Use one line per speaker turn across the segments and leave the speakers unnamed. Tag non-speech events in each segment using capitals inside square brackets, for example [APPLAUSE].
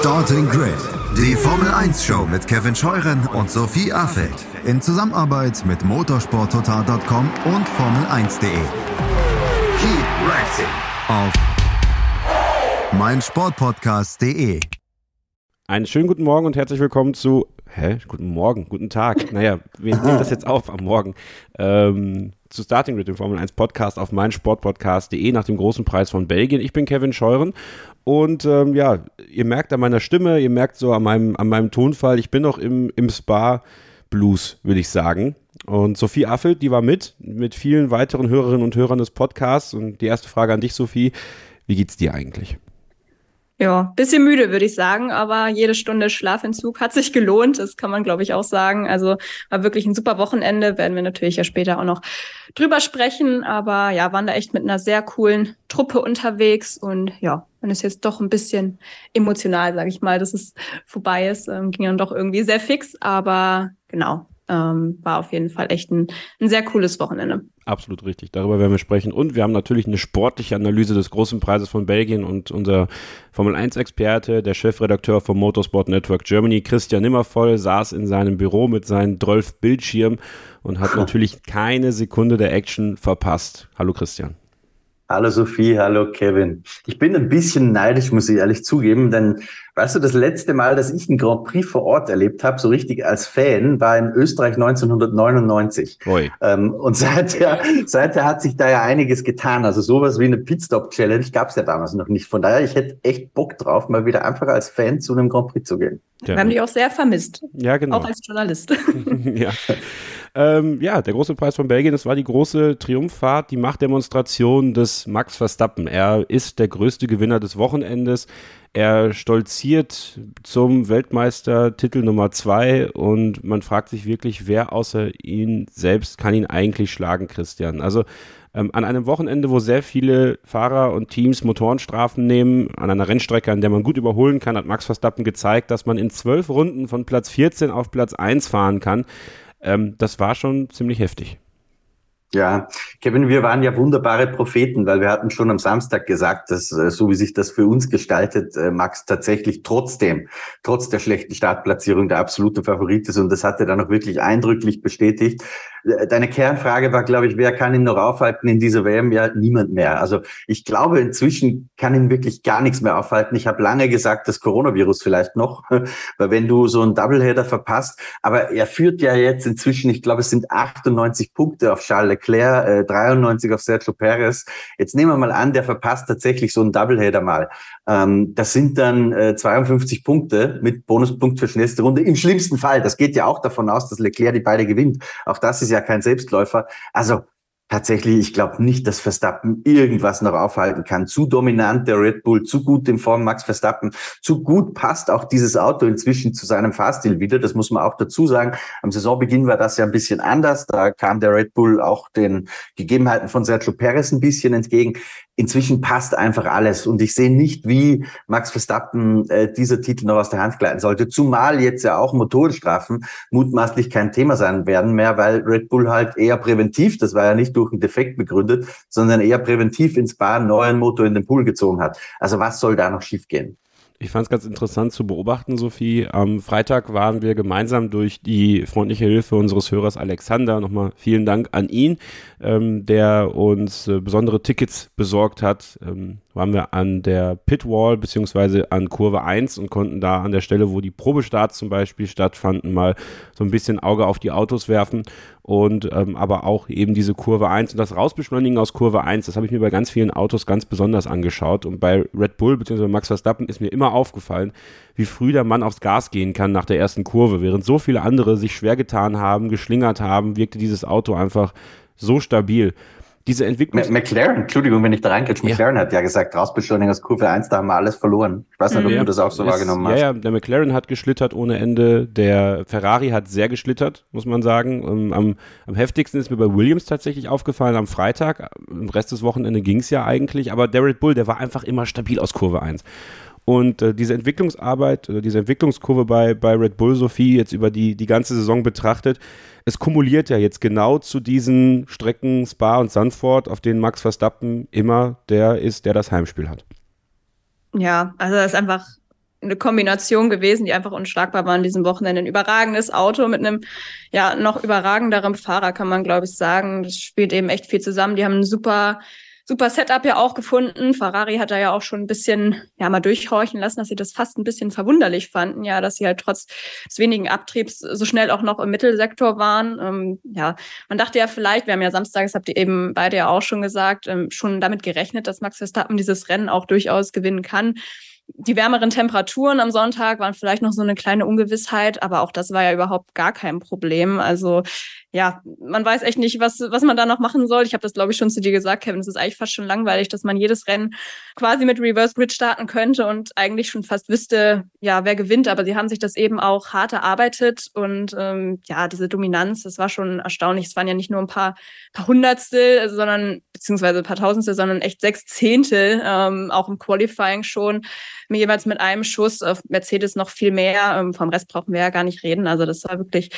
Starting Grid, die Formel 1 Show mit Kevin Scheuren und Sophie Affeld in Zusammenarbeit mit motorsporttotal.com und Formel1.de. Keep racing auf meinsportpodcast.de.
Einen schönen guten Morgen und herzlich willkommen zu Hä? Guten Morgen, guten Tag. Naja, wir nehmen das jetzt auf am Morgen. Ähm, zu Starting Grid, dem Formel 1 Podcast auf meinsportpodcast.de nach dem großen Preis von Belgien. Ich bin Kevin Scheuren und ähm, ja, ihr merkt an meiner Stimme, ihr merkt so an meinem, an meinem Tonfall, ich bin noch im, im Spa-Blues, würde ich sagen. Und Sophie Affelt, die war mit, mit vielen weiteren Hörerinnen und Hörern des Podcasts. Und die erste Frage an dich, Sophie, wie geht's dir eigentlich?
Ja, bisschen müde, würde ich sagen, aber jede Stunde Schlafentzug hat sich gelohnt. Das kann man, glaube ich, auch sagen. Also war wirklich ein super Wochenende. Werden wir natürlich ja später auch noch drüber sprechen. Aber ja, waren da echt mit einer sehr coolen Truppe unterwegs und ja, man ist jetzt doch ein bisschen emotional, sage ich mal, dass es vorbei ist. Ähm, ging dann doch irgendwie sehr fix, aber genau, ähm, war auf jeden Fall echt ein, ein sehr cooles Wochenende.
Absolut richtig. Darüber werden wir sprechen. Und wir haben natürlich eine sportliche Analyse des großen Preises von Belgien und unser Formel 1-Experte, der Chefredakteur vom Motorsport Network Germany, Christian Nimmervoll, saß in seinem Büro mit seinen 12 Bildschirmen und hat [LAUGHS] natürlich keine Sekunde der Action verpasst. Hallo Christian.
Hallo Sophie, hallo Kevin. Ich bin ein bisschen neidisch, muss ich ehrlich zugeben, denn weißt du, das letzte Mal, dass ich einen Grand Prix vor Ort erlebt habe, so richtig als Fan, war in Österreich 1999. Ähm, und seither, seither hat sich da ja einiges getan. Also sowas wie eine Pitstop-Challenge gab es ja damals noch nicht. Von daher, ich hätte echt Bock drauf, mal wieder einfach als Fan zu einem Grand Prix zu gehen.
Wir haben dich auch sehr vermisst.
Ja, genau.
Auch als Journalist. [LAUGHS]
ja. Ähm, ja, der große Preis von Belgien, das war die große Triumphfahrt, die Machtdemonstration des Max Verstappen. Er ist der größte Gewinner des Wochenendes. Er stolziert zum Weltmeistertitel Nummer zwei und man fragt sich wirklich, wer außer ihn selbst kann ihn eigentlich schlagen, Christian. Also ähm, an einem Wochenende, wo sehr viele Fahrer und Teams Motorenstrafen nehmen, an einer Rennstrecke, an der man gut überholen kann, hat Max Verstappen gezeigt, dass man in zwölf Runden von Platz 14 auf Platz 1 fahren kann. Ähm, das war schon ziemlich heftig.
Ja, Kevin, wir waren ja wunderbare Propheten, weil wir hatten schon am Samstag gesagt, dass äh, so wie sich das für uns gestaltet, äh, Max tatsächlich trotzdem, trotz der schlechten Startplatzierung der absolute Favorit ist. Und das hat er dann auch wirklich eindrücklich bestätigt. Äh, deine Kernfrage war, glaube ich, wer kann ihn noch aufhalten in dieser WM? Ja, niemand mehr. Also ich glaube, inzwischen kann ihn wirklich gar nichts mehr aufhalten. Ich habe lange gesagt, das Coronavirus vielleicht noch, [LAUGHS] weil wenn du so einen Doubleheader verpasst, aber er führt ja jetzt inzwischen, ich glaube, es sind 98 Punkte auf Charles Leclerc, äh, 93 auf Sergio Perez. Jetzt nehmen wir mal an, der verpasst tatsächlich so einen Doubleheader mal. Ähm, das sind dann äh, 52 Punkte mit Bonuspunkt für schnellste Runde. Im schlimmsten Fall, das geht ja auch davon aus, dass Leclerc die beide gewinnt. Auch das ist ja kein Selbstläufer. Also tatsächlich, ich glaube nicht, dass Verstappen irgendwas noch aufhalten kann. Zu dominant der Red Bull, zu gut in Form Max Verstappen, zu gut passt auch dieses Auto inzwischen zu seinem Fahrstil wieder. Das muss man auch dazu sagen. Am Saisonbeginn war das ja ein bisschen anders. Da kam der Red Bull auch den Gegebenheiten von Sergio Perez ein bisschen entgegen inzwischen passt einfach alles. Und ich sehe nicht, wie Max Verstappen äh, dieser Titel noch aus der Hand gleiten sollte. Zumal jetzt ja auch Motorstrafen mutmaßlich kein Thema sein werden mehr, weil Red Bull halt eher präventiv, das war ja nicht durch einen Defekt begründet, sondern eher präventiv ins einen neuen Motor in den Pool gezogen hat. Also was soll da noch schiefgehen?
Ich fand es ganz interessant zu beobachten, Sophie. Am Freitag waren wir gemeinsam durch die freundliche Hilfe unseres Hörers Alexander. Nochmal vielen Dank an ihn, ähm, der uns äh, besondere Tickets besorgt hat. Ähm, waren wir an der Pitwall beziehungsweise an Kurve 1 und konnten da an der Stelle, wo die Probestarts zum Beispiel stattfanden, mal so ein bisschen Auge auf die Autos werfen und ähm, aber auch eben diese Kurve 1 und das Rausbeschleunigen aus Kurve 1, das habe ich mir bei ganz vielen Autos ganz besonders angeschaut und bei Red Bull bzw. Max Verstappen ist mir immer aufgefallen, wie früh der Mann aufs Gas gehen kann nach der ersten Kurve, während so viele andere sich schwer getan haben, geschlingert haben, wirkte dieses Auto einfach so stabil diese Entwicklung.
McLaren, Entschuldigung, wenn ich da McLaren ja. hat ja gesagt, Rausbeschleunigung aus Kurve 1, da haben wir alles verloren. Ich weiß nicht, ob ja. du das auch so es, wahrgenommen hast.
Ja, ja, der McLaren hat geschlittert ohne Ende, der Ferrari hat sehr geschlittert, muss man sagen. Ähm, am, am heftigsten ist mir bei Williams tatsächlich aufgefallen am Freitag. Im Rest des Wochenende ging es ja eigentlich, aber der Red Bull, der war einfach immer stabil aus Kurve 1. Und äh, diese Entwicklungsarbeit, oder diese Entwicklungskurve bei, bei Red Bull Sophie jetzt über die, die ganze Saison betrachtet, es kumuliert ja jetzt genau zu diesen Strecken Spa und Sandford, auf denen Max Verstappen immer der ist, der das Heimspiel hat.
Ja, also das ist einfach eine Kombination gewesen, die einfach unschlagbar war an diesem Wochenende. Ein überragendes Auto mit einem ja noch überragenderem Fahrer, kann man glaube ich sagen. Das spielt eben echt viel zusammen. Die haben einen super super Setup ja auch gefunden. Ferrari hat da ja auch schon ein bisschen ja mal durchhorchen lassen, dass sie das fast ein bisschen verwunderlich fanden, ja, dass sie halt trotz des wenigen Abtriebs so schnell auch noch im Mittelsektor waren. Ähm, ja, man dachte ja vielleicht, wir haben ja Samstag, das habt ihr eben beide ja auch schon gesagt, ähm, schon damit gerechnet, dass Max Verstappen dieses Rennen auch durchaus gewinnen kann die wärmeren Temperaturen am Sonntag waren vielleicht noch so eine kleine Ungewissheit, aber auch das war ja überhaupt gar kein Problem. Also ja, man weiß echt nicht, was, was man da noch machen soll. Ich habe das, glaube ich, schon zu dir gesagt, Kevin. Es ist eigentlich fast schon langweilig, dass man jedes Rennen quasi mit Reverse Grid starten könnte und eigentlich schon fast wüsste, ja, wer gewinnt. Aber sie haben sich das eben auch hart erarbeitet und ähm, ja, diese Dominanz, das war schon erstaunlich. Es waren ja nicht nur ein paar, paar Hundertstel, sondern beziehungsweise ein paar Tausendstel, sondern echt sechs Zehntel, ähm, auch im Qualifying schon jeweils mit einem Schuss, auf Mercedes noch viel mehr. Ähm, vom Rest brauchen wir ja gar nicht reden. Also das war wirklich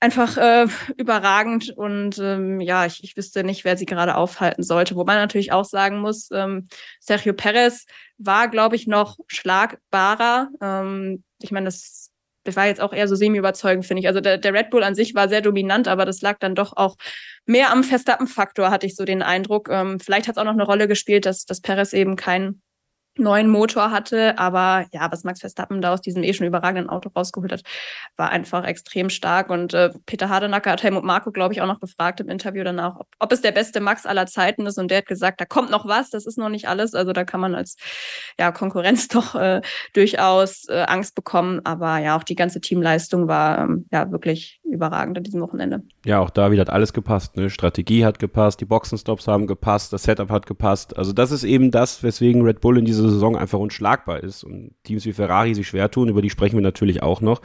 einfach äh, überragend und ähm, ja, ich, ich wüsste nicht, wer sie gerade aufhalten sollte. Wobei man natürlich auch sagen muss, ähm, Sergio Perez war, glaube ich, noch schlagbarer. Ähm, ich meine, das, das war jetzt auch eher so semi-überzeugend, finde ich. Also der, der Red Bull an sich war sehr dominant, aber das lag dann doch auch mehr am Verstappen-Faktor, hatte ich so den Eindruck. Ähm, vielleicht hat es auch noch eine Rolle gespielt, dass, dass Perez eben kein neuen Motor hatte. Aber ja, was Max Verstappen da aus diesem eh schon überragenden Auto rausgeholt hat, war einfach extrem stark. Und äh, Peter Hardenacker hat Helmut Marko, glaube ich, auch noch gefragt im Interview danach, ob, ob, es der beste Max aller Zeiten ist. Und der hat gesagt, da kommt noch was, das ist noch nicht alles. Also da kann man als ja, Konkurrenz [LAUGHS] doch äh, durchaus äh, Angst bekommen. Aber ja, auch die ganze Teamleistung war ähm, ja wirklich überragend an diesem Wochenende.
Ja, auch da wieder hat alles gepasst. Ne? Strategie hat gepasst, die Boxenstops haben gepasst, das Setup hat gepasst. Also das ist eben das, weswegen Red Bull in dieser Saison einfach unschlagbar ist und Teams wie Ferrari sich schwer tun, über die sprechen wir natürlich auch noch.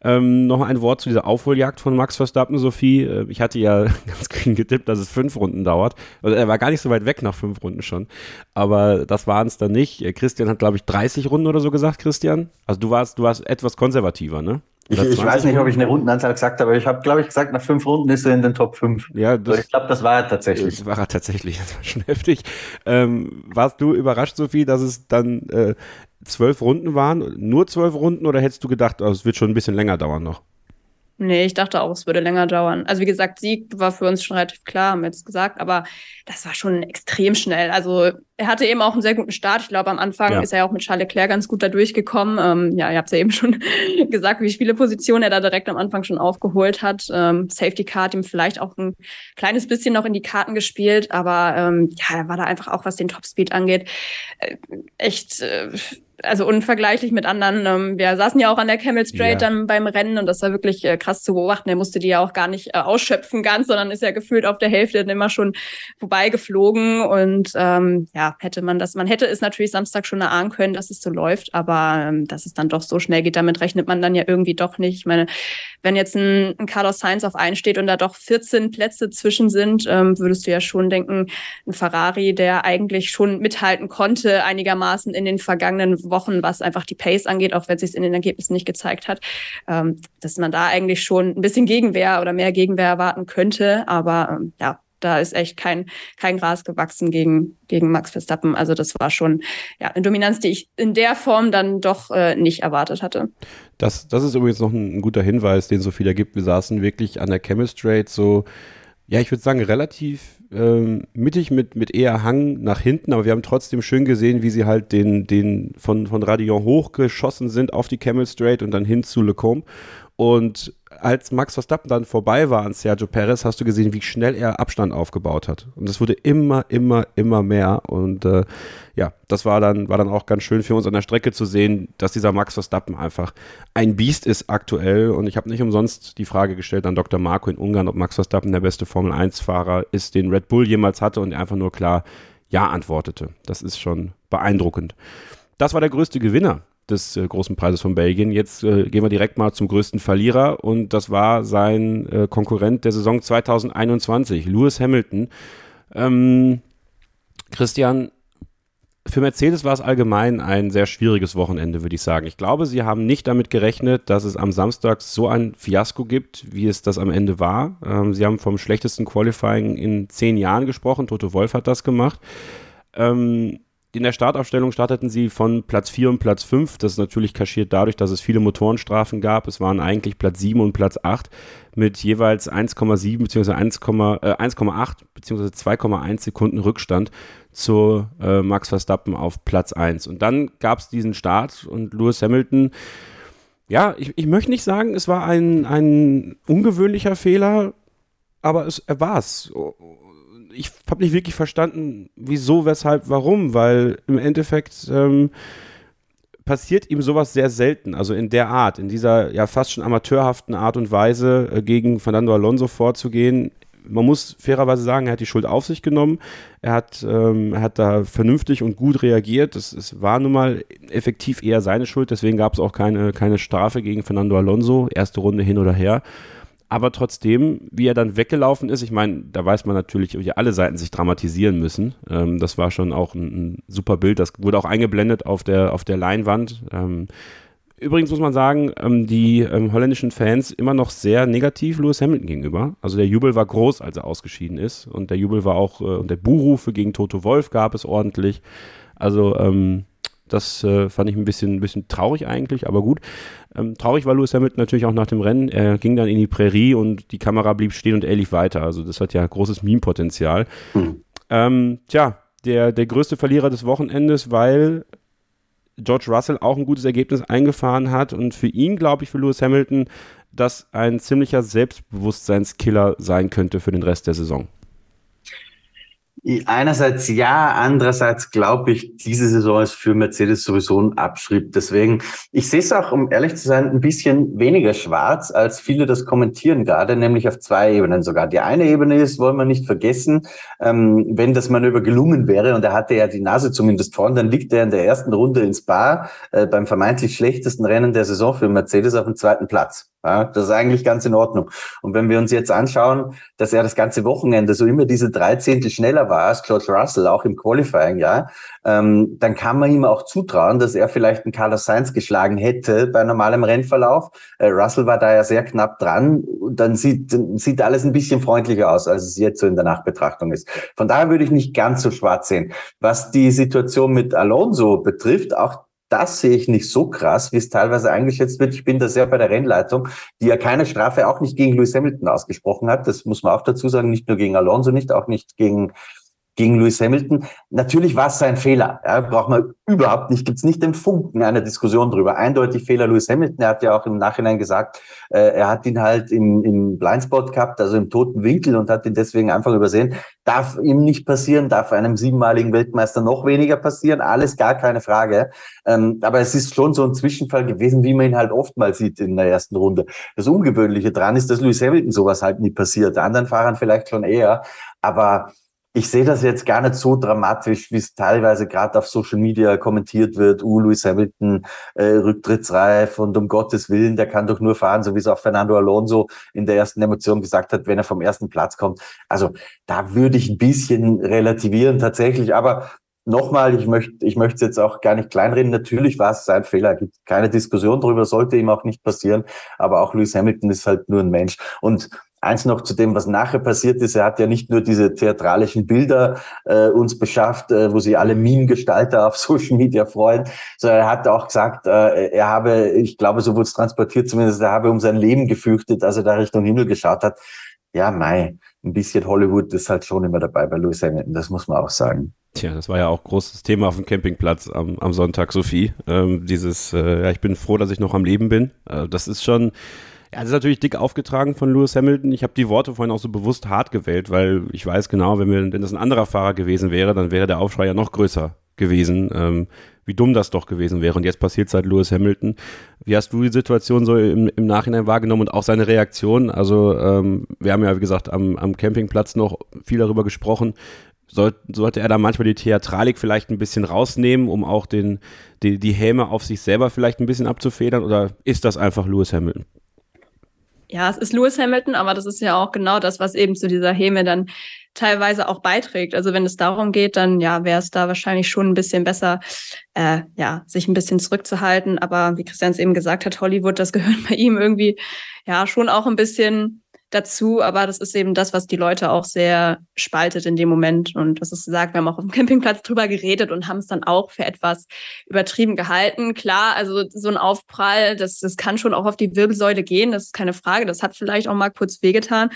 Ähm, noch ein Wort zu dieser Aufholjagd von Max Verstappen, Sophie. Äh, ich hatte ja [LAUGHS] ganz kühn getippt, dass es fünf Runden dauert. Also er war gar nicht so weit weg nach fünf Runden schon. Aber das waren es dann nicht. Äh, Christian hat, glaube ich, 30 Runden oder so gesagt, Christian. Also du warst, du warst etwas konservativer, ne?
Ich, ich, weiß nicht, ob ich eine Rundenanzahl gesagt habe, aber ich habe, glaube ich, gesagt, nach fünf Runden ist er in den Top 5.
Ja, das,
also ich glaube, das war er tatsächlich.
Das war er tatsächlich, [LAUGHS] das war schon heftig. Ähm, warst du überrascht, Sophie, dass es dann äh, zwölf Runden waren? Nur zwölf Runden oder hättest du gedacht, oh, es wird schon ein bisschen länger dauern noch?
Nee, ich dachte auch, es würde länger dauern. Also wie gesagt, Sieg war für uns schon relativ klar, haben wir jetzt gesagt, aber das war schon extrem schnell. Also er hatte eben auch einen sehr guten Start. Ich glaube, am Anfang ja. ist er ja auch mit Charles Leclerc ganz gut da durchgekommen. Ähm, ja, ihr habt ja eben schon [LAUGHS] gesagt, wie viele Positionen er da direkt am Anfang schon aufgeholt hat. Ähm, Safety Card ihm vielleicht auch ein kleines bisschen noch in die Karten gespielt, aber ähm, ja, er war da einfach auch, was den Topspeed angeht, äh, echt äh, also unvergleichlich mit anderen. Ähm, wir saßen ja auch an der Camel Straight ja. dann beim Rennen und das war wirklich äh, krass zu beobachten. Er musste die ja auch gar nicht äh, ausschöpfen ganz, sondern ist ja gefühlt auf der Hälfte dann immer schon vorbeigeflogen. Und ähm, ja, hätte man das, man hätte es natürlich Samstag schon erahnen können, dass es so läuft, aber ähm, dass es dann doch so schnell geht, damit rechnet man dann ja irgendwie doch nicht. Ich meine, wenn jetzt ein, ein Carlos Sainz auf einen steht und da doch 14 Plätze zwischen sind, ähm, würdest du ja schon denken, ein Ferrari, der eigentlich schon mithalten konnte, einigermaßen in den vergangenen Wochen, was einfach die Pace angeht, auch wenn es sich in den Ergebnissen nicht gezeigt hat, ähm, dass man da eigentlich schon ein bisschen Gegenwehr oder mehr Gegenwehr erwarten könnte. Aber ähm, ja, da ist echt kein, kein Gras gewachsen gegen, gegen Max Verstappen. Also das war schon ja, eine Dominanz, die ich in der Form dann doch äh, nicht erwartet hatte.
Das, das ist übrigens noch ein, guter Hinweis, den Sophie da gibt. Wir saßen wirklich an der Chemistrate so, ja, ich würde sagen, relativ ähm, mittig mit, mit eher Hang nach hinten, aber wir haben trotzdem schön gesehen, wie sie halt den, den von, von Radion hochgeschossen sind auf die Camel Straight und dann hin zu Lecombe. Und als Max Verstappen dann vorbei war an Sergio Perez, hast du gesehen, wie schnell er Abstand aufgebaut hat. Und es wurde immer, immer, immer mehr. Und äh, ja, das war dann, war dann auch ganz schön für uns an der Strecke zu sehen, dass dieser Max Verstappen einfach ein Biest ist aktuell. Und ich habe nicht umsonst die Frage gestellt an Dr. Marco in Ungarn, ob Max Verstappen der beste Formel-1-Fahrer ist, den Red Bull jemals hatte und er einfach nur klar Ja antwortete. Das ist schon beeindruckend. Das war der größte Gewinner des äh, großen Preises von Belgien. Jetzt äh, gehen wir direkt mal zum größten Verlierer und das war sein äh, Konkurrent der Saison 2021, Lewis Hamilton. Ähm, Christian, für Mercedes war es allgemein ein sehr schwieriges Wochenende, würde ich sagen. Ich glaube, sie haben nicht damit gerechnet, dass es am Samstag so ein Fiasko gibt, wie es das am Ende war. Ähm, sie haben vom schlechtesten Qualifying in zehn Jahren gesprochen. Toto Wolf hat das gemacht. Ähm, in der Startaufstellung starteten sie von Platz 4 und Platz 5. Das ist natürlich kaschiert dadurch, dass es viele Motorenstrafen gab. Es waren eigentlich Platz 7 und Platz 8 mit jeweils 1,7 bzw. 1,8 bzw. 2,1 Sekunden Rückstand zu äh, Max Verstappen auf Platz 1. Und dann gab es diesen Start und Lewis Hamilton, ja, ich, ich möchte nicht sagen, es war ein, ein ungewöhnlicher Fehler, aber es, er war es ich habe nicht wirklich verstanden, wieso, weshalb, warum, weil im Endeffekt ähm, passiert ihm sowas sehr selten, also in der Art, in dieser ja fast schon amateurhaften Art und Weise äh, gegen Fernando Alonso vorzugehen. Man muss fairerweise sagen, er hat die Schuld auf sich genommen. Er hat, ähm, er hat da vernünftig und gut reagiert. Es war nun mal effektiv eher seine Schuld, deswegen gab es auch keine, keine Strafe gegen Fernando Alonso, erste Runde hin oder her. Aber trotzdem, wie er dann weggelaufen ist, ich meine, da weiß man natürlich, wie alle Seiten sich dramatisieren müssen. Ähm, das war schon auch ein, ein, super Bild. Das wurde auch eingeblendet auf der, auf der Leinwand. Ähm, übrigens muss man sagen, ähm, die ähm, holländischen Fans immer noch sehr negativ Lewis Hamilton gegenüber. Also der Jubel war groß, als er ausgeschieden ist. Und der Jubel war auch, äh, und der Buhrufe gegen Toto Wolf gab es ordentlich. Also, ähm, das äh, fand ich ein bisschen, ein bisschen traurig eigentlich, aber gut. Ähm, traurig war Lewis Hamilton natürlich auch nach dem Rennen. Er ging dann in die Prärie und die Kamera blieb stehen und er lief weiter. Also das hat ja großes Meme-Potenzial. Mhm. Ähm, tja, der, der größte Verlierer des Wochenendes, weil George Russell auch ein gutes Ergebnis eingefahren hat und für ihn, glaube ich, für Lewis Hamilton, das ein ziemlicher Selbstbewusstseinskiller sein könnte für den Rest der Saison.
Einerseits ja, andererseits glaube ich, diese Saison ist für Mercedes sowieso ein Abschritt. Deswegen, ich sehe es auch, um ehrlich zu sein, ein bisschen weniger schwarz, als viele das kommentieren gerade, nämlich auf zwei Ebenen sogar. Die eine Ebene ist, wollen wir nicht vergessen, ähm, wenn das Manöver gelungen wäre und er hatte ja die Nase zumindest vorn, dann liegt er in der ersten Runde ins Bar äh, beim vermeintlich schlechtesten Rennen der Saison für Mercedes auf dem zweiten Platz. Ja, das ist eigentlich ganz in Ordnung. Und wenn wir uns jetzt anschauen, dass er das ganze Wochenende so immer diese drei Zehntel schneller war als George Russell, auch im Qualifying, ja, ähm, dann kann man ihm auch zutrauen, dass er vielleicht einen Carlos Sainz geschlagen hätte bei normalem Rennverlauf. Äh, Russell war da ja sehr knapp dran. Dann sieht, sieht alles ein bisschen freundlicher aus, als es jetzt so in der Nachbetrachtung ist. Von daher würde ich nicht ganz so schwarz sehen. Was die Situation mit Alonso betrifft, auch das sehe ich nicht so krass, wie es teilweise eingeschätzt wird. Ich bin da sehr bei der Rennleitung, die ja keine Strafe auch nicht gegen Lewis Hamilton ausgesprochen hat. Das muss man auch dazu sagen, nicht nur gegen Alonso, nicht auch nicht gegen gegen Lewis Hamilton. Natürlich war es sein Fehler. Ja, braucht man überhaupt nicht, gibt es nicht den Funken einer Diskussion drüber. Eindeutig Fehler Lewis Hamilton. Er hat ja auch im Nachhinein gesagt, äh, er hat ihn halt im, im Blindspot gehabt, also im toten Winkel und hat ihn deswegen einfach übersehen. Darf ihm nicht passieren, darf einem siebenmaligen Weltmeister noch weniger passieren, alles gar keine Frage. Ähm, aber es ist schon so ein Zwischenfall gewesen, wie man ihn halt oft mal sieht in der ersten Runde. Das Ungewöhnliche dran ist, dass Lewis Hamilton sowas halt nie passiert. Anderen Fahrern vielleicht schon eher. Aber ich sehe das jetzt gar nicht so dramatisch, wie es teilweise gerade auf Social Media kommentiert wird. Uh, Lewis Hamilton äh, rücktrittsreif und um Gottes Willen, der kann doch nur fahren, so wie es auch Fernando Alonso in der ersten Emotion gesagt hat, wenn er vom ersten Platz kommt. Also da würde ich ein bisschen relativieren tatsächlich, aber Nochmal, ich möchte, ich möchte jetzt auch gar nicht kleinreden. Natürlich war es sein Fehler, gibt keine Diskussion darüber, sollte ihm auch nicht passieren. Aber auch Lewis Hamilton ist halt nur ein Mensch. Und Eins noch zu dem, was nachher passiert ist. Er hat ja nicht nur diese theatralischen Bilder äh, uns beschafft, äh, wo sich alle Meme-Gestalter [LAUGHS] auf Social Media freuen, sondern er hat auch gesagt, äh, er habe, ich glaube, so wurde es transportiert zumindest, er habe um sein Leben gefürchtet, als er da Richtung Himmel geschaut hat. Ja, mei, ein bisschen Hollywood ist halt schon immer dabei bei Lewis Hamilton, das muss man auch sagen.
Tja, das war ja auch großes Thema auf dem Campingplatz am, am Sonntag, Sophie. Ähm, dieses, äh, ja, ich bin froh, dass ich noch am Leben bin. Äh, das ist schon, ja, das ist natürlich dick aufgetragen von Lewis Hamilton. Ich habe die Worte vorhin auch so bewusst hart gewählt, weil ich weiß genau, wenn, wir, wenn das ein anderer Fahrer gewesen wäre, dann wäre der Aufschrei ja noch größer gewesen, ähm, wie dumm das doch gewesen wäre. Und jetzt passiert seit Lewis Hamilton. Wie hast du die Situation so im, im Nachhinein wahrgenommen und auch seine Reaktion? Also ähm, wir haben ja, wie gesagt, am, am Campingplatz noch viel darüber gesprochen. Soll, sollte er da manchmal die Theatralik vielleicht ein bisschen rausnehmen, um auch den, die, die Häme auf sich selber vielleicht ein bisschen abzufedern? Oder ist das einfach Lewis Hamilton?
Ja, es ist Lewis Hamilton, aber das ist ja auch genau das, was eben zu dieser Häme dann teilweise auch beiträgt. Also wenn es darum geht, dann ja, wäre es da wahrscheinlich schon ein bisschen besser, äh, ja, sich ein bisschen zurückzuhalten. Aber wie Christian es eben gesagt hat, Hollywood, das [LAUGHS] gehört bei ihm irgendwie ja schon auch ein bisschen dazu, aber das ist eben das, was die Leute auch sehr spaltet in dem Moment. Und das ist gesagt, wir haben auch auf dem Campingplatz drüber geredet und haben es dann auch für etwas übertrieben gehalten. Klar, also so ein Aufprall, das, das kann schon auch auf die Wirbelsäule gehen, das ist keine Frage. Das hat vielleicht auch mal kurz wehgetan.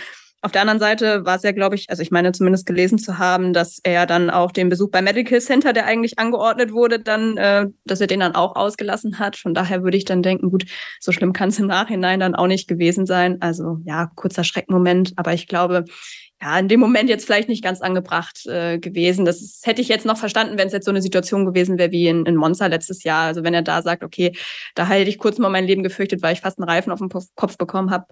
Auf der anderen Seite war es ja, glaube ich, also ich meine zumindest gelesen zu haben, dass er dann auch den Besuch beim Medical Center, der eigentlich angeordnet wurde, dann, äh, dass er den dann auch ausgelassen hat. Von daher würde ich dann denken, gut, so schlimm kann es im Nachhinein dann auch nicht gewesen sein. Also ja, kurzer Schreckmoment, aber ich glaube, ja, in dem Moment jetzt vielleicht nicht ganz angebracht äh, gewesen. Das ist, hätte ich jetzt noch verstanden, wenn es jetzt so eine Situation gewesen wäre wie in, in Monza letztes Jahr. Also wenn er da sagt, okay, da hätte ich kurz mal mein Leben gefürchtet, weil ich fast einen Reifen auf den Kopf bekommen habe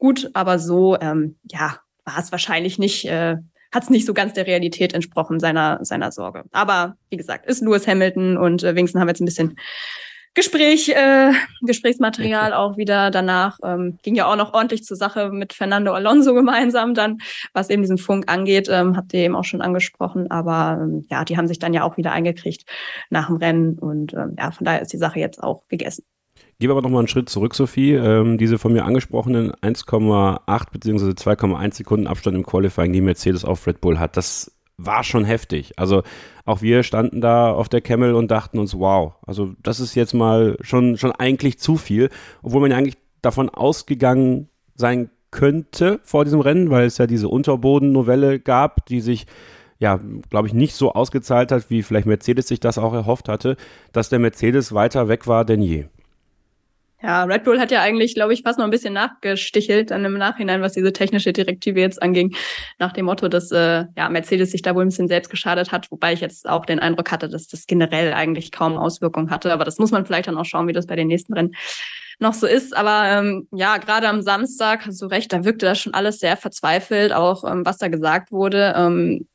gut, aber so, ähm, ja, war es wahrscheinlich nicht, äh, hat es nicht so ganz der Realität entsprochen, seiner, seiner Sorge. Aber wie gesagt, ist Lewis Hamilton und äh, wenigstens haben jetzt ein bisschen Gespräch, äh, Gesprächsmaterial auch wieder danach. Ähm, ging ja auch noch ordentlich zur Sache mit Fernando Alonso gemeinsam dann, was eben diesen Funk angeht, ähm, habt ihr eben auch schon angesprochen. Aber ähm, ja, die haben sich dann ja auch wieder eingekriegt nach dem Rennen und ähm, ja, von daher ist die Sache jetzt auch gegessen.
Gebe aber noch mal einen Schritt zurück, Sophie. Ähm, diese von mir angesprochenen 1,8 bzw. 2,1 Sekunden Abstand im Qualifying, die Mercedes auf Red Bull hat, das war schon heftig. Also auch wir standen da auf der Camel und dachten uns, wow, also das ist jetzt mal schon, schon eigentlich zu viel, obwohl man ja eigentlich davon ausgegangen sein könnte vor diesem Rennen, weil es ja diese Unterboden-Novelle gab, die sich ja, glaube ich, nicht so ausgezahlt hat, wie vielleicht Mercedes sich das auch erhofft hatte, dass der Mercedes weiter weg war denn je.
Ja, Red Bull hat ja eigentlich, glaube ich, fast noch ein bisschen nachgestichelt dann im Nachhinein, was diese technische Direktive jetzt anging, nach dem Motto, dass äh, ja, Mercedes sich da wohl ein bisschen selbst geschadet hat, wobei ich jetzt auch den Eindruck hatte, dass das generell eigentlich kaum Auswirkungen hatte. Aber das muss man vielleicht dann auch schauen, wie das bei den nächsten Rennen noch so ist. Aber ähm, ja, gerade am Samstag, hast du recht, da wirkte das schon alles sehr verzweifelt, auch ähm, was da gesagt wurde. Ähm,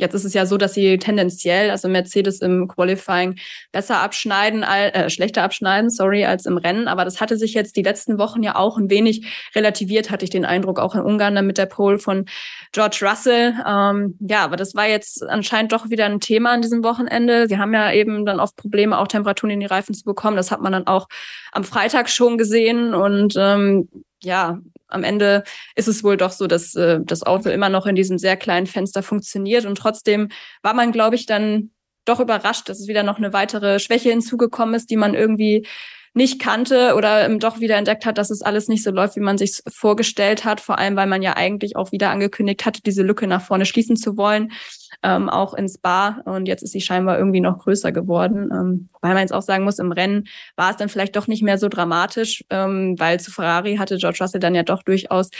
Jetzt ist es ja so, dass sie tendenziell, also Mercedes im Qualifying besser abschneiden, äh, schlechter abschneiden, sorry, als im Rennen. Aber das hatte sich jetzt die letzten Wochen ja auch ein wenig relativiert, hatte ich den Eindruck, auch in Ungarn dann mit der Pole von George Russell. Ähm, ja, aber das war jetzt anscheinend doch wieder ein Thema an diesem Wochenende. Sie haben ja eben dann oft Probleme, auch Temperaturen in die Reifen zu bekommen. Das hat man dann auch am Freitag schon gesehen. Und ähm, ja, am Ende ist es wohl doch so, dass äh, das Auto immer noch in diesem sehr kleinen Fenster funktioniert. Und trotzdem war man, glaube ich, dann doch überrascht, dass es wieder noch eine weitere Schwäche hinzugekommen ist, die man irgendwie nicht kannte oder doch wieder entdeckt hat, dass es alles nicht so läuft, wie man sich vorgestellt hat. Vor allem, weil man ja eigentlich auch wieder angekündigt hatte, diese Lücke nach vorne schließen zu wollen, ähm, auch ins Bar. Und jetzt ist sie scheinbar irgendwie noch größer geworden. Ähm, weil man jetzt auch sagen muss, im Rennen war es dann vielleicht doch nicht mehr so dramatisch, ähm, weil zu Ferrari hatte George Russell dann ja doch durchaus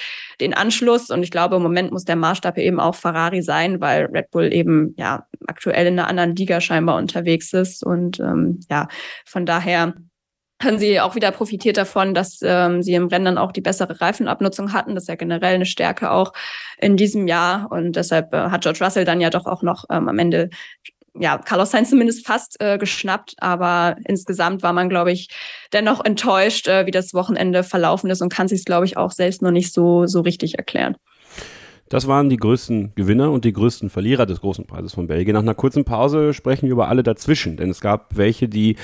den Anschluss. Und ich glaube, im Moment muss der Maßstab eben auch Ferrari sein, weil Red Bull eben ja aktuell in einer anderen Liga scheinbar unterwegs ist. Und ähm, ja, von daher haben sie auch wieder profitiert davon, dass ähm, sie im Rennen auch die bessere Reifenabnutzung hatten. Das ist ja generell eine Stärke auch in diesem Jahr. Und deshalb äh, hat George Russell dann ja doch auch noch ähm, am Ende ja, Carlos Sainz zumindest fast äh, geschnappt, aber insgesamt war man, glaube ich, dennoch enttäuscht, äh, wie das Wochenende verlaufen ist und kann sich glaube ich, auch selbst noch nicht so, so richtig erklären.
Das waren die größten Gewinner und die größten Verlierer des großen Preises von Belgien. Nach einer kurzen Pause sprechen wir über alle dazwischen, denn es gab welche, die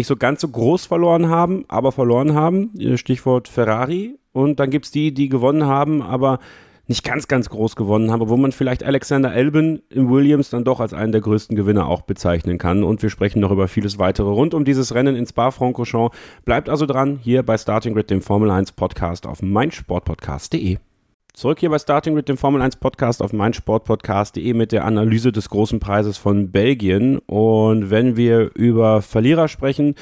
nicht so ganz so groß verloren haben, aber verloren haben. Stichwort Ferrari. Und dann gibt es die, die gewonnen haben, aber nicht ganz, ganz groß gewonnen haben, wo man vielleicht Alexander Albin im Williams dann doch als einen der größten Gewinner auch bezeichnen kann. Und wir sprechen noch über vieles weitere rund um dieses Rennen in Spa-Francorchamps. Bleibt also dran, hier bei Starting Grid, dem Formel 1 Podcast auf meinsportpodcast.de. Zurück hier bei Starting Grid, dem Formel 1 Podcast auf meinsportpodcast.de mit der Analyse des großen Preises von Belgien. Und wenn wir über Verlierer sprechen,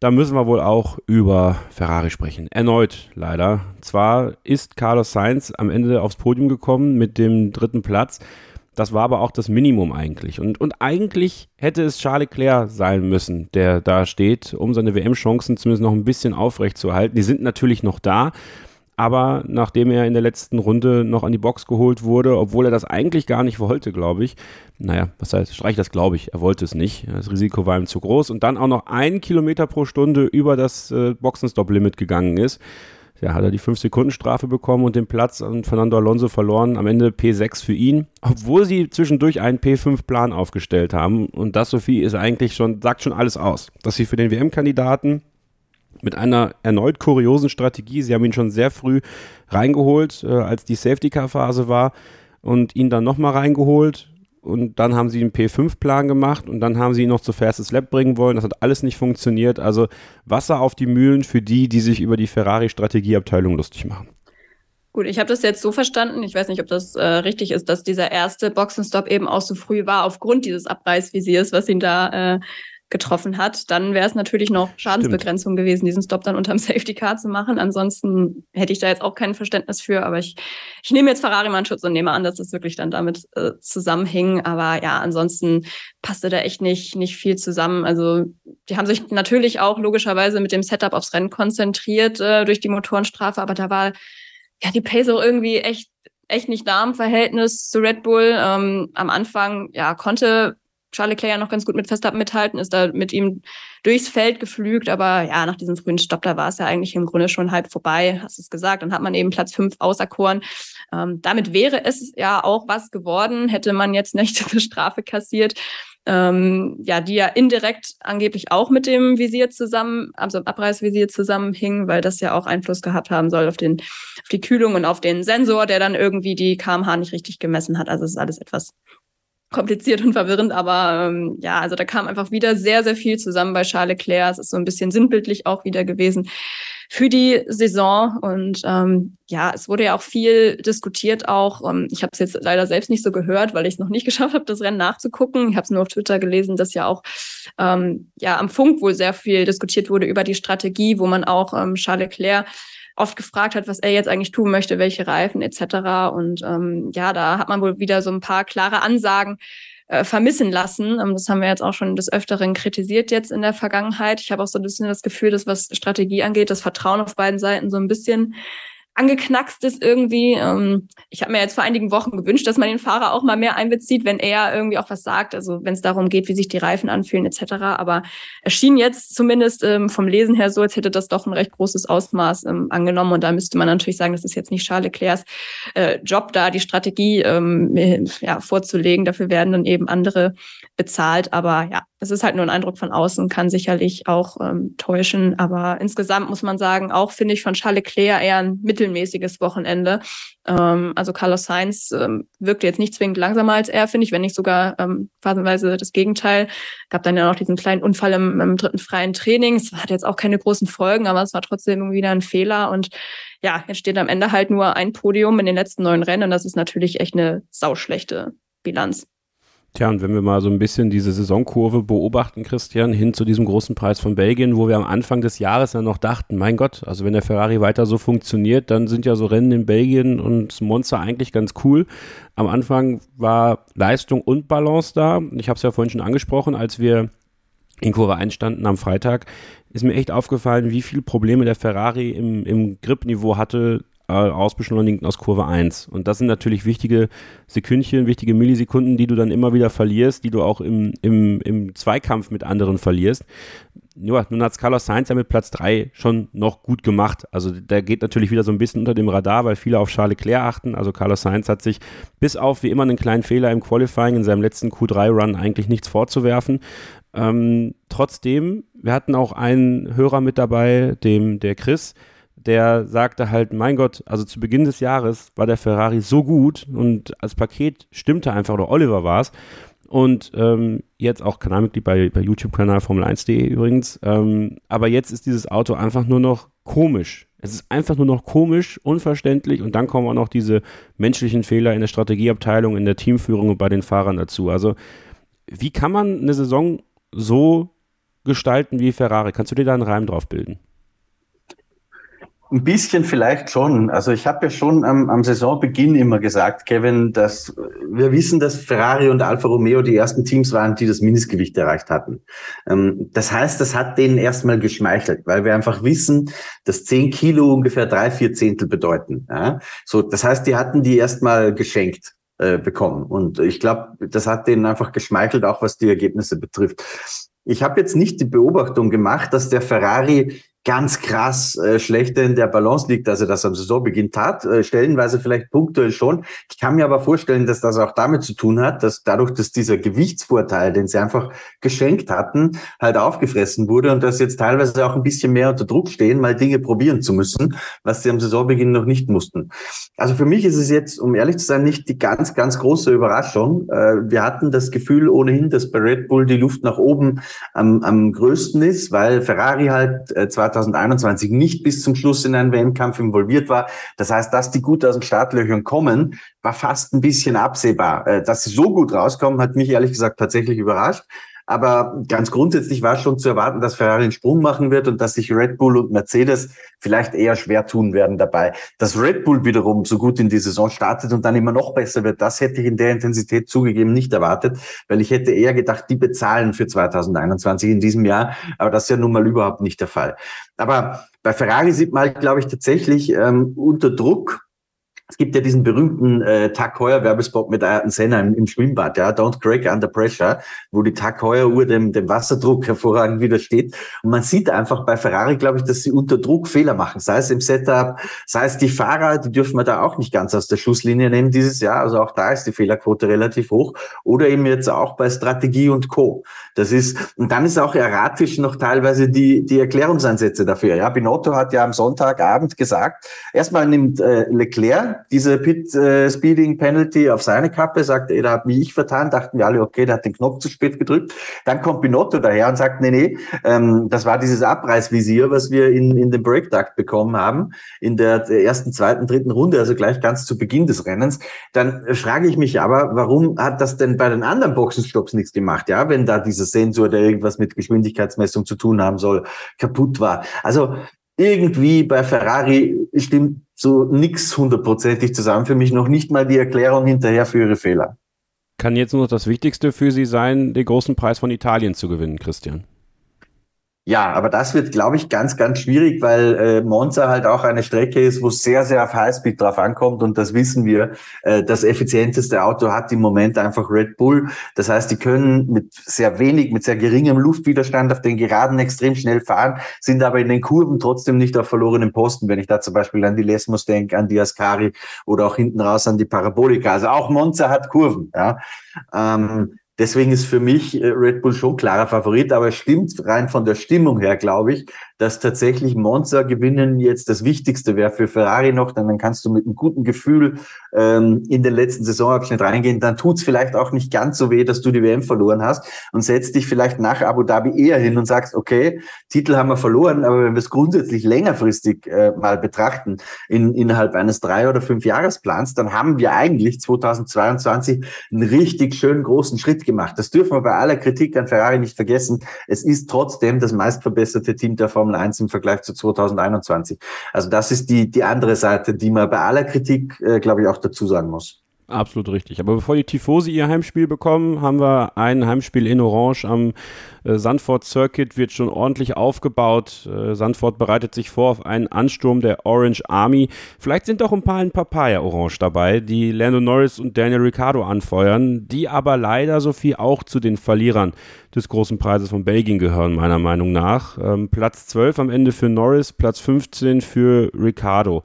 dann müssen wir wohl auch über Ferrari sprechen. Erneut leider. Zwar ist Carlos Sainz am Ende aufs Podium gekommen mit dem dritten Platz. Das war aber auch das Minimum eigentlich. Und, und eigentlich hätte es Charles Leclerc sein müssen, der da steht, um seine WM-Chancen zumindest noch ein bisschen aufrecht zu erhalten. Die sind natürlich noch da aber nachdem er in der letzten Runde noch an die Box geholt wurde, obwohl er das eigentlich gar nicht wollte, glaube ich. Naja, was heißt, streich das glaube ich, er wollte es nicht. Das Risiko war ihm zu groß und dann auch noch ein Kilometer pro Stunde über das äh, Boxenstopp-Limit gegangen ist. Ja, hat er die 5-Sekunden-Strafe bekommen und den Platz an Fernando Alonso verloren. Am Ende P6 für ihn, obwohl sie zwischendurch einen P5-Plan aufgestellt haben. Und das, Sophie, ist eigentlich schon, sagt schon alles aus. Dass sie für den WM-Kandidaten mit einer erneut kuriosen Strategie. Sie haben ihn schon sehr früh reingeholt, äh, als die Safety-Car-Phase war und ihn dann nochmal reingeholt. Und dann haben sie einen P5-Plan gemacht und dann haben sie ihn noch zu Fastest Lab bringen wollen. Das hat alles nicht funktioniert. Also Wasser auf die Mühlen für die, die sich über die Ferrari-Strategieabteilung lustig machen.
Gut, ich habe das jetzt so verstanden, ich weiß nicht, ob das äh, richtig ist, dass dieser erste Boxenstopp eben auch so früh war, aufgrund dieses Abreißvisiers, was ihn da äh, getroffen hat, dann wäre es natürlich noch Schadensbegrenzung Stimmt. gewesen, diesen Stop dann unterm [LAUGHS] Safety Car zu machen. Ansonsten hätte ich da jetzt auch kein Verständnis für, aber ich, ich nehme jetzt Ferrari mal einen Schutz und nehme an, dass das wirklich dann damit äh, zusammenhing. Aber ja, ansonsten passte da echt nicht, nicht viel zusammen. Also die haben sich natürlich auch logischerweise mit dem Setup aufs Rennen konzentriert äh, durch die Motorenstrafe, aber da war ja die Pace auch irgendwie echt echt nicht da im Verhältnis zu Red Bull. Ähm, am Anfang ja konnte Charles Leclerc ja noch ganz gut mit Verstappen mithalten, ist da mit ihm durchs Feld geflügt, aber ja, nach diesem frühen Stopp, da war es ja eigentlich im Grunde schon halb vorbei, hast es gesagt, dann hat man eben Platz fünf auserkoren. Ähm, damit wäre es ja auch was geworden, hätte man jetzt nicht [LAUGHS] diese Strafe kassiert. Ähm, ja, die ja indirekt angeblich auch mit dem Visier zusammen, also Abreißvisier zusammenhing, weil das ja auch Einfluss gehabt haben soll auf den, auf die Kühlung und auf den Sensor, der dann irgendwie die kmh nicht richtig gemessen hat. Also es ist alles etwas kompliziert und verwirrend, aber ähm, ja, also da kam einfach wieder sehr, sehr viel zusammen bei Charles Leclerc. Es ist so ein bisschen sinnbildlich auch wieder gewesen für die Saison. Und ähm, ja, es wurde ja auch viel diskutiert auch. Ähm, ich habe es jetzt leider selbst nicht so gehört, weil ich es noch nicht [LAUGHS] geschafft habe, das Rennen nachzugucken. Ich habe es nur auf Twitter gelesen, dass ja auch ähm, ja am Funk wohl sehr viel diskutiert wurde über die Strategie, wo man auch ähm, Charles Leclerc oft gefragt hat, was er jetzt eigentlich tun möchte, welche Reifen etc. Und ähm, ja, da hat man wohl wieder so ein paar klare Ansagen äh, vermissen lassen. Ähm, das haben wir jetzt auch schon des Öfteren kritisiert jetzt in der Vergangenheit. Ich habe auch so ein bisschen das Gefühl, dass was Strategie angeht, das Vertrauen auf beiden Seiten so ein bisschen angeknackst ist irgendwie. Ähm, ich habe mir jetzt vor einigen Wochen gewünscht, dass man den Fahrer auch mal mehr einbezieht, wenn er irgendwie auch was sagt, also wenn es darum geht, wie sich die Reifen anfühlen etc. Aber es schien jetzt zumindest ähm, vom Lesen her so, als hätte das doch ein recht großes Ausmaß ähm, angenommen. Und da müsste man natürlich sagen, das ist jetzt nicht Charles Leclercs äh, Job, da die Strategie ja, vorzulegen. Dafür werden dann eben andere bezahlt. Aber ja, es ist halt nur ein Eindruck von außen, kann sicherlich auch ähm, täuschen. Aber insgesamt muss man sagen, auch finde ich von Charles Leclerc eher ein mittelmäßiges Wochenende. Ähm, also Carlos Sainz ähm, wirkte jetzt nicht zwingend langsamer als er, finde ich, wenn nicht sogar ähm, phasenweise das Gegenteil. Gab dann ja noch diesen kleinen Unfall im, im dritten freien Training. Es hat jetzt auch keine großen Folgen, aber es war trotzdem irgendwie wieder ein Fehler. Und ja, jetzt steht am Ende halt nur ein Podium in den letzten neun Rennen. Und das ist natürlich echt eine sauschlechte Bilanz.
Tja, und wenn wir mal so ein bisschen diese Saisonkurve beobachten, Christian, hin zu diesem großen Preis von Belgien, wo wir am Anfang des Jahres ja noch dachten, mein Gott, also wenn der Ferrari weiter so funktioniert, dann sind ja so Rennen in Belgien und Monster eigentlich ganz cool. Am Anfang war Leistung und Balance da. Ich habe es ja vorhin schon angesprochen, als wir in Kurve 1 standen am Freitag, ist mir echt aufgefallen, wie viele Probleme der Ferrari im, im Grip-Niveau hatte, äh, ausbeschleunigend aus Kurve 1. Und das sind natürlich wichtige Sekündchen, wichtige Millisekunden, die du dann immer wieder verlierst, die du auch im, im, im Zweikampf mit anderen verlierst. Ja, nun hat Carlos Sainz ja mit Platz 3 schon noch gut gemacht. Also der geht natürlich wieder so ein bisschen unter dem Radar, weil viele auf Charles Leclerc achten. Also Carlos Sainz hat sich bis auf wie immer einen kleinen Fehler im Qualifying in seinem letzten Q3-Run eigentlich nichts vorzuwerfen. Ähm, trotzdem, wir hatten auch einen Hörer mit dabei, dem der Chris, der sagte halt, mein Gott, also zu Beginn des Jahres war der Ferrari so gut und als Paket stimmte einfach, oder Oliver war es. Und ähm, jetzt auch Kanalmitglied bei, bei YouTube-Kanal Formel1.de übrigens. Ähm, aber jetzt ist dieses Auto einfach nur noch komisch. Es ist einfach nur noch komisch, unverständlich und dann kommen auch noch diese menschlichen Fehler in der Strategieabteilung, in der Teamführung und bei den Fahrern dazu. Also, wie kann man eine Saison so gestalten wie Ferrari? Kannst du dir da einen Reim drauf bilden?
Ein bisschen vielleicht schon. Also ich habe ja schon am, am, Saisonbeginn immer gesagt, Kevin, dass wir wissen, dass Ferrari und Alfa Romeo die ersten Teams waren, die das Mindestgewicht erreicht hatten. Ähm, das heißt, das hat denen erstmal geschmeichelt, weil wir einfach wissen, dass zehn Kilo ungefähr drei, vier Zehntel bedeuten. So, das heißt, die hatten die erstmal geschenkt äh, bekommen. Und ich glaube, das hat denen einfach geschmeichelt, auch was die Ergebnisse betrifft. Ich habe jetzt nicht die Beobachtung gemacht, dass der Ferrari ganz krass äh, schlechter in der Balance liegt, als er das am Saisonbeginn tat. Äh, stellenweise vielleicht punktuell schon. Ich kann mir aber vorstellen, dass das auch damit zu tun hat, dass dadurch, dass dieser Gewichtsvorteil, den sie einfach geschenkt hatten, halt aufgefressen wurde und dass jetzt teilweise auch ein bisschen mehr unter Druck stehen, mal Dinge probieren zu müssen, was sie am Saisonbeginn noch nicht mussten. Also für mich ist es jetzt, um ehrlich zu sein, nicht die ganz, ganz große Überraschung. Äh, wir hatten das Gefühl ohnehin, dass bei Red Bull die Luft nach oben am, am größten ist, weil Ferrari halt äh, 2021 nicht bis zum Schluss in einen WM-Kampf involviert war. Das heißt, dass die gut aus den Startlöchern kommen, war fast ein bisschen absehbar. Äh, dass sie so gut rauskommen, hat mich ehrlich gesagt tatsächlich überrascht. Aber ganz grundsätzlich war schon zu erwarten, dass Ferrari einen Sprung machen wird und dass sich Red Bull und Mercedes vielleicht eher schwer tun werden dabei. Dass Red Bull wiederum so gut in die Saison startet und dann immer noch besser wird, das hätte ich in der Intensität zugegeben nicht erwartet, weil ich hätte eher gedacht, die bezahlen für 2021 in diesem Jahr. Aber das ist ja nun mal überhaupt nicht der Fall. Aber bei Ferrari sieht man halt, glaube ich, tatsächlich ähm, unter Druck es gibt ja diesen berühmten äh, Tag Heuer Werbespot mit Ayrton Senna im, im, Schwimmbad, ja, Don't Crack Under Pressure, wo die Tag Heuer Uhr dem, dem Wasserdruck [LAUGHS] hervorragend widersteht. Und man sieht einfach bei Ferrari, glaube ich, dass sie unter Druck Fehler machen, sei es im Setup, sei es die Fahrer, die dürfen wir da auch nicht ganz aus der Schusslinie nehmen dieses Jahr. Also auch da ist die Fehlerquote relativ hoch. Oder eben jetzt auch bei Strategie und Co. Das ist, und dann ist auch erratisch noch teilweise die, die Erklärungsansätze dafür. Ja, Binotto hat ja am Sonntagabend gesagt, erstmal nimmt äh, Leclerc diese Pit äh, Speeding Penalty auf seine Kappe, sagt, ey, da hat mich ich vertan, dachten wir alle, okay, der hat den Knopf zu spät gedrückt. Dann kommt Binotto daher und sagt, nee, nee, ähm, das war dieses Abreißvisier, was wir in, in dem Breakduct bekommen haben, in der ersten, zweiten, dritten Runde, also gleich ganz zu Beginn des Rennens. Dann frage ich mich aber, warum hat das denn bei den anderen Boxenstopps nichts gemacht, ja, wenn da dieser Sensor, der irgendwas mit Geschwindigkeitsmessung zu tun haben soll, kaputt war. Also irgendwie bei Ferrari stimmt so nix hundertprozentig zusammen. Für mich noch nicht mal die Erklärung hinterher für ihre Fehler.
Kann jetzt nur noch das Wichtigste für Sie sein, den großen Preis von Italien zu gewinnen, Christian?
Ja, aber das wird, glaube ich, ganz, ganz schwierig, weil äh, Monza halt auch eine Strecke ist, wo sehr, sehr auf Highspeed drauf ankommt und das wissen wir. Äh, das effizienteste Auto hat im Moment einfach Red Bull. Das heißt, die können mit sehr wenig, mit sehr geringem Luftwiderstand auf den Geraden extrem schnell fahren, sind aber in den Kurven trotzdem nicht auf verlorenen Posten, wenn ich da zum Beispiel an die Lesmos denke, an die Ascari oder auch hinten raus an die Parabolika. Also auch Monza hat Kurven. Ja. Ähm, Deswegen ist für mich äh, Red Bull schon klarer Favorit, aber es stimmt rein von der Stimmung her, glaube ich, dass tatsächlich Monza gewinnen jetzt das Wichtigste wäre für Ferrari noch, denn dann kannst du mit einem guten Gefühl ähm, in den letzten Saisonabschnitt reingehen. Dann tut's vielleicht auch nicht ganz so weh, dass du die WM verloren hast und setzt dich vielleicht nach Abu Dhabi eher hin und sagst, okay, Titel haben wir verloren, aber wenn wir es grundsätzlich längerfristig äh, mal betrachten, in, innerhalb eines drei- oder fünf Jahresplans, dann haben wir eigentlich 2022 einen richtig schönen großen Schritt gemacht. Das dürfen wir bei aller Kritik an Ferrari nicht vergessen. Es ist trotzdem das meistverbesserte Team der Formel 1 im Vergleich zu 2021. Also das ist die, die andere Seite, die man bei aller Kritik, äh, glaube ich, auch dazu sagen muss.
Absolut richtig. Aber bevor die Tifosi ihr Heimspiel bekommen, haben wir ein Heimspiel in Orange am äh, Sandford Circuit, wird schon ordentlich aufgebaut. Äh, Sandford bereitet sich vor auf einen Ansturm der Orange Army. Vielleicht sind doch ein paar in Papaya Orange dabei, die Lando Norris und Daniel Ricciardo anfeuern, die aber leider Sophie auch zu den Verlierern des großen Preises von Belgien gehören, meiner Meinung nach. Ähm, Platz 12 am Ende für Norris, Platz 15 für Ricciardo.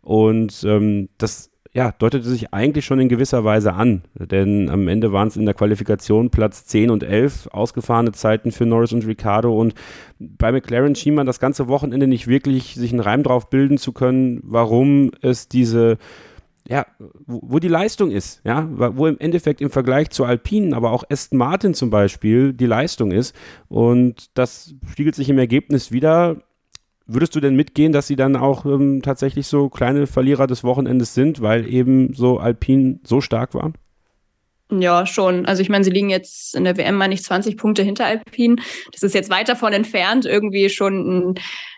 Und ähm, das ja, deutete sich eigentlich schon in gewisser Weise an, denn am Ende waren es in der Qualifikation Platz 10 und 11, ausgefahrene Zeiten für Norris und Ricciardo und bei McLaren schien man das ganze Wochenende nicht wirklich sich einen Reim drauf bilden zu können, warum es diese ja, wo, wo, die Leistung ist, ja, wo im Endeffekt im Vergleich zu Alpinen, aber auch Aston Martin zum Beispiel die Leistung ist. Und das spiegelt sich im Ergebnis wieder. Würdest du denn mitgehen, dass sie dann auch ähm, tatsächlich so kleine Verlierer des Wochenendes sind, weil eben so Alpin so stark war?
Ja, schon. Also ich meine, sie liegen jetzt in der WM, meine ich, 20 Punkte hinter Alpin. Das ist jetzt weit davon entfernt, irgendwie schon ein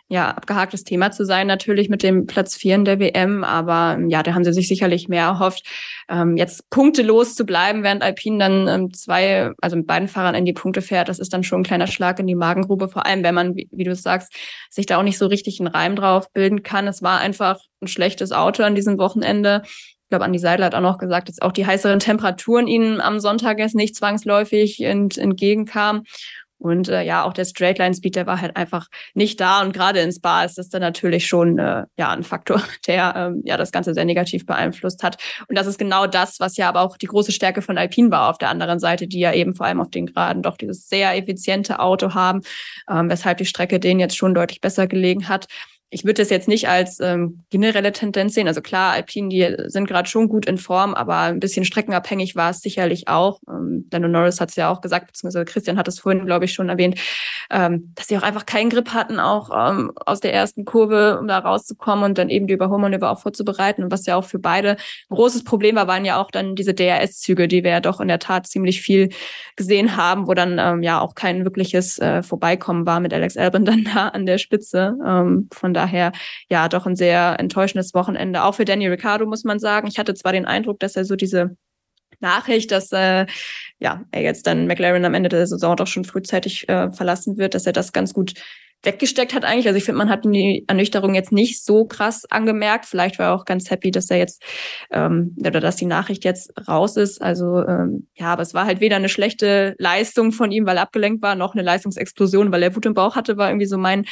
ja, abgehaktes Thema zu sein, natürlich mit dem Platz 4 in der WM. Aber ja, da haben sie sich sicherlich mehr erhofft, ähm, jetzt punktelos zu bleiben, während Alpine dann ähm, zwei, also mit beiden Fahrern in die Punkte fährt. Das ist dann schon ein kleiner Schlag in die Magengrube, vor allem wenn man, wie, wie du sagst, sich da auch nicht so richtig einen Reim drauf bilden kann. Es war einfach ein schlechtes Auto an diesem Wochenende. Ich glaube, Andi Seidler hat auch noch gesagt, dass auch die heißeren Temperaturen ihnen am Sonntag jetzt nicht zwangsläufig ent, entgegenkamen. Und äh, ja, auch der Straightline-Speed, der war halt einfach nicht da. Und gerade ins Bar ist das dann natürlich schon äh, ja ein Faktor, [LAUGHS] der ähm, ja das Ganze sehr negativ beeinflusst hat. Und das ist genau das, was ja aber auch die große Stärke von Alpine war auf der anderen Seite, die ja eben vor allem auf den Geraden doch dieses sehr effiziente Auto haben, ähm, weshalb die Strecke denen jetzt schon deutlich besser gelegen hat ich würde das jetzt nicht als ähm, generelle Tendenz sehen. Also klar, Alpine, die sind gerade schon gut in Form, aber ein bisschen streckenabhängig war es sicherlich auch. Ähm, Lando Norris hat es ja auch gesagt, beziehungsweise Christian hat es vorhin, glaube ich, schon erwähnt, ähm, dass sie auch einfach keinen Grip hatten, auch ähm, aus der ersten Kurve, um da rauszukommen und dann eben die Überholmanöver auch vorzubereiten. Und was ja auch für beide ein großes Problem war, waren ja auch dann diese DRS-Züge, die wir ja doch in der Tat ziemlich viel gesehen haben, wo dann ähm, ja auch kein wirkliches äh, Vorbeikommen war mit Alex Albon dann [LAUGHS] da an der Spitze. Ähm, von daher daher ja doch ein sehr enttäuschendes Wochenende. Auch für Danny Ricciardo muss man sagen. Ich hatte zwar den Eindruck, dass er so diese Nachricht, dass äh, ja, er jetzt dann McLaren am Ende der Saison doch schon frühzeitig äh, verlassen wird, dass er das ganz gut weggesteckt hat eigentlich. Also ich finde, man hat die Ernüchterung jetzt nicht so krass angemerkt. Vielleicht war er auch ganz happy, dass er jetzt ähm, oder dass die Nachricht jetzt raus ist. Also ähm, ja, aber es war halt weder eine schlechte Leistung von ihm, weil er abgelenkt war, noch eine Leistungsexplosion, weil er Wut im Bauch hatte, war irgendwie so mein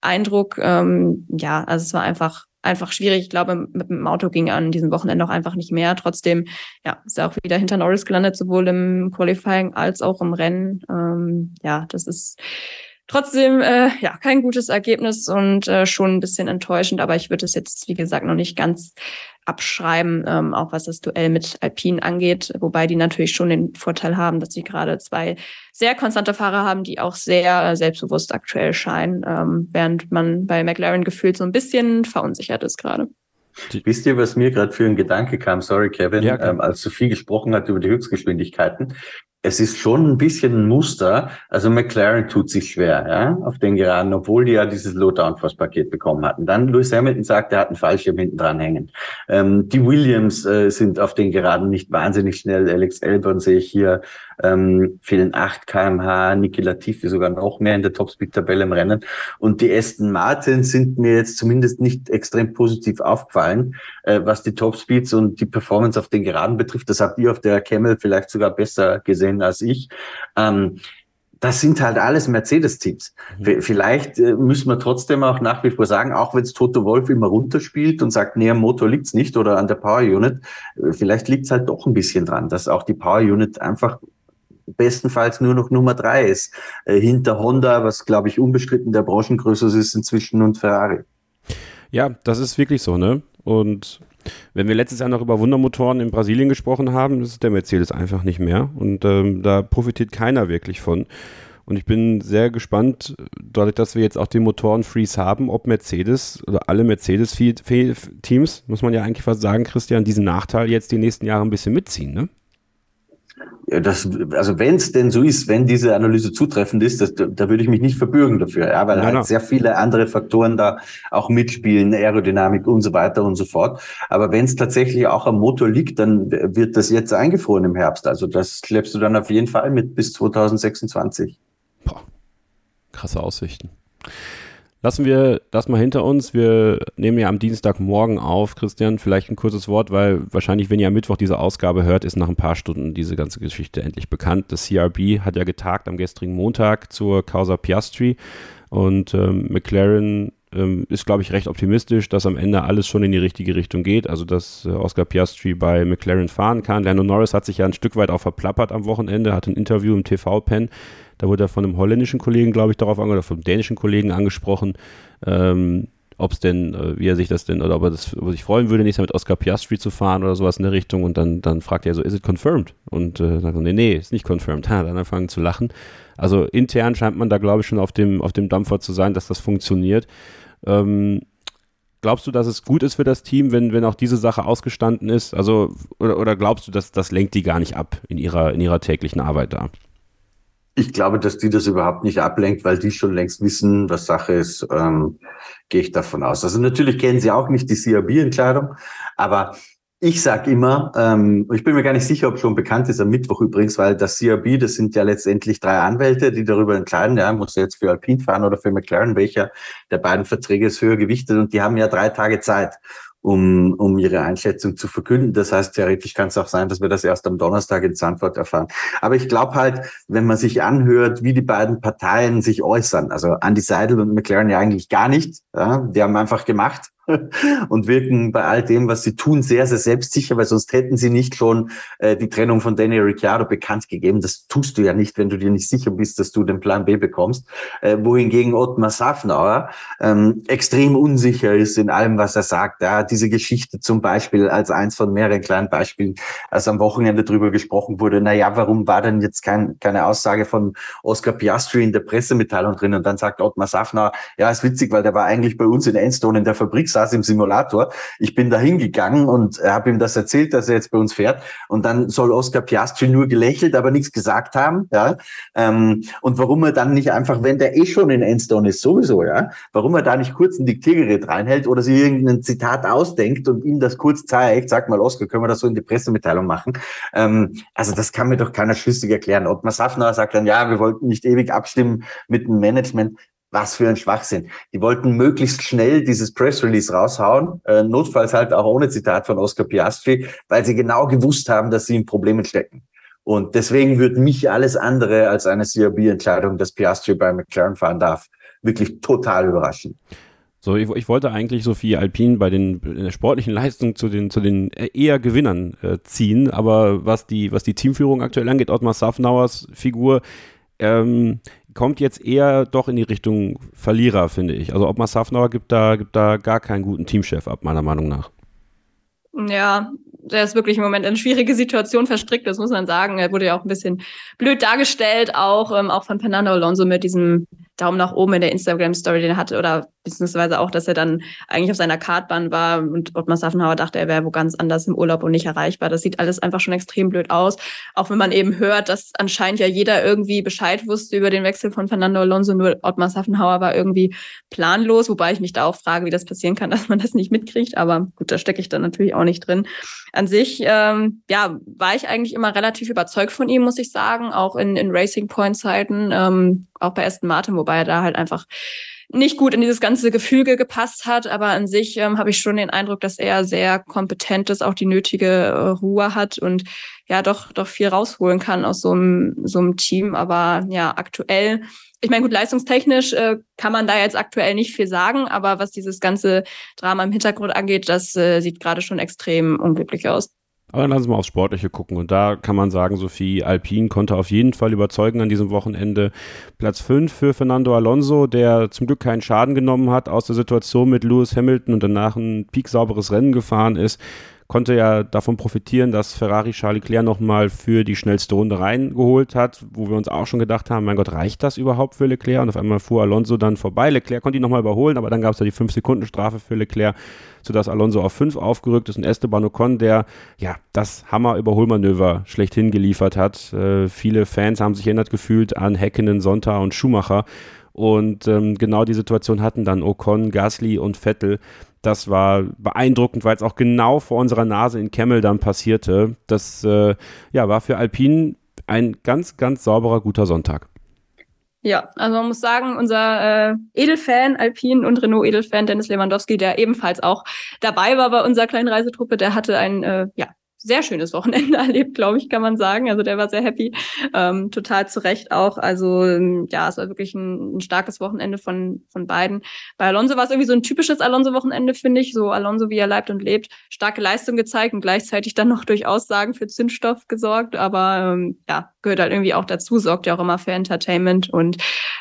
Eindruck. Ähm, ja, also es war einfach einfach schwierig. Ich glaube, mit dem Auto ging an diesem Wochenende auch einfach nicht mehr. Trotzdem, ja, ist er auch wieder hinter Norris gelandet, sowohl im Qualifying als auch im Rennen. Ähm, ja, das ist Trotzdem, äh, ja, kein gutes Ergebnis und äh, schon ein bisschen enttäuschend, aber ich würde es jetzt, wie gesagt, noch nicht ganz abschreiben, ähm, auch was das Duell mit Alpine angeht, wobei die natürlich schon den Vorteil haben, dass sie gerade zwei sehr konstante Fahrer haben, die auch sehr äh, selbstbewusst aktuell scheinen, ähm, während man bei McLaren gefühlt so ein bisschen verunsichert ist gerade.
Wisst ihr, was mir gerade für ein Gedanke kam? Sorry, Kevin, ja, ähm, als Sophie gesprochen hat über die Höchstgeschwindigkeiten es ist schon ein bisschen ein Muster. Also McLaren tut sich schwer, ja, auf den Geraden, obwohl die ja dieses Low Downforce Paket bekommen hatten. Dann Lewis Hamilton sagt, er hat einen Fallschirm hinten dran hängen. Ähm, die Williams äh, sind auf den Geraden nicht wahnsinnig schnell. Alex Elbern sehe ich hier ähm, fehlen 8 kmh, Niki Latifi sogar noch mehr in der Topspeed-Tabelle im Rennen. Und die Aston Martin sind mir jetzt zumindest nicht extrem positiv aufgefallen, äh, was die Topspeeds und die Performance auf den Geraden betrifft. Das habt ihr auf der Camel vielleicht sogar besser gesehen als ich. Ähm, das sind halt alles Mercedes-Teams. Mhm. Vielleicht äh, müssen wir trotzdem auch nach wie vor sagen, auch wenn es Toto Wolf immer runterspielt und sagt, nee, am Motor liegt's nicht oder an der Power Unit, äh, vielleicht liegt's halt doch ein bisschen dran, dass auch die Power Unit einfach bestenfalls nur noch Nummer drei ist. Äh, hinter Honda, was glaube ich unbestritten der Branchengröße ist inzwischen und Ferrari.
Ja, das ist wirklich so, ne? Und wenn wir letztes Jahr noch über Wundermotoren in Brasilien gesprochen haben, ist der Mercedes einfach nicht mehr. Und ähm, da profitiert keiner wirklich von. Und ich bin sehr gespannt, dadurch, dass wir jetzt auch den Motoren-Freeze haben, ob Mercedes oder alle Mercedes-Teams, muss man ja eigentlich fast sagen, Christian, diesen Nachteil jetzt die nächsten Jahre ein bisschen mitziehen, ne?
Das, also wenn es denn so ist, wenn diese Analyse zutreffend ist, das, da würde ich mich nicht verbürgen dafür, ja, weil halt sehr viele andere Faktoren da auch mitspielen, Aerodynamik und so weiter und so fort. Aber wenn es tatsächlich auch am Motor liegt, dann wird das jetzt eingefroren im Herbst. Also das schleppst du dann auf jeden Fall mit bis 2026. Boah,
krasse Aussichten. Lassen wir das mal hinter uns. Wir nehmen ja am Dienstagmorgen auf. Christian, vielleicht ein kurzes Wort, weil wahrscheinlich, wenn ihr am Mittwoch diese Ausgabe hört, ist nach ein paar Stunden diese ganze Geschichte endlich bekannt. Das CRB hat ja getagt am gestrigen Montag zur Causa Piastri und ähm, McLaren ähm, ist, glaube ich, recht optimistisch, dass am Ende alles schon in die richtige Richtung geht. Also, dass äh, Oscar Piastri bei McLaren fahren kann. Lando Norris hat sich ja ein Stück weit auch verplappert am Wochenende, hat ein Interview im TV-Pen da wurde er von einem holländischen Kollegen, glaube ich, darauf angesprochen, oder vom dänischen Kollegen angesprochen, ähm, ob es denn, äh, wie er sich das denn, oder ob er, das, ob er sich freuen würde, nächstes Mal mit Oscar Piastri zu fahren oder sowas in der Richtung. Und dann, dann fragt er so, is it confirmed? Und äh, sagt er, nee, nee, ist nicht confirmed. Ha, [LAUGHS] dann anfangen zu lachen. Also intern scheint man da, glaube ich, schon auf dem, auf dem Dampfer zu sein, dass das funktioniert. Ähm, glaubst du, dass es gut ist für das Team, wenn, wenn auch diese Sache ausgestanden ist? Also, oder, oder glaubst du, dass das lenkt die gar nicht ab in ihrer, in ihrer täglichen Arbeit da?
Ich glaube, dass die das überhaupt nicht ablenkt, weil die schon längst wissen, was Sache ist, ähm, gehe ich davon aus. Also natürlich kennen sie auch nicht die CRB-Entscheidung, aber ich sag immer, ähm, ich bin mir gar nicht sicher, ob schon bekannt ist am Mittwoch übrigens, weil das CRB, das sind ja letztendlich drei Anwälte, die darüber entscheiden, ja, muss er jetzt für Alpine fahren oder für McLaren, welcher der beiden Verträge ist höher gewichtet und die haben ja drei Tage Zeit. Um, um ihre Einschätzung zu verkünden. Das heißt, theoretisch kann es auch sein, dass wir das erst am Donnerstag in Zandvoort erfahren. Aber ich glaube halt, wenn man sich anhört, wie die beiden Parteien sich äußern, also Andy Seidel und McLaren ja eigentlich gar nicht, ja, die haben einfach gemacht, und wirken bei all dem, was sie tun, sehr, sehr selbstsicher, weil sonst hätten sie nicht schon äh, die Trennung von Danny Ricciardo bekannt gegeben. Das tust du ja nicht, wenn du dir nicht sicher bist, dass du den Plan B bekommst. Äh, wohingegen Ottmar Safnauer ähm, extrem unsicher ist in allem, was er sagt. Ja, diese Geschichte zum Beispiel als eins von mehreren kleinen Beispielen, als am Wochenende drüber gesprochen wurde, na ja, warum war denn jetzt kein, keine Aussage von Oscar Piastri in der Pressemitteilung drin? Und dann sagt Ottmar Safnauer, ja, ist witzig, weil der war eigentlich bei uns in Enstone in der Fabrik, saß im Simulator. Ich bin da hingegangen und habe ihm das erzählt, dass er jetzt bei uns fährt. Und dann soll Oscar Piastri nur gelächelt, aber nichts gesagt haben. Ja? Ähm, und warum er dann nicht einfach, wenn der eh schon in Enstone ist, sowieso, ja, warum er da nicht kurz ein Diktiergerät reinhält oder sich irgendein Zitat ausdenkt und ihm das kurz zeigt, sag mal, Oscar, können wir das so in die Pressemitteilung machen? Ähm, also das kann mir doch keiner schlüssig erklären. Ottmar Safner sagt dann, ja, wir wollten nicht ewig abstimmen mit dem Management. Was für ein Schwachsinn. Die wollten möglichst schnell dieses Press Release raushauen, äh, notfalls halt auch ohne Zitat von Oscar Piastri, weil sie genau gewusst haben, dass sie in Problemen stecken. Und deswegen würde mich alles andere als eine CRB-Entscheidung, dass Piastri bei McLaren fahren darf, wirklich total überraschen.
So, ich, ich, wollte eigentlich Sophie Alpin bei den der sportlichen Leistungen zu den, zu den eher Gewinnern äh, ziehen, aber was die, was die Teamführung aktuell angeht, Ottmar Safnauers Figur, ähm, kommt jetzt eher doch in die Richtung Verlierer, finde ich. Also Ottmar Safnauer gibt da, gibt da gar keinen guten Teamchef ab, meiner Meinung nach.
Ja, der ist wirklich im Moment in schwierige Situation verstrickt, das muss man sagen. Er wurde ja auch ein bisschen blöd dargestellt, auch, ähm, auch von Fernando Alonso mit diesem Daumen nach oben in der Instagram-Story, den er hatte, oder beziehungsweise auch, dass er dann eigentlich auf seiner Kartbahn war und Ottmar Saffenhauer dachte, er wäre wo ganz anders im Urlaub und nicht erreichbar. Das sieht alles einfach schon extrem blöd aus. Auch wenn man eben hört, dass anscheinend ja jeder irgendwie Bescheid wusste über den Wechsel von Fernando Alonso, nur Ottmar Saffenhauer war irgendwie planlos, wobei ich mich da auch frage, wie das passieren kann, [LAUGHS] dass man das nicht mitkriegt. Aber gut, da stecke ich dann natürlich auch nicht drin. An sich, ähm, ja, war ich eigentlich immer relativ überzeugt von ihm, muss ich sagen, auch in, in Racing Point Zeiten, ähm, auch bei Aston Martin, wobei er da halt einfach nicht gut in dieses ganze Gefüge gepasst hat, aber an sich ähm, habe ich schon den Eindruck, dass er sehr kompetent ist, auch die nötige äh, Ruhe hat und ja doch doch viel rausholen kann aus so einem so einem Team. Aber ja, aktuell, ich meine, gut, leistungstechnisch äh, kann man da jetzt aktuell nicht viel sagen, aber was dieses ganze Drama im Hintergrund angeht, das äh, sieht gerade schon extrem unglücklich aus.
Aber dann lassen wir aufs Sportliche gucken. Und da kann man sagen, Sophie Alpin konnte auf jeden Fall überzeugen an diesem Wochenende. Platz 5 für Fernando Alonso, der zum Glück keinen Schaden genommen hat aus der Situation mit Lewis Hamilton und danach ein pieksauberes Rennen gefahren ist konnte ja davon profitieren, dass Ferrari Charles Leclerc nochmal für die schnellste Runde reingeholt hat, wo wir uns auch schon gedacht haben, mein Gott, reicht das überhaupt für Leclerc? Und auf einmal fuhr Alonso dann vorbei. Leclerc konnte ihn nochmal überholen, aber dann gab es ja die 5-Sekunden-Strafe für Leclerc, sodass Alonso auf 5 aufgerückt ist und Esteban Ocon, der ja das Hammer-Überholmanöver schlechthin geliefert hat. Äh, viele Fans haben sich erinnert gefühlt an Häkkinen, Sonntag und Schumacher. Und ähm, genau die Situation hatten dann Ocon, Gasly und Vettel. Das war beeindruckend, weil es auch genau vor unserer Nase in Kemmel dann passierte. Das äh, ja, war für Alpine ein ganz, ganz sauberer, guter Sonntag.
Ja, also man muss sagen, unser äh, Edelfan, Alpine und Renault Edelfan Dennis Lewandowski, der ebenfalls auch dabei war bei unserer kleinen Reisetruppe, der hatte ein äh, ja, sehr schönes Wochenende [LAUGHS] erlebt, glaube ich, kann man sagen. Also der war sehr happy, ähm, total zu Recht auch. Also ähm, ja, es war wirklich ein, ein, starkes Wochenende von von beiden. Bei Alonso war es irgendwie so ein typisches Alonso-Wochenende, finde ich. So Alonso, wie er leibt und lebt, starke Leistung gezeigt und gleichzeitig dann noch durch Aussagen für Zündstoff gesorgt. Aber ähm, ja, gehört halt irgendwie auch dazu, sorgt ja auch immer für Entertainment und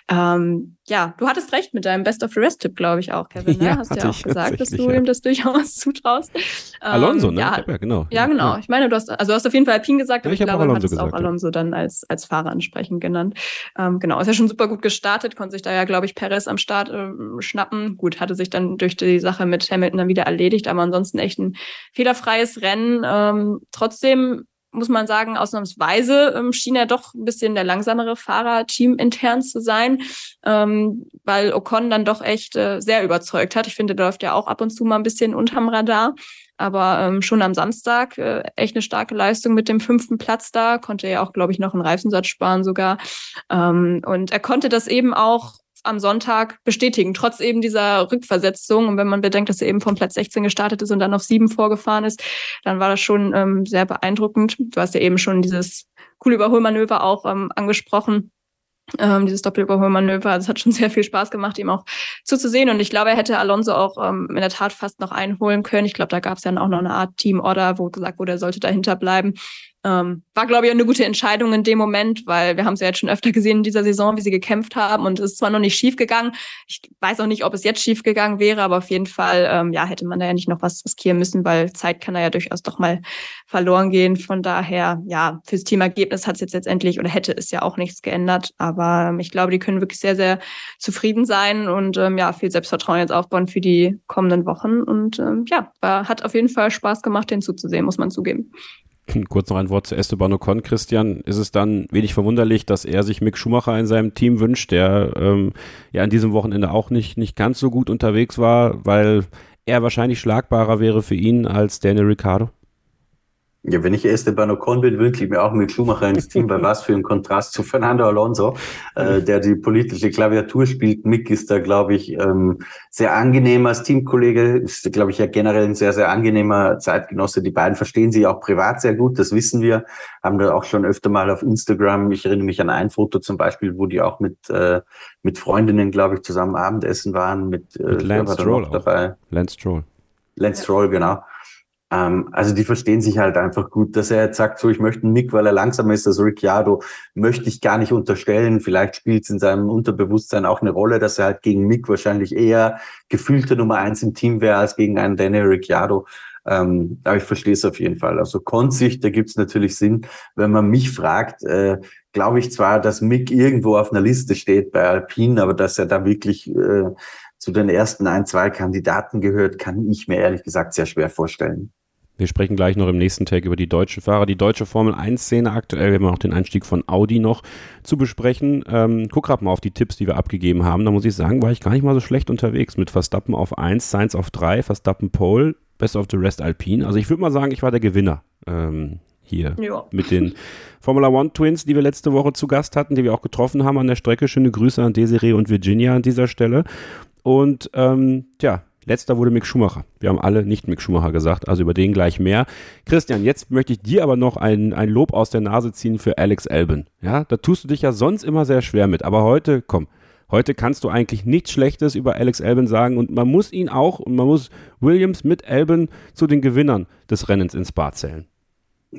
ähm, ja, du hattest recht mit deinem Best of the Rest Tipp, glaube ich auch, Kevin. Ne? Ja, Hast ja auch gesagt, dass du ja. ihm das [LAUGHS] durchaus zutraust.
Alonso, ähm, ne? Ja, ja, genau.
Ja, genau. Ich meine, du hast, also du hast auf jeden Fall Alpin gesagt, aber ich, ich glaube, du hattest gesagt, auch Alonso dann als, als Fahrer ansprechend genannt. Ähm, genau, ist ja schon super gut gestartet, konnte sich da ja, glaube ich, Perez am Start äh, schnappen. Gut, hatte sich dann durch die Sache mit Hamilton dann wieder erledigt, aber ansonsten echt ein fehlerfreies Rennen. Ähm, trotzdem muss man sagen, ausnahmsweise ähm, schien er doch ein bisschen der langsamere Fahrer teamintern zu sein, ähm, weil Ocon dann doch echt äh, sehr überzeugt hat. Ich finde, der läuft ja auch ab und zu mal ein bisschen unterm Radar. Aber ähm, schon am Samstag äh, echt eine starke Leistung mit dem fünften Platz da, konnte er ja auch, glaube ich, noch einen Reifensatz sparen sogar. Ähm, und er konnte das eben auch am Sonntag bestätigen, trotz eben dieser Rückversetzung. Und wenn man bedenkt, dass er eben vom Platz 16 gestartet ist und dann auf sieben vorgefahren ist, dann war das schon ähm, sehr beeindruckend. Du hast ja eben schon dieses coole Überholmanöver auch ähm, angesprochen ähm, dieses Doppelüberholmanöver. Das hat schon [LAUGHS] sehr viel Spaß gemacht, ihm auch zuzusehen. Und ich glaube, er hätte Alonso auch ähm, in der Tat fast noch einholen können. Ich glaube, da gab es ja auch noch eine Art Team-Order, wo gesagt wurde, er sollte dahinter bleiben. Ähm, war, glaube ich, eine gute Entscheidung in dem Moment, weil wir haben es ja jetzt schon öfter gesehen in dieser Saison, wie sie gekämpft haben und es ist zwar noch nicht schief gegangen. Ich weiß auch nicht, ob es jetzt schief gegangen wäre, aber auf jeden Fall, ähm, ja, hätte man da ja nicht noch was riskieren müssen, weil Zeit kann da ja durchaus doch mal verloren gehen. Von daher, ja, fürs Teamergebnis hat es jetzt letztendlich oder hätte es ja auch nichts geändert. Aber ähm, ich glaube, die können wirklich sehr, sehr zufrieden sein und ähm, ja, viel Selbstvertrauen jetzt aufbauen für die kommenden Wochen. Und ähm, ja, war, hat auf jeden Fall Spaß gemacht, den zuzusehen, muss man zugeben.
Kurz noch ein Wort zu Esteban Ocon, Christian. Ist es dann wenig verwunderlich, dass er sich Mick Schumacher in seinem Team wünscht, der ähm, ja an diesem Wochenende auch nicht, nicht ganz so gut unterwegs war, weil er wahrscheinlich schlagbarer wäre für ihn als Daniel Ricciardo?
Ja, wenn ich Esteban Ocon bin, wünsche ich mir auch mit Schumacher ins Team, weil was für ein Kontrast zu Fernando Alonso, äh, der die politische Klaviatur spielt. Mick ist da, glaube ich, ähm, sehr angenehm als Teamkollege, ist, glaube ich, ja generell ein sehr, sehr angenehmer Zeitgenosse. Die beiden verstehen sich auch privat sehr gut, das wissen wir, haben da auch schon öfter mal auf Instagram, ich erinnere mich an ein Foto zum Beispiel, wo die auch mit, äh, mit Freundinnen, glaube ich, zusammen Abendessen waren, mit,
äh, mit Lance Stroll
dabei. Lance Stroll. Lance Stroll, genau. Ähm, also die verstehen sich halt einfach gut, dass er jetzt sagt, so ich möchte einen Mick, weil er langsamer ist als Ricciardo, möchte ich gar nicht unterstellen. Vielleicht spielt es in seinem Unterbewusstsein auch eine Rolle, dass er halt gegen Mick wahrscheinlich eher gefühlte Nummer eins im Team wäre als gegen einen Daniel Ricciardo. Ähm, aber ich verstehe es auf jeden Fall. Also Konsicht, da gibt es natürlich Sinn. Wenn man mich fragt, äh, glaube ich zwar, dass Mick irgendwo auf einer Liste steht bei Alpine, aber dass er da wirklich äh, zu den ersten ein, zwei Kandidaten gehört, kann ich mir ehrlich gesagt sehr schwer vorstellen.
Wir sprechen gleich noch im nächsten Tag über die deutschen Fahrer, die deutsche Formel 1-Szene aktuell. Wir haben auch den Einstieg von Audi noch zu besprechen. Ähm, guck gerade mal auf die Tipps, die wir abgegeben haben. Da muss ich sagen, war ich gar nicht mal so schlecht unterwegs mit Verstappen auf 1, Sainz auf 3, Verstappen Pole, Best of the Rest Alpine. Also ich würde mal sagen, ich war der Gewinner ähm, hier ja. mit den [LAUGHS] Formula One Twins, die wir letzte Woche zu Gast hatten, die wir auch getroffen haben an der Strecke. Schöne Grüße an Desiree und Virginia an dieser Stelle. Und ähm, ja, Letzter wurde Mick Schumacher. Wir haben alle nicht Mick Schumacher gesagt, also über den gleich mehr. Christian, jetzt möchte ich dir aber noch ein, ein Lob aus der Nase ziehen für Alex Albin. Ja, da tust du dich ja sonst immer sehr schwer mit, aber heute, komm, heute kannst du eigentlich nichts Schlechtes über Alex Albin sagen und man muss ihn auch und man muss Williams mit Albin zu den Gewinnern des Rennens ins Bad zählen.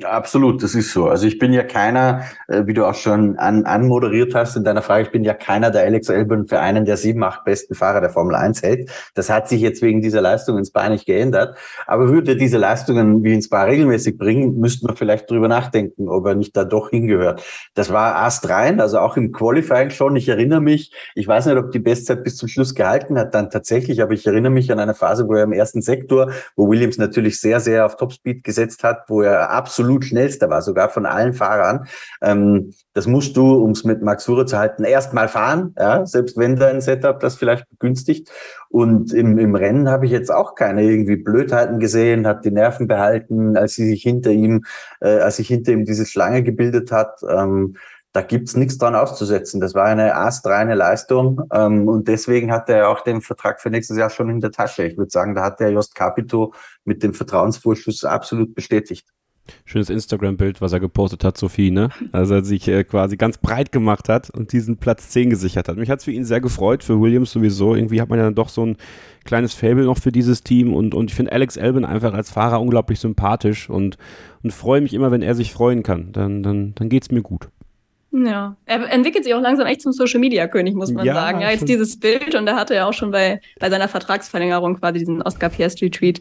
Absolut, das ist so. Also ich bin ja keiner, äh, wie du auch schon an, anmoderiert hast in deiner Frage, ich bin ja keiner, der Alex Albon für einen der sieben, acht besten Fahrer der Formel 1 hält. Das hat sich jetzt wegen dieser Leistung ins Spa nicht geändert. Aber würde diese Leistungen wie ins Spa regelmäßig bringen, müsste man vielleicht drüber nachdenken, ob er nicht da doch hingehört. Das war Ast rein, also auch im Qualifying schon. Ich erinnere mich, ich weiß nicht, ob die Bestzeit bis zum Schluss gehalten hat, dann tatsächlich, aber ich erinnere mich an eine Phase, wo er im ersten Sektor, wo Williams natürlich sehr, sehr auf Topspeed gesetzt hat, wo er absolut absolut schnellster war, sogar von allen Fahrern. Ähm, das musst du, um es mit Max Surer zu halten, erstmal fahren, ja, selbst wenn dein Setup das vielleicht begünstigt. Und im, im Rennen habe ich jetzt auch keine irgendwie Blödheiten gesehen, hat die Nerven behalten, als sie sich hinter ihm, äh, als sich hinter ihm diese Schlange gebildet hat. Ähm, da gibt's nichts dran auszusetzen. Das war eine astreine Leistung ähm, und deswegen hat er auch den Vertrag für nächstes Jahr schon in der Tasche. Ich würde sagen, da hat der Jost Capito mit dem Vertrauensvorschuss absolut bestätigt.
Schönes Instagram-Bild, was er gepostet hat, Sophie, ne? Also er sich äh, quasi ganz breit gemacht hat und diesen Platz 10 gesichert hat. Mich hat es für ihn sehr gefreut, für Williams sowieso. Irgendwie hat man ja dann doch so ein kleines Fable noch für dieses Team und, und ich finde Alex Albin einfach als Fahrer unglaublich sympathisch und, und freue mich immer, wenn er sich freuen kann. Dann, dann, dann geht's mir gut.
Ja, er entwickelt sich auch langsam echt zum Social Media König, muss man ja, sagen. Ja, jetzt dieses Bild und da hatte er auch schon bei, bei seiner Vertragsverlängerung quasi diesen Oscar Piastri Tweet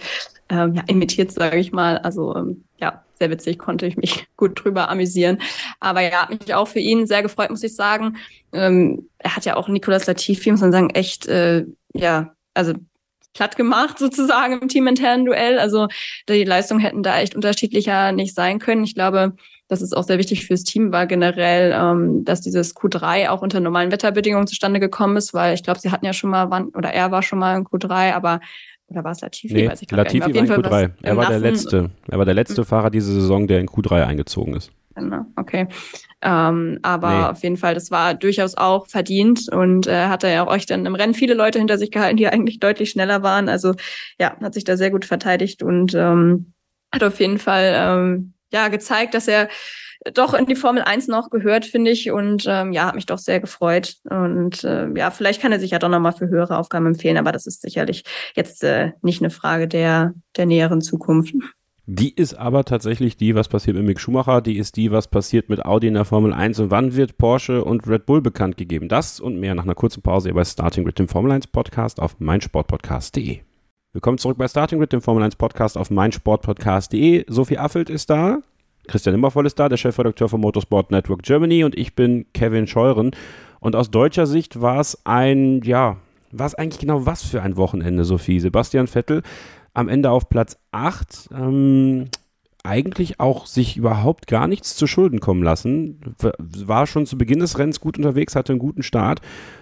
ähm, ja, imitiert, sage ich mal. Also ähm, ja, sehr witzig, konnte ich mich [LAUGHS] gut drüber amüsieren. Aber ja, hat mich auch für ihn sehr gefreut, muss ich sagen. Ähm, er hat ja auch Nicolas Latifi, muss man sagen, echt, äh, ja, also platt gemacht [LAUGHS] sozusagen im teaminternen Duell. Also die Leistungen hätten da echt unterschiedlicher nicht sein können. Ich glaube, das ist auch sehr wichtig fürs Team, war generell, ähm, dass dieses Q3 auch unter normalen Wetterbedingungen zustande gekommen ist, weil ich glaube, sie hatten ja schon mal, wann, oder er war schon mal in Q3, aber oder war es Latifi?
Nee, Weiß ich Latifi war in Q3. Er war der letzte. Er war der letzte Fahrer diese Saison, der in Q3 eingezogen ist.
Ne? Okay. Ähm, aber nee. auf jeden Fall, das war durchaus auch verdient und äh, hat er ja auch euch dann im Rennen viele Leute hinter sich gehalten, die [LAUGHS] eigentlich deutlich schneller waren. Also ja, hat sich da sehr gut verteidigt und ähm, hat auf jeden Fall ähm, ja gezeigt, dass er doch in die Formel 1 noch gehört, finde ich. Und ähm, ja, hat mich doch sehr gefreut. Und äh, ja, vielleicht kann er sich ja doch nochmal für höhere Aufgaben empfehlen, aber das ist sicherlich jetzt äh, nicht eine Frage der, der näheren Zukunft.
Die ist aber tatsächlich die, was passiert mit Mick Schumacher, die ist die, was passiert mit Audi in der Formel 1 und wann wird Porsche und Red Bull bekannt gegeben. Das und mehr nach einer kurzen Pause hier bei Starting Grid, dem Formel 1 Podcast auf meinsportpodcast.de. Willkommen zurück bei Starting Grid, dem Formel 1 Podcast auf meinsportpodcast.de. Sophie Affelt ist da, Christian Immervoll ist da, der Chefredakteur von Motorsport Network Germany und ich bin Kevin Scheuren. Und aus deutscher Sicht war es ein, ja, war es eigentlich genau was für ein Wochenende, Sophie? Sebastian Vettel am Ende auf Platz 8. Ähm, eigentlich auch sich überhaupt gar nichts zu Schulden kommen lassen. War schon zu Beginn des Rennens gut unterwegs, hatte einen guten Start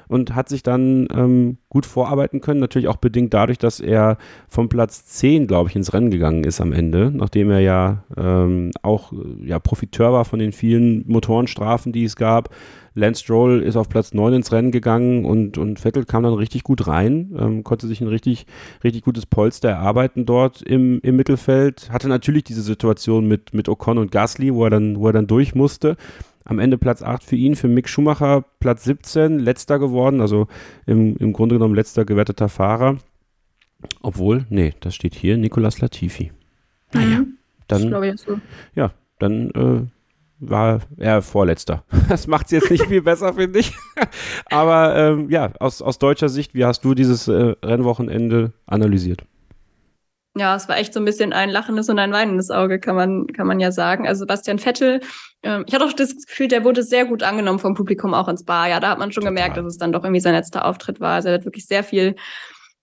und hat sich dann ähm, gut vorarbeiten können. Natürlich auch bedingt dadurch, dass er vom Platz 10, glaube ich, ins Rennen gegangen ist am Ende, nachdem er ja ähm, auch ja, Profiteur war von den vielen Motorenstrafen, die es gab. Lance Stroll ist auf Platz 9 ins Rennen gegangen und, und Vettel kam dann richtig gut rein, ähm, konnte sich ein richtig, richtig gutes Polster erarbeiten dort im, im Mittelfeld. Hatte natürlich diese Situation mit, mit Ocon und Gasly, wo er dann, wo er dann durch musste. Am Ende Platz 8 für ihn, für Mick Schumacher Platz 17, letzter geworden, also im, im Grunde genommen letzter gewerteter Fahrer. Obwohl, nee, das steht hier, Nicolas Latifi. Naja, mhm. dann, so. ja, dann äh, war er Vorletzter. [LAUGHS] Das macht es jetzt nicht viel besser, finde ich. [LAUGHS] Aber ähm, ja, aus, aus deutscher Sicht, wie hast du dieses äh, Rennwochenende analysiert?
Ja, es war echt so ein bisschen ein lachendes und ein weinendes Auge, kann man, kann man ja sagen. Also Sebastian Vettel, ähm, ich hatte auch das Gefühl, der wurde sehr gut angenommen vom Publikum auch ins Bar. Ja, da hat man schon Total. gemerkt, dass es dann doch irgendwie sein letzter Auftritt war. Also er hat wirklich sehr viel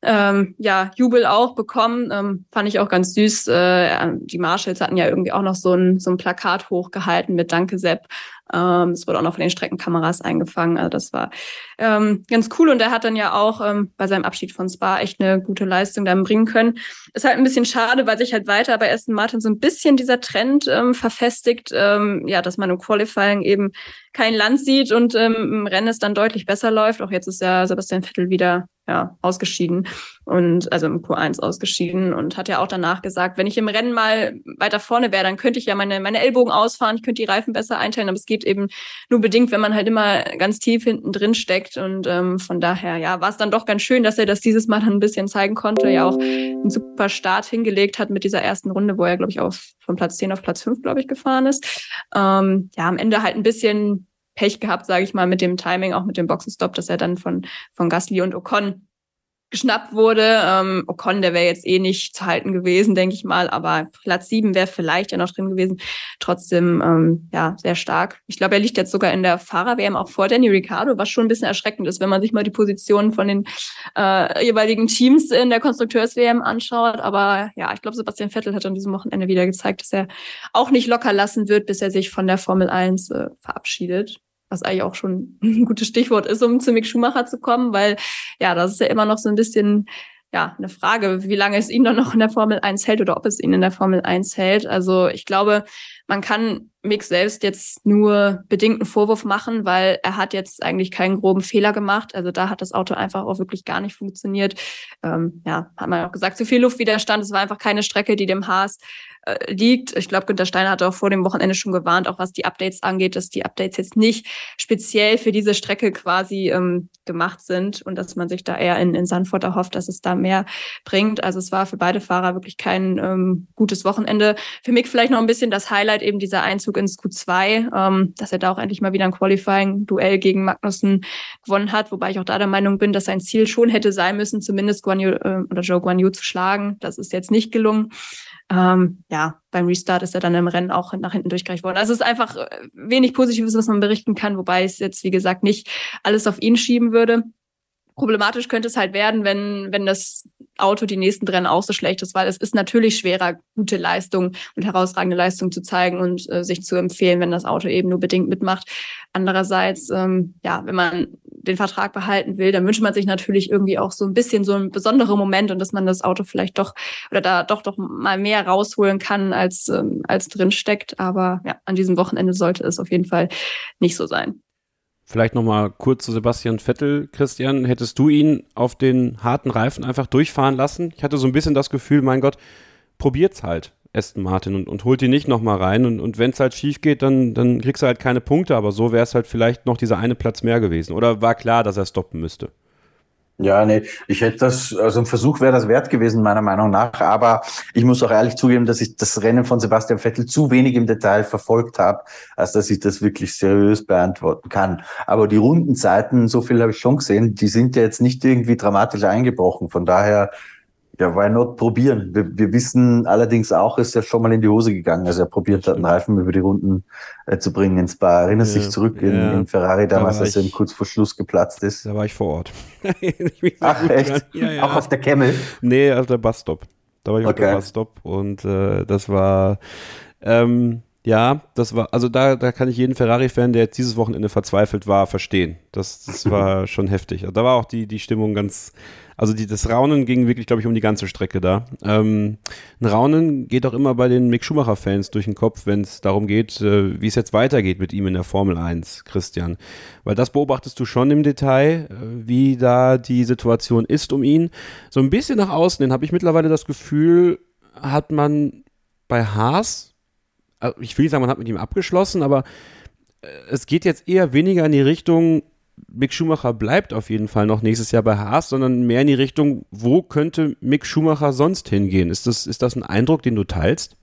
ähm, ja, Jubel auch bekommen. Ähm, fand ich auch ganz süß. Äh, die Marshalls hatten ja irgendwie auch noch so ein, so ein Plakat hochgehalten mit Danke Sepp. Ähm, es wurde auch noch von den Streckenkameras eingefangen. Also das war ähm, ganz cool. Und er hat dann ja auch ähm, bei seinem Abschied von Spa echt eine gute Leistung dann bringen können. Ist halt ein bisschen schade, weil sich halt weiter bei Aston Martin so ein bisschen dieser Trend ähm, verfestigt, ähm, ja, dass man im Qualifying eben kein Land sieht und ähm, im Rennen es dann deutlich besser läuft. Auch jetzt ist ja Sebastian Vettel wieder ja, ausgeschieden und also im Q1 ausgeschieden und hat ja auch danach gesagt, wenn ich im Rennen mal weiter vorne wäre, dann könnte ich ja meine, meine Ellbogen ausfahren, ich könnte die Reifen besser einteilen, aber es geht eben nur bedingt, wenn man halt immer ganz tief hinten drin steckt und ähm, von daher, ja, war es dann doch ganz schön, dass er das dieses Mal dann ein bisschen zeigen konnte, ja auch einen super Start hingelegt hat mit dieser ersten Runde, wo er, glaube ich, auf, von Platz 10 auf Platz 5, glaube ich, gefahren ist. Ähm, ja, am Ende halt ein bisschen Pech gehabt, sage ich mal, mit dem Timing, auch mit dem Boxenstopp, dass er dann von, von Gasly und Ocon geschnappt wurde. Ähm, Ocon, der wäre jetzt eh nicht zu halten gewesen, denke ich mal, aber Platz sieben wäre vielleicht ja noch drin gewesen. Trotzdem, ähm, ja, sehr stark. Ich glaube, er liegt jetzt sogar in der Fahrer-WM auch vor Danny Ricciardo, was schon ein bisschen erschreckend ist, wenn man sich mal die Positionen von den äh, jeweiligen Teams in der Konstrukteurs-WM anschaut. Aber ja, ich glaube, Sebastian Vettel hat an diesem Wochenende wieder gezeigt, dass er auch nicht locker lassen wird, bis er sich von der Formel 1 äh, verabschiedet was eigentlich auch schon [LAUGHS] ein gutes Stichwort ist, um zu Mick Schumacher zu kommen, weil ja, das ist ja immer noch so ein bisschen ja, eine Frage, wie lange es ihn dann noch in der Formel 1 hält oder ob es ihn in der Formel 1 hält. Also ich glaube, man kann Mick selbst jetzt nur bedingten Vorwurf machen, weil er hat jetzt eigentlich keinen groben Fehler gemacht. Also da hat das Auto einfach auch wirklich gar nicht funktioniert. Ähm, ja, hat man auch gesagt, zu viel Luftwiderstand. Es war einfach keine Strecke, die dem Haas äh, liegt. Ich glaube, Günter Steiner hat auch vor dem Wochenende schon gewarnt, auch was die Updates angeht, dass die Updates jetzt nicht speziell für diese Strecke quasi ähm, gemacht sind und dass man sich da eher in, in Sanford erhofft, dass es da mehr bringt. Also es war für beide Fahrer wirklich kein ähm, gutes Wochenende. Für mich vielleicht noch ein bisschen das Highlight eben dieser Einzug ins Q2, ähm, dass er da auch endlich mal wieder ein Qualifying-Duell gegen Magnussen gewonnen hat, wobei ich auch da der Meinung bin, dass sein Ziel schon hätte sein müssen, zumindest Guan Yu, äh, oder Joe Guan Yu zu schlagen. Das ist jetzt nicht gelungen. Ähm, ja, beim Restart ist er dann im Rennen auch nach hinten durchgereicht worden. Also es ist einfach äh, wenig Positives, was man berichten kann, wobei es jetzt, wie gesagt, nicht alles auf ihn schieben würde. Problematisch könnte es halt werden, wenn, wenn das Auto die nächsten Rennen auch so schlecht ist, weil es ist natürlich schwerer, gute Leistung und herausragende Leistung zu zeigen und äh, sich zu empfehlen, wenn das Auto eben nur bedingt mitmacht. Andererseits, ähm, ja, wenn man den Vertrag behalten will, dann wünscht man sich natürlich irgendwie auch so ein bisschen so ein besonderer Moment und dass man das Auto vielleicht doch oder da doch doch mal mehr rausholen kann, als, ähm, als drin steckt. Aber ja, an diesem Wochenende sollte es auf jeden Fall nicht so sein.
Vielleicht nochmal kurz zu Sebastian Vettel, Christian. Hättest du ihn auf den harten Reifen einfach durchfahren lassen? Ich hatte so ein bisschen das Gefühl, mein Gott, probiert's halt. Aston Martin und, und holt die nicht nochmal rein. Und, und wenn es halt schief geht, dann, dann kriegst du halt keine Punkte, aber so wäre es halt vielleicht noch dieser eine Platz mehr gewesen. Oder war klar, dass er stoppen müsste?
Ja, nee, ich hätte das, also ein Versuch wäre das wert gewesen, meiner Meinung nach. Aber ich muss auch ehrlich zugeben, dass ich das Rennen von Sebastian Vettel zu wenig im Detail verfolgt habe, als dass ich das wirklich seriös beantworten kann. Aber die Rundenzeiten, so viel habe ich schon gesehen, die sind ja jetzt nicht irgendwie dramatisch eingebrochen. Von daher ja, why not probieren? Wir, wir wissen allerdings auch, ist ja schon mal in die Hose gegangen. Also er probiert hat, einen Reifen über die Runden äh, zu bringen ins Bar. Erinnert ja, sich zurück in, ja. in Ferrari damals, da als er kurz vor Schluss geplatzt ist.
Da war ich vor Ort. [LAUGHS]
Ach, echt? Ja, auch auf der Camel?
Nee, auf der Busstop. Da war ich okay. auf der Busstop und äh, das war ähm, ja, das war, also da, da kann ich jeden Ferrari-Fan, der jetzt dieses Wochenende verzweifelt war, verstehen. Das, das war [LAUGHS] schon heftig. Also da war auch die, die Stimmung ganz, also die, das Raunen ging wirklich, glaube ich, um die ganze Strecke da. Ähm, ein Raunen geht auch immer bei den Mick Schumacher-Fans durch den Kopf, wenn es darum geht, äh, wie es jetzt weitergeht mit ihm in der Formel 1, Christian. Weil das beobachtest du schon im Detail, äh, wie da die Situation ist um ihn. So ein bisschen nach außen hin habe ich mittlerweile das Gefühl, hat man bei Haas, also ich will nicht sagen, man hat mit ihm abgeschlossen, aber äh, es geht jetzt eher weniger in die Richtung, Mick Schumacher bleibt auf jeden Fall noch nächstes Jahr bei Haas, sondern mehr in die Richtung, wo könnte Mick Schumacher sonst hingehen? Ist das, ist das ein Eindruck, den du teilst?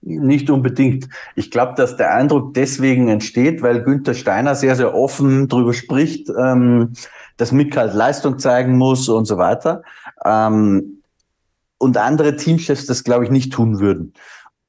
Nicht unbedingt. Ich glaube, dass der Eindruck deswegen entsteht, weil Günther Steiner sehr, sehr offen darüber spricht, ähm, dass Mick halt Leistung zeigen muss und so weiter. Ähm, und andere Teamchefs das, glaube ich, nicht tun würden.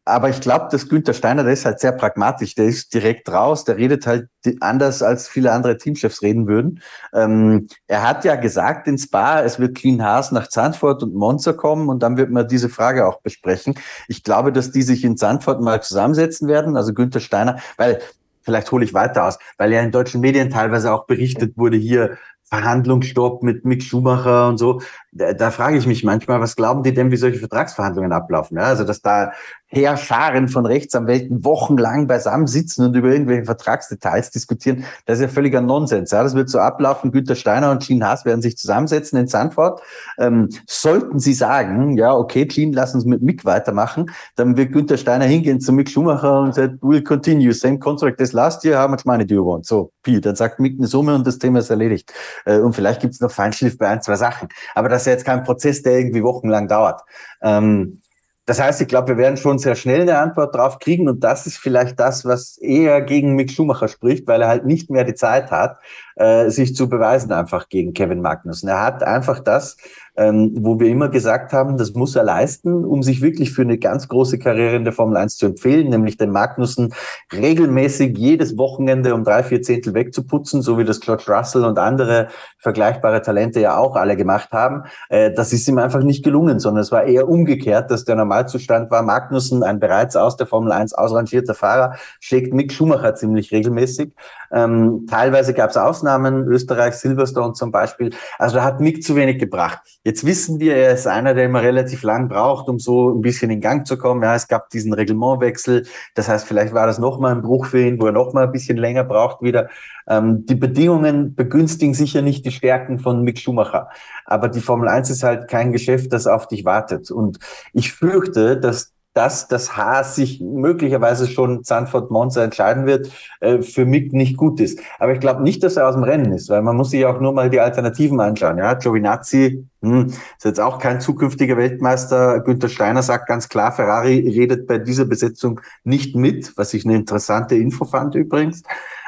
Aber ich glaube, dass Günther Steiner, der ist halt sehr pragmatisch, der ist direkt raus, der redet halt anders, als viele andere Teamchefs reden würden. Ähm, er hat ja gesagt in Spa, es wird Clean Haas nach Zandvoort und Monza kommen und dann wird man diese Frage auch besprechen. Ich glaube, dass die sich in Zandvoort mal zusammensetzen werden, also Günther Steiner, weil vielleicht hole ich weiter aus, weil ja in deutschen Medien teilweise auch berichtet wurde hier, Verhandlungsstopp mit Mick Schumacher und so. Da, da frage ich mich manchmal, was glauben die denn, wie solche Vertragsverhandlungen ablaufen? Ja, also, dass da Heerscharen von Rechtsanwälten wochenlang beisammen sitzen und über irgendwelche Vertragsdetails diskutieren, das ist ja völliger Nonsens. Ja, das wird so ablaufen. Günter Steiner und Jean Haas werden sich zusammensetzen in Sandford. Ähm, sollten sie sagen, ja, okay, Jean, lass uns mit Mick weitermachen, dann wird Günter Steiner hingehen zu Mick Schumacher und sagt, we'll continue, same contract as last year, how much money do you want? So, Pi, dann sagt Mick eine Summe und das Thema ist erledigt. Äh, und vielleicht gibt es noch Feinschliff bei ein, zwei Sachen. Aber das ist ja jetzt kein Prozess, der irgendwie wochenlang dauert. Ähm, das heißt, ich glaube, wir werden schon sehr schnell eine Antwort drauf kriegen und das ist vielleicht das, was eher gegen Mick Schumacher spricht, weil er halt nicht mehr die Zeit hat, äh, sich zu beweisen einfach gegen Kevin Magnussen. Er hat einfach das, ähm, wo wir immer gesagt haben, das muss er leisten, um sich wirklich für eine ganz große Karriere in der Formel 1 zu empfehlen, nämlich den Magnussen regelmäßig jedes Wochenende um drei, vier Zehntel wegzuputzen, so wie das George Russell und andere vergleichbare Talente ja auch alle gemacht haben. Äh, das ist ihm einfach nicht gelungen, sondern es war eher umgekehrt, dass der Normalzustand war, Magnussen, ein bereits aus der Formel 1 ausrangierter Fahrer, schlägt Mick Schumacher ziemlich regelmäßig. Ähm, teilweise gab es Ausnahmen, Österreich, Silverstone zum Beispiel. Also da hat Mick zu wenig gebracht. Jetzt wissen wir, er ist einer, der immer relativ lang braucht, um so ein bisschen in Gang zu kommen. Ja, es gab diesen Reglementwechsel. Das heißt, vielleicht war das nochmal ein Bruch für ihn, wo er nochmal ein bisschen länger braucht wieder. Ähm, die Bedingungen begünstigen sicher nicht die Stärken von Mick Schumacher. Aber die Formel 1 ist halt kein Geschäft, das auf dich wartet. Und ich fürchte, dass dass das Haas sich möglicherweise schon Sanford Monza entscheiden wird, äh, für Mick nicht gut ist. Aber ich glaube nicht, dass er aus dem Rennen ist, weil man muss sich auch nur mal die Alternativen anschauen. Ja, Giovinazzi hm, ist jetzt auch kein zukünftiger Weltmeister. Günther Steiner sagt ganz klar, Ferrari redet bei dieser Besetzung nicht mit, was ich eine interessante Info fand übrigens.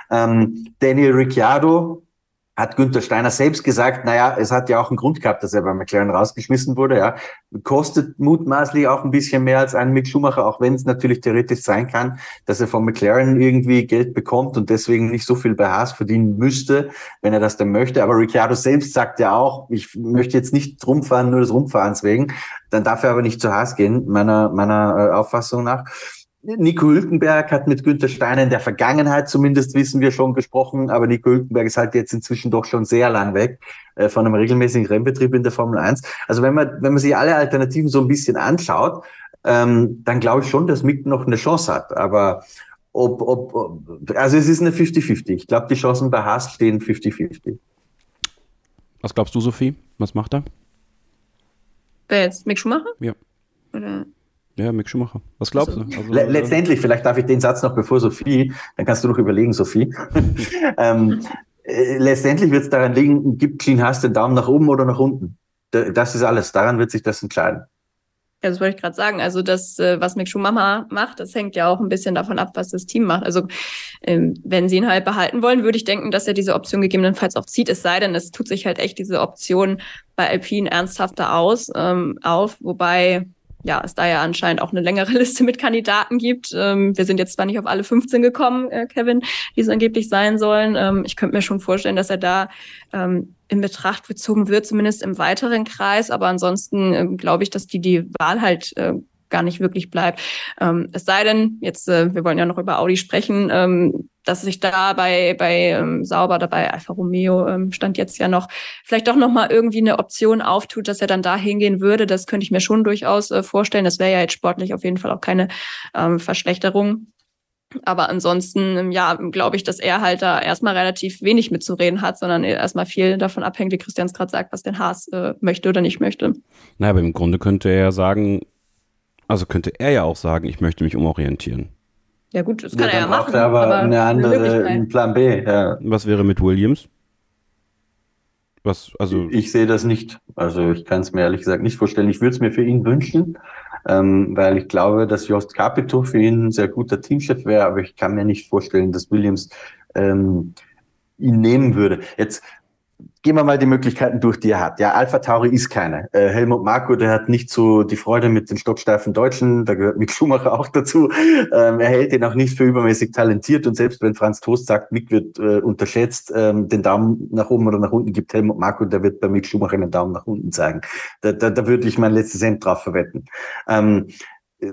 Ähm, Daniel Ricciardo hat Günther Steiner selbst gesagt, naja, es hat ja auch einen Grund gehabt, dass er bei McLaren rausgeschmissen wurde, ja. Kostet mutmaßlich auch ein bisschen mehr als ein Mick Schumacher, auch wenn es natürlich theoretisch sein kann, dass er von McLaren irgendwie Geld bekommt und deswegen nicht so viel bei Haas verdienen müsste, wenn er das denn möchte. Aber Ricciardo selbst sagt ja auch, ich möchte jetzt nicht rumfahren, nur des Rumfahrens wegen. Dann darf er aber nicht zu Haas gehen, meiner, meiner äh, Auffassung nach. Nico Hülkenberg hat mit Günther Steiner in der Vergangenheit zumindest, wissen wir schon, gesprochen, aber Nico Hülkenberg ist halt jetzt inzwischen doch schon sehr lang weg äh, von einem regelmäßigen Rennbetrieb in der Formel 1. Also wenn man, wenn man sich alle Alternativen so ein bisschen anschaut, ähm, dann glaube ich schon, dass Mick noch eine Chance hat. Aber ob, ob, ob also es ist eine 50-50. Ich glaube, die Chancen bei Haas stehen 50-50.
Was glaubst du, Sophie? Was macht er?
Wer jetzt? Mick Schumacher?
Ja.
Oder?
Ja, Mick Schumacher. Was glaubst
Also,
du? Also,
Le letztendlich, vielleicht darf ich den Satz noch bevor Sophie, dann kannst du noch überlegen, Sophie. [LAUGHS] ähm, äh, letztendlich wird es daran liegen, gibt Clean Haas den Daumen nach oben oder nach unten? Da- Das ist alles. Daran wird sich das entscheiden.
Ja, das wollte ich gerade sagen. Also das, äh, was Mick Schumacher macht, das hängt ja auch ein bisschen davon ab, was das Team macht. Also ähm, wenn sie ihn halt behalten wollen, würde ich denken, dass er diese Option gegebenenfalls auch zieht. Es sei denn, es tut sich halt echt diese Option bei Alpine ernsthafter aus ähm, auf, wobei ja es da ja anscheinend auch eine längere [LAUGHS] Liste mit Kandidaten gibt. Ähm, wir sind jetzt zwar nicht auf alle 15 gekommen, äh, Kevin, die es angeblich sein sollen. Ähm, ich könnte mir schon vorstellen, dass er da ähm, in Betracht gezogen wird, zumindest im weiteren Kreis. Aber ansonsten ähm, glaube ich, dass die die Wahl halt äh, gar nicht wirklich bleibt. Ähm, es sei denn, jetzt, äh, wir wollen ja noch über Audi sprechen, ähm, dass sich da bei, bei ähm, Sauber, dabei Alfa Romeo ähm, stand jetzt ja noch, vielleicht doch noch mal irgendwie eine Option auftut, dass er dann da hingehen würde. Das könnte ich mir schon durchaus äh, vorstellen. Das wäre ja jetzt sportlich auf jeden Fall auch keine ähm, Verschlechterung. Aber ansonsten, ähm, ja, glaube ich, dass er halt da erstmal relativ wenig mitzureden hat, sondern erstmal viel davon abhängt, wie Christian es gerade sagt, was den Haas äh, möchte oder nicht möchte.
naja, aber im Grunde könnte er ja sagen, also könnte er ja auch sagen, ich möchte mich umorientieren.
Ja gut, das kann er ja
dann braucht
machen.
er aber, eine andere, einen Plan B. Ja.
Was wäre mit Williams? Was, also,
Ich sehe das nicht. Also ich kann es mir ehrlich gesagt nicht vorstellen. Ich würde es mir für ihn wünschen, ähm, weil ich glaube, dass Jost Capito für ihn ein sehr guter Teamchef wäre, aber ich kann mir nicht vorstellen, dass Williams ähm, ihn nehmen würde. Jetzt gehen wir mal die Möglichkeiten durch, die er hat. Ja, Alpha Tauri ist keine. Äh, Helmut Marko, der hat nicht so die Freude mit den stocksteifen Deutschen, da gehört Mick Schumacher auch dazu. Ähm, er hält ihn auch nicht für übermäßig talentiert und selbst wenn Franz Toast sagt, Mick wird äh, unterschätzt, ähm, den Daumen nach oben oder nach unten gibt Helmut Marko, der wird bei Mick Schumacher einen Daumen nach unten zeigen. Da, da, da würde ich mein letztes Cent drauf verwetten. Ähm,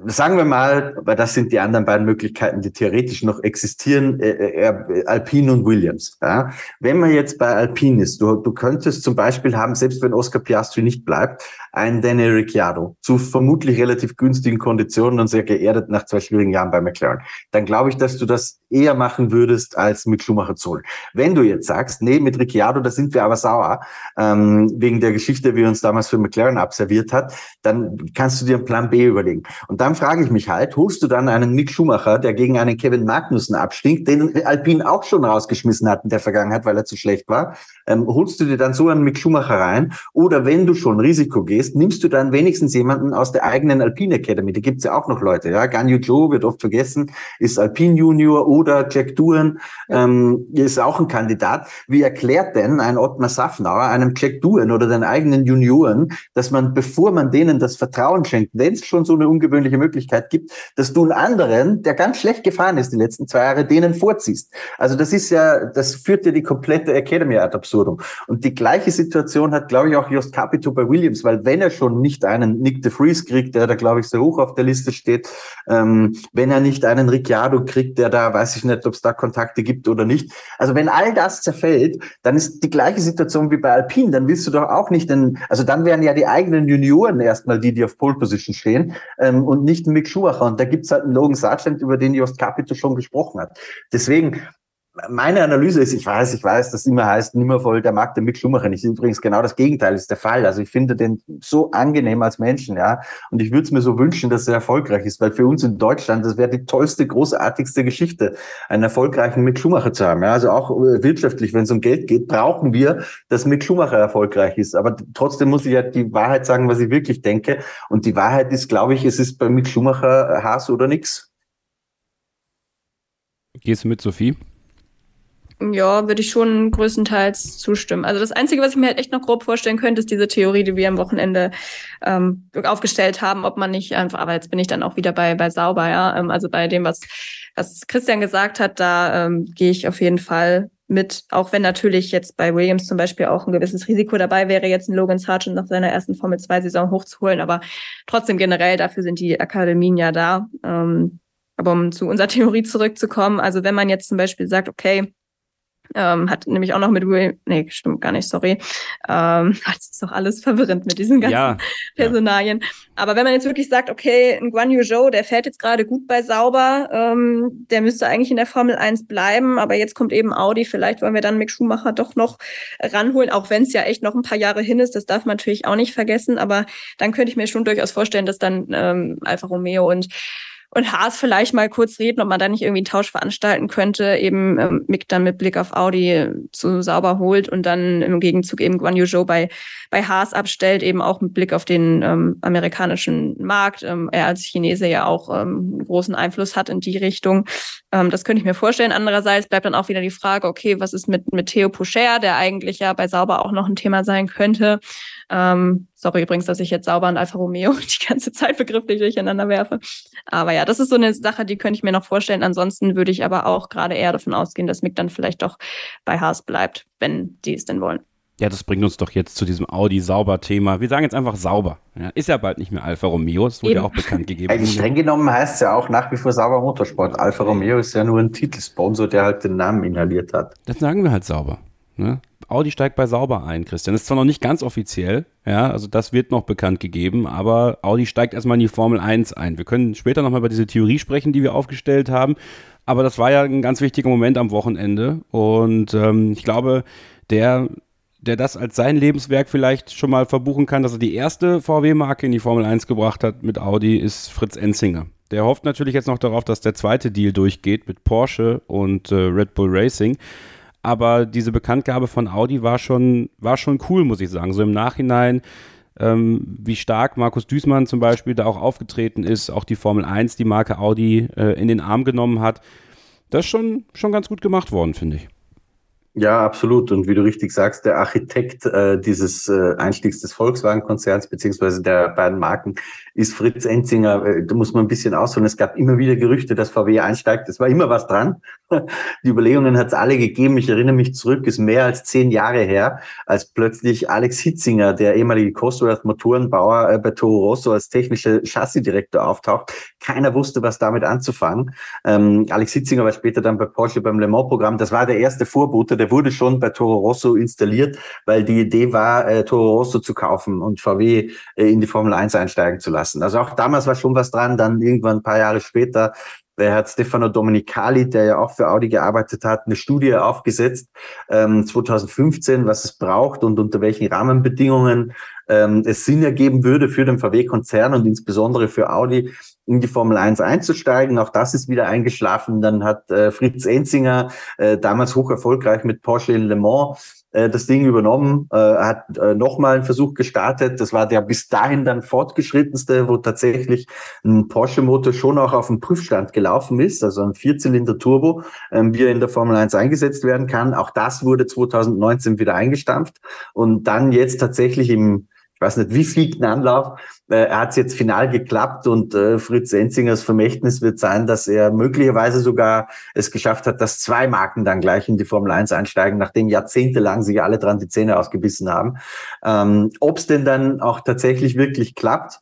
Sagen wir mal, weil das sind die anderen beiden Möglichkeiten, die theoretisch noch existieren, äh, äh, Alpine und Williams. Ja? Wenn man jetzt bei Alpine ist, du, du könntest zum Beispiel haben, selbst wenn Oscar Piastri nicht bleibt, einen Daniel Ricciardo zu vermutlich relativ günstigen Konditionen und sehr geerdet nach zwei schwierigen Jahren bei McLaren. Dann glaube ich, dass du das eher machen würdest als mit Schumacher zu holen. Wenn du jetzt sagst, nee, mit Ricciardo, da sind wir aber sauer, ähm, wegen der Geschichte, wie uns damals für McLaren abserviert hat, dann kannst du dir einen Plan B überlegen. Und dann frage ich mich halt, holst du dann einen Mick Schumacher, der gegen einen Kevin Magnussen abstinkt, den Alpine auch schon rausgeschmissen hat in der Vergangenheit, weil er zu schlecht war, ähm, holst du dir dann so einen Mick Schumacher rein? Oder wenn du schon Risiko gehst, nimmst du dann wenigstens jemanden aus der eigenen Alpine Academy. Da gibt's ja auch noch Leute. Ja, Ganyu Joe wird oft vergessen, ist Alpine Junior oder Jack Doohan ähm, ist auch ein Kandidat. Wie erklärt denn ein Ottmar Safnauer einem Jack Doohan oder den eigenen Junioren, dass man, bevor man denen das Vertrauen schenkt, wenn es schon so eine ungewöhnliche Möglichkeit gibt, dass du einen anderen, der ganz schlecht gefahren ist die letzten zwei Jahre, denen vorziehst? Also das ist ja, das führt ja die komplette Academy ad absurdum. Und die gleiche Situation hat, glaube ich, auch Jost Capito bei Williams, weil wenn er schon nicht einen Nick de Vries kriegt, der da, glaube ich, sehr hoch auf der Liste steht, ähm, wenn er nicht einen Ricciardo kriegt, der da, weiß ich nicht, ob es da Kontakte gibt oder nicht. Also wenn all das zerfällt, dann ist die gleiche Situation wie bei Alpine. Dann willst du doch auch nicht den, also dann wären ja die eigenen Junioren erstmal die, die auf Pole Position stehen ähm, und nicht Mick Schumacher. Und da gibt's halt einen Logan Sargent, über den Jost Capito schon gesprochen hat. Deswegen, meine Analyse ist, ich weiß, ich weiß, dass immer heißt, nimmer voll, der mag den Mick Schumacher nicht. Übrigens genau das Gegenteil ist der Fall. Also ich finde den so angenehm als Menschen, ja. Und ich würde es mir so wünschen, dass er erfolgreich ist, weil für uns in Deutschland, das wäre die tollste, großartigste Geschichte, einen erfolgreichen Mick Schumacher zu haben. Ja. Also auch äh, wirtschaftlich, wenn es um Geld geht, brauchen wir, dass Mick Schumacher erfolgreich ist. Aber trotzdem muss ich ja die Wahrheit sagen, was ich wirklich denke. Und die Wahrheit ist, glaube ich, es ist bei Mick Schumacher Haas oder nix.
gehst du mit Sophie?
Ja, würde ich schon größtenteils zustimmen. Also das Einzige, was ich mir halt echt noch grob vorstellen könnte, ist diese Theorie, die wir am Wochenende ähm, aufgestellt haben, ob man nicht einfach, aber jetzt bin ich dann auch wieder bei, bei Sauber, ja. Ähm, also bei dem, was, was Christian gesagt hat, da ähm, gehe ich auf jeden Fall mit, auch wenn natürlich jetzt bei Williams zum Beispiel auch ein gewisses Risiko dabei wäre, jetzt einen Logan Sargent nach seiner ersten Formel-2-Saison hochzuholen, aber trotzdem generell, dafür sind die Akademien ja da. Ähm, Aber um zu unserer [LAUGHS] Theorie zurückzukommen, also wenn man jetzt zum Beispiel sagt, okay, ähm, hat nämlich auch noch mit Will, nee, stimmt gar nicht, sorry. Ähm, [LAUGHS] das ist doch alles verwirrend mit diesen ganzen ja, Personalien. Ja. Aber wenn man jetzt wirklich sagt, okay, ein Guan Yu Zhou, der fährt jetzt gerade gut bei Sauber, ähm, der müsste eigentlich in der Formel 1 bleiben, aber jetzt kommt eben Audi, vielleicht wollen wir dann Mick Schumacher doch noch ranholen, auch wenn es ja echt noch ein paar Jahre hin ist, das darf man natürlich auch nicht vergessen, aber dann könnte ich mir schon durchaus vorstellen, dass dann ähm, Alfa Romeo und und Haas vielleicht mal kurz reden, ob man da nicht irgendwie einen Tausch veranstalten könnte, eben ähm, Mick dann mit Blick auf Audi zu sauber holt und dann im Gegenzug eben Guan Yu Zhou bei, bei Haas abstellt, eben auch mit Blick auf den ähm, amerikanischen Markt. Ähm, er als Chinese ja auch ähm, großen Einfluss hat in die Richtung. Ähm, das könnte ich mir vorstellen. Andererseits bleibt dann auch wieder die Frage, okay, was ist mit, mit Theo Poucher, der eigentlich ja bei Sauber auch noch ein Thema sein könnte. Ähm, sorry übrigens, dass ich jetzt Sauber und Alfa Romeo [LAUGHS] die ganze Zeit begrifflich durcheinander werfe. Aber ja, das ist so eine Sache, die könnte ich mir noch vorstellen. Ansonsten würde ich aber auch gerade eher davon ausgehen, dass Mick dann vielleicht doch bei Haas bleibt, wenn die es denn wollen.
Ja, das bringt uns doch jetzt zu diesem Audi-Sauber-Thema. Wir sagen jetzt einfach sauber. Ja, ist ja bald nicht mehr Alfa Romeo, das wurde Eben. ja auch bekannt gegeben.
Eigentlich streng genommen heißt es ja auch nach wie vor Sauber Motorsport. Alfa Romeo ist ja nur ein Titelsponsor, der halt den Namen inhaliert hat.
Das sagen wir halt sauber. Ne? Audi steigt bei Sauber ein, Christian. Das ist zwar noch nicht ganz offiziell, ja, also das wird noch bekannt gegeben, aber Audi steigt erstmal in die Formel 1 ein. Wir können später nochmal über diese Theorie sprechen, die wir aufgestellt haben, aber das war ja ein ganz wichtiger Moment am Wochenende und ähm, ich glaube, der der das als sein Lebenswerk vielleicht schon mal verbuchen kann, dass er die erste VW-Marke in die Formel 1 gebracht hat mit Audi, ist Fritz Enzinger. Der hofft natürlich jetzt noch darauf, dass der zweite Deal durchgeht mit Porsche und äh, Red Bull Racing aber diese Bekanntgabe von Audi war schon, war schon cool, muss ich sagen. So im Nachhinein, ähm, wie stark Markus Düßmann zum Beispiel da auch aufgetreten ist, auch die Formel 1, die Marke Audi äh, in den Arm genommen hat. Das ist schon, schon ganz gut gemacht worden, finde ich.
Ja, absolut. Und wie du richtig sagst, der Architekt äh, dieses äh, Einstiegs des Volkswagen-Konzerns beziehungsweise der beiden Marken ist Fritz Enzinger. Äh, da muss man ein bisschen ausholen. Es gab immer wieder Gerüchte, dass VW einsteigt. Es war immer was dran. [LAUGHS] Die Überlegungen hat es alle gegeben. Ich erinnere mich zurück, ist mehr als zehn Jahre her, als plötzlich Alex Hitzinger, der ehemalige Cosworth Motorenbauer äh, bei Toro Rosso als technischer Chassisdirektor auftaucht. Keiner wusste, was damit anzufangen. Ähm, Alex Hitzinger war später dann bei Porsche beim Le Mans-Programm. Das war der erste Vorbote. Der wurde schon bei Toro Rosso installiert, weil die Idee war, äh, Toro Rosso zu kaufen und VW äh, in die Formel 1 einsteigen zu lassen. Also auch damals war schon was dran. Dann irgendwann ein paar Jahre später der hat Stefano Domenicali, der ja auch für Audi gearbeitet hat, eine Studie aufgesetzt, ähm, 2015, was es braucht und unter welchen Rahmenbedingungen ähm, es Sinn ergeben würde für den VW-Konzern und insbesondere für Audi in die Formel 1 einzusteigen. Auch das ist wieder eingeschlafen. Dann hat äh, Fritz Enzinger, äh, damals hoch erfolgreich mit Porsche in Le Mans, äh, das Ding übernommen, äh, hat äh, nochmal einen Versuch gestartet. Das war der bis dahin dann fortgeschrittenste, wo tatsächlich ein Porsche-Motor schon auch auf dem Prüfstand gelaufen ist, also ein Vierzylinder-Turbo, ähm, wie er in der Formel 1 eingesetzt werden kann. Auch das wurde 2019 wieder eingestampft und dann jetzt tatsächlich im ich weiß nicht, wie viel Anlauf. Äh, er hat es jetzt final geklappt und äh, Fritz Enzingers Vermächtnis wird sein, dass er möglicherweise sogar es geschafft hat, dass zwei Marken dann gleich in die Formel 1 einsteigen, nachdem jahrzehntelang sich alle dran die Zähne ausgebissen haben. Ähm, Ob es denn dann auch tatsächlich wirklich klappt,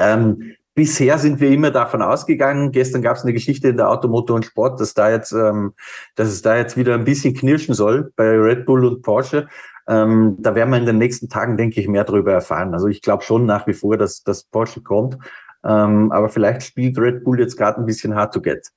ähm, Bisher sind wir immer davon ausgegangen. Gestern gab es eine Geschichte in der Automotor und Sport, dass da jetzt, ähm, dass es da jetzt wieder ein bisschen knirschen soll bei Red Bull und Porsche. Ähm, da werden wir in den nächsten Tagen, denke ich, mehr darüber erfahren. Also ich glaube schon nach wie vor, dass, dass Porsche kommt. Ähm, aber vielleicht spielt Red Bull jetzt gerade ein bisschen hard to get.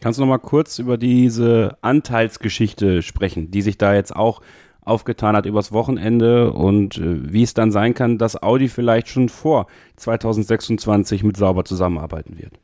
Kannst du noch mal kurz über diese Anteilsgeschichte sprechen, die sich da jetzt auch aufgetan hat übers Wochenende und äh, wie es dann sein kann, dass Audi vielleicht schon vor 2026 mit Sauber zusammenarbeiten wird?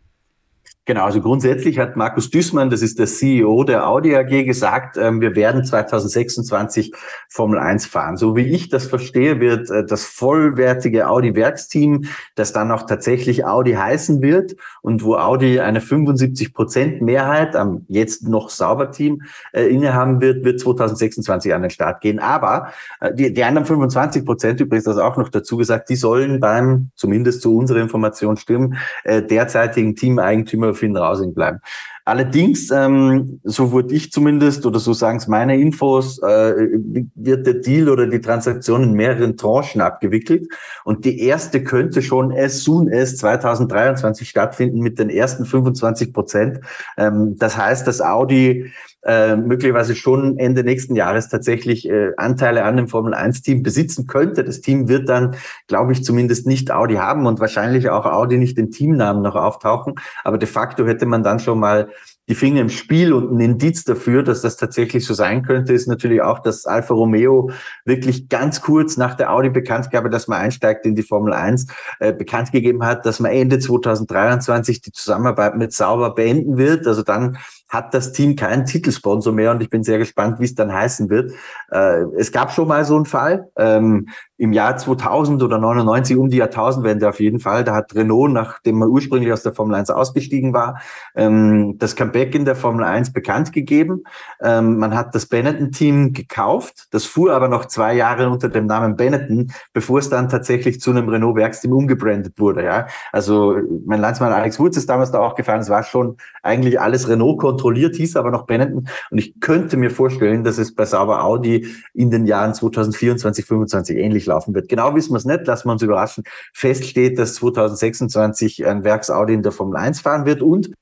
Genau, also grundsätzlich hat Markus Düßmann, das ist der CEO der Audi AG, gesagt, ähm, wir werden 2026 Formel 1 fahren. So wie ich das verstehe, wird äh, das vollwertige Audi-Werksteam, das dann auch tatsächlich Audi heißen wird und wo Audi eine 75 Prozent Mehrheit am jetzt noch Sauber-Team äh, innehaben wird, wird 2026 an den Start gehen. Aber äh, die, die anderen 25 Prozent, übrigens das auch noch dazu gesagt, die sollen beim, zumindest zu unserer Information stimmen, derzeitigen Teameigentümer Finn Rausing bleiben. Allerdings, ähm, so wurde ich zumindest, oder so sagen es meine Infos, äh, wird der Deal oder die Transaktion in mehreren Tranchen abgewickelt. Und die erste könnte schon as soon as 2023 stattfinden mit den ersten 25 Prozent. Ähm, das heißt, dass Audi äh, möglicherweise schon Ende nächsten Jahres tatsächlich äh, Anteile an dem Formel 1 Team besitzen könnte. Das Team wird dann, glaube ich, zumindest nicht Audi haben und wahrscheinlich auch Audi nicht den Teamnamen noch auftauchen. Aber de facto hätte man dann schon mal die Finger im Spiel und ein Indiz dafür, dass das tatsächlich so sein könnte, ist natürlich auch, dass Alfa Romeo wirklich ganz kurz nach der Audi-Bekanntgabe, dass man einsteigt in die Formel 1, äh, bekannt gegeben hat, dass man Ende 2023 die Zusammenarbeit mit Sauber beenden wird. Also dann hat das Team keinen Titelsponsor mehr und ich bin sehr gespannt, wie es dann heißen wird. Äh, es gab schon mal so einen Fall ähm, im Jahr 2000 oder 99 um die Jahrtausendwende auf jeden Fall. Da hat Renault, nachdem man ursprünglich aus der Formel 1 ausgestiegen war, ähm, das Comeback in der Formel 1 bekannt gegeben. Ähm, man hat das Benetton-Team gekauft. Das fuhr aber noch zwei Jahre unter dem Namen Benetton, bevor es dann tatsächlich zu einem Renault-Werksteam umgebrandet wurde. Ja, also mein Landsmann Alex Wurz ist damals da auch gefallen. Es war schon eigentlich alles Renault kontrolliert, hieß aber noch Benetton. Und ich könnte mir vorstellen, dass es bei Sauber Audi in den Jahren 2024, 2025 ähnlich laufen wird. Genau wissen wir es nicht, lassen wir uns überraschen. Fest steht, dass 2026 ein Werks Audi in der Formel 1 fahren wird und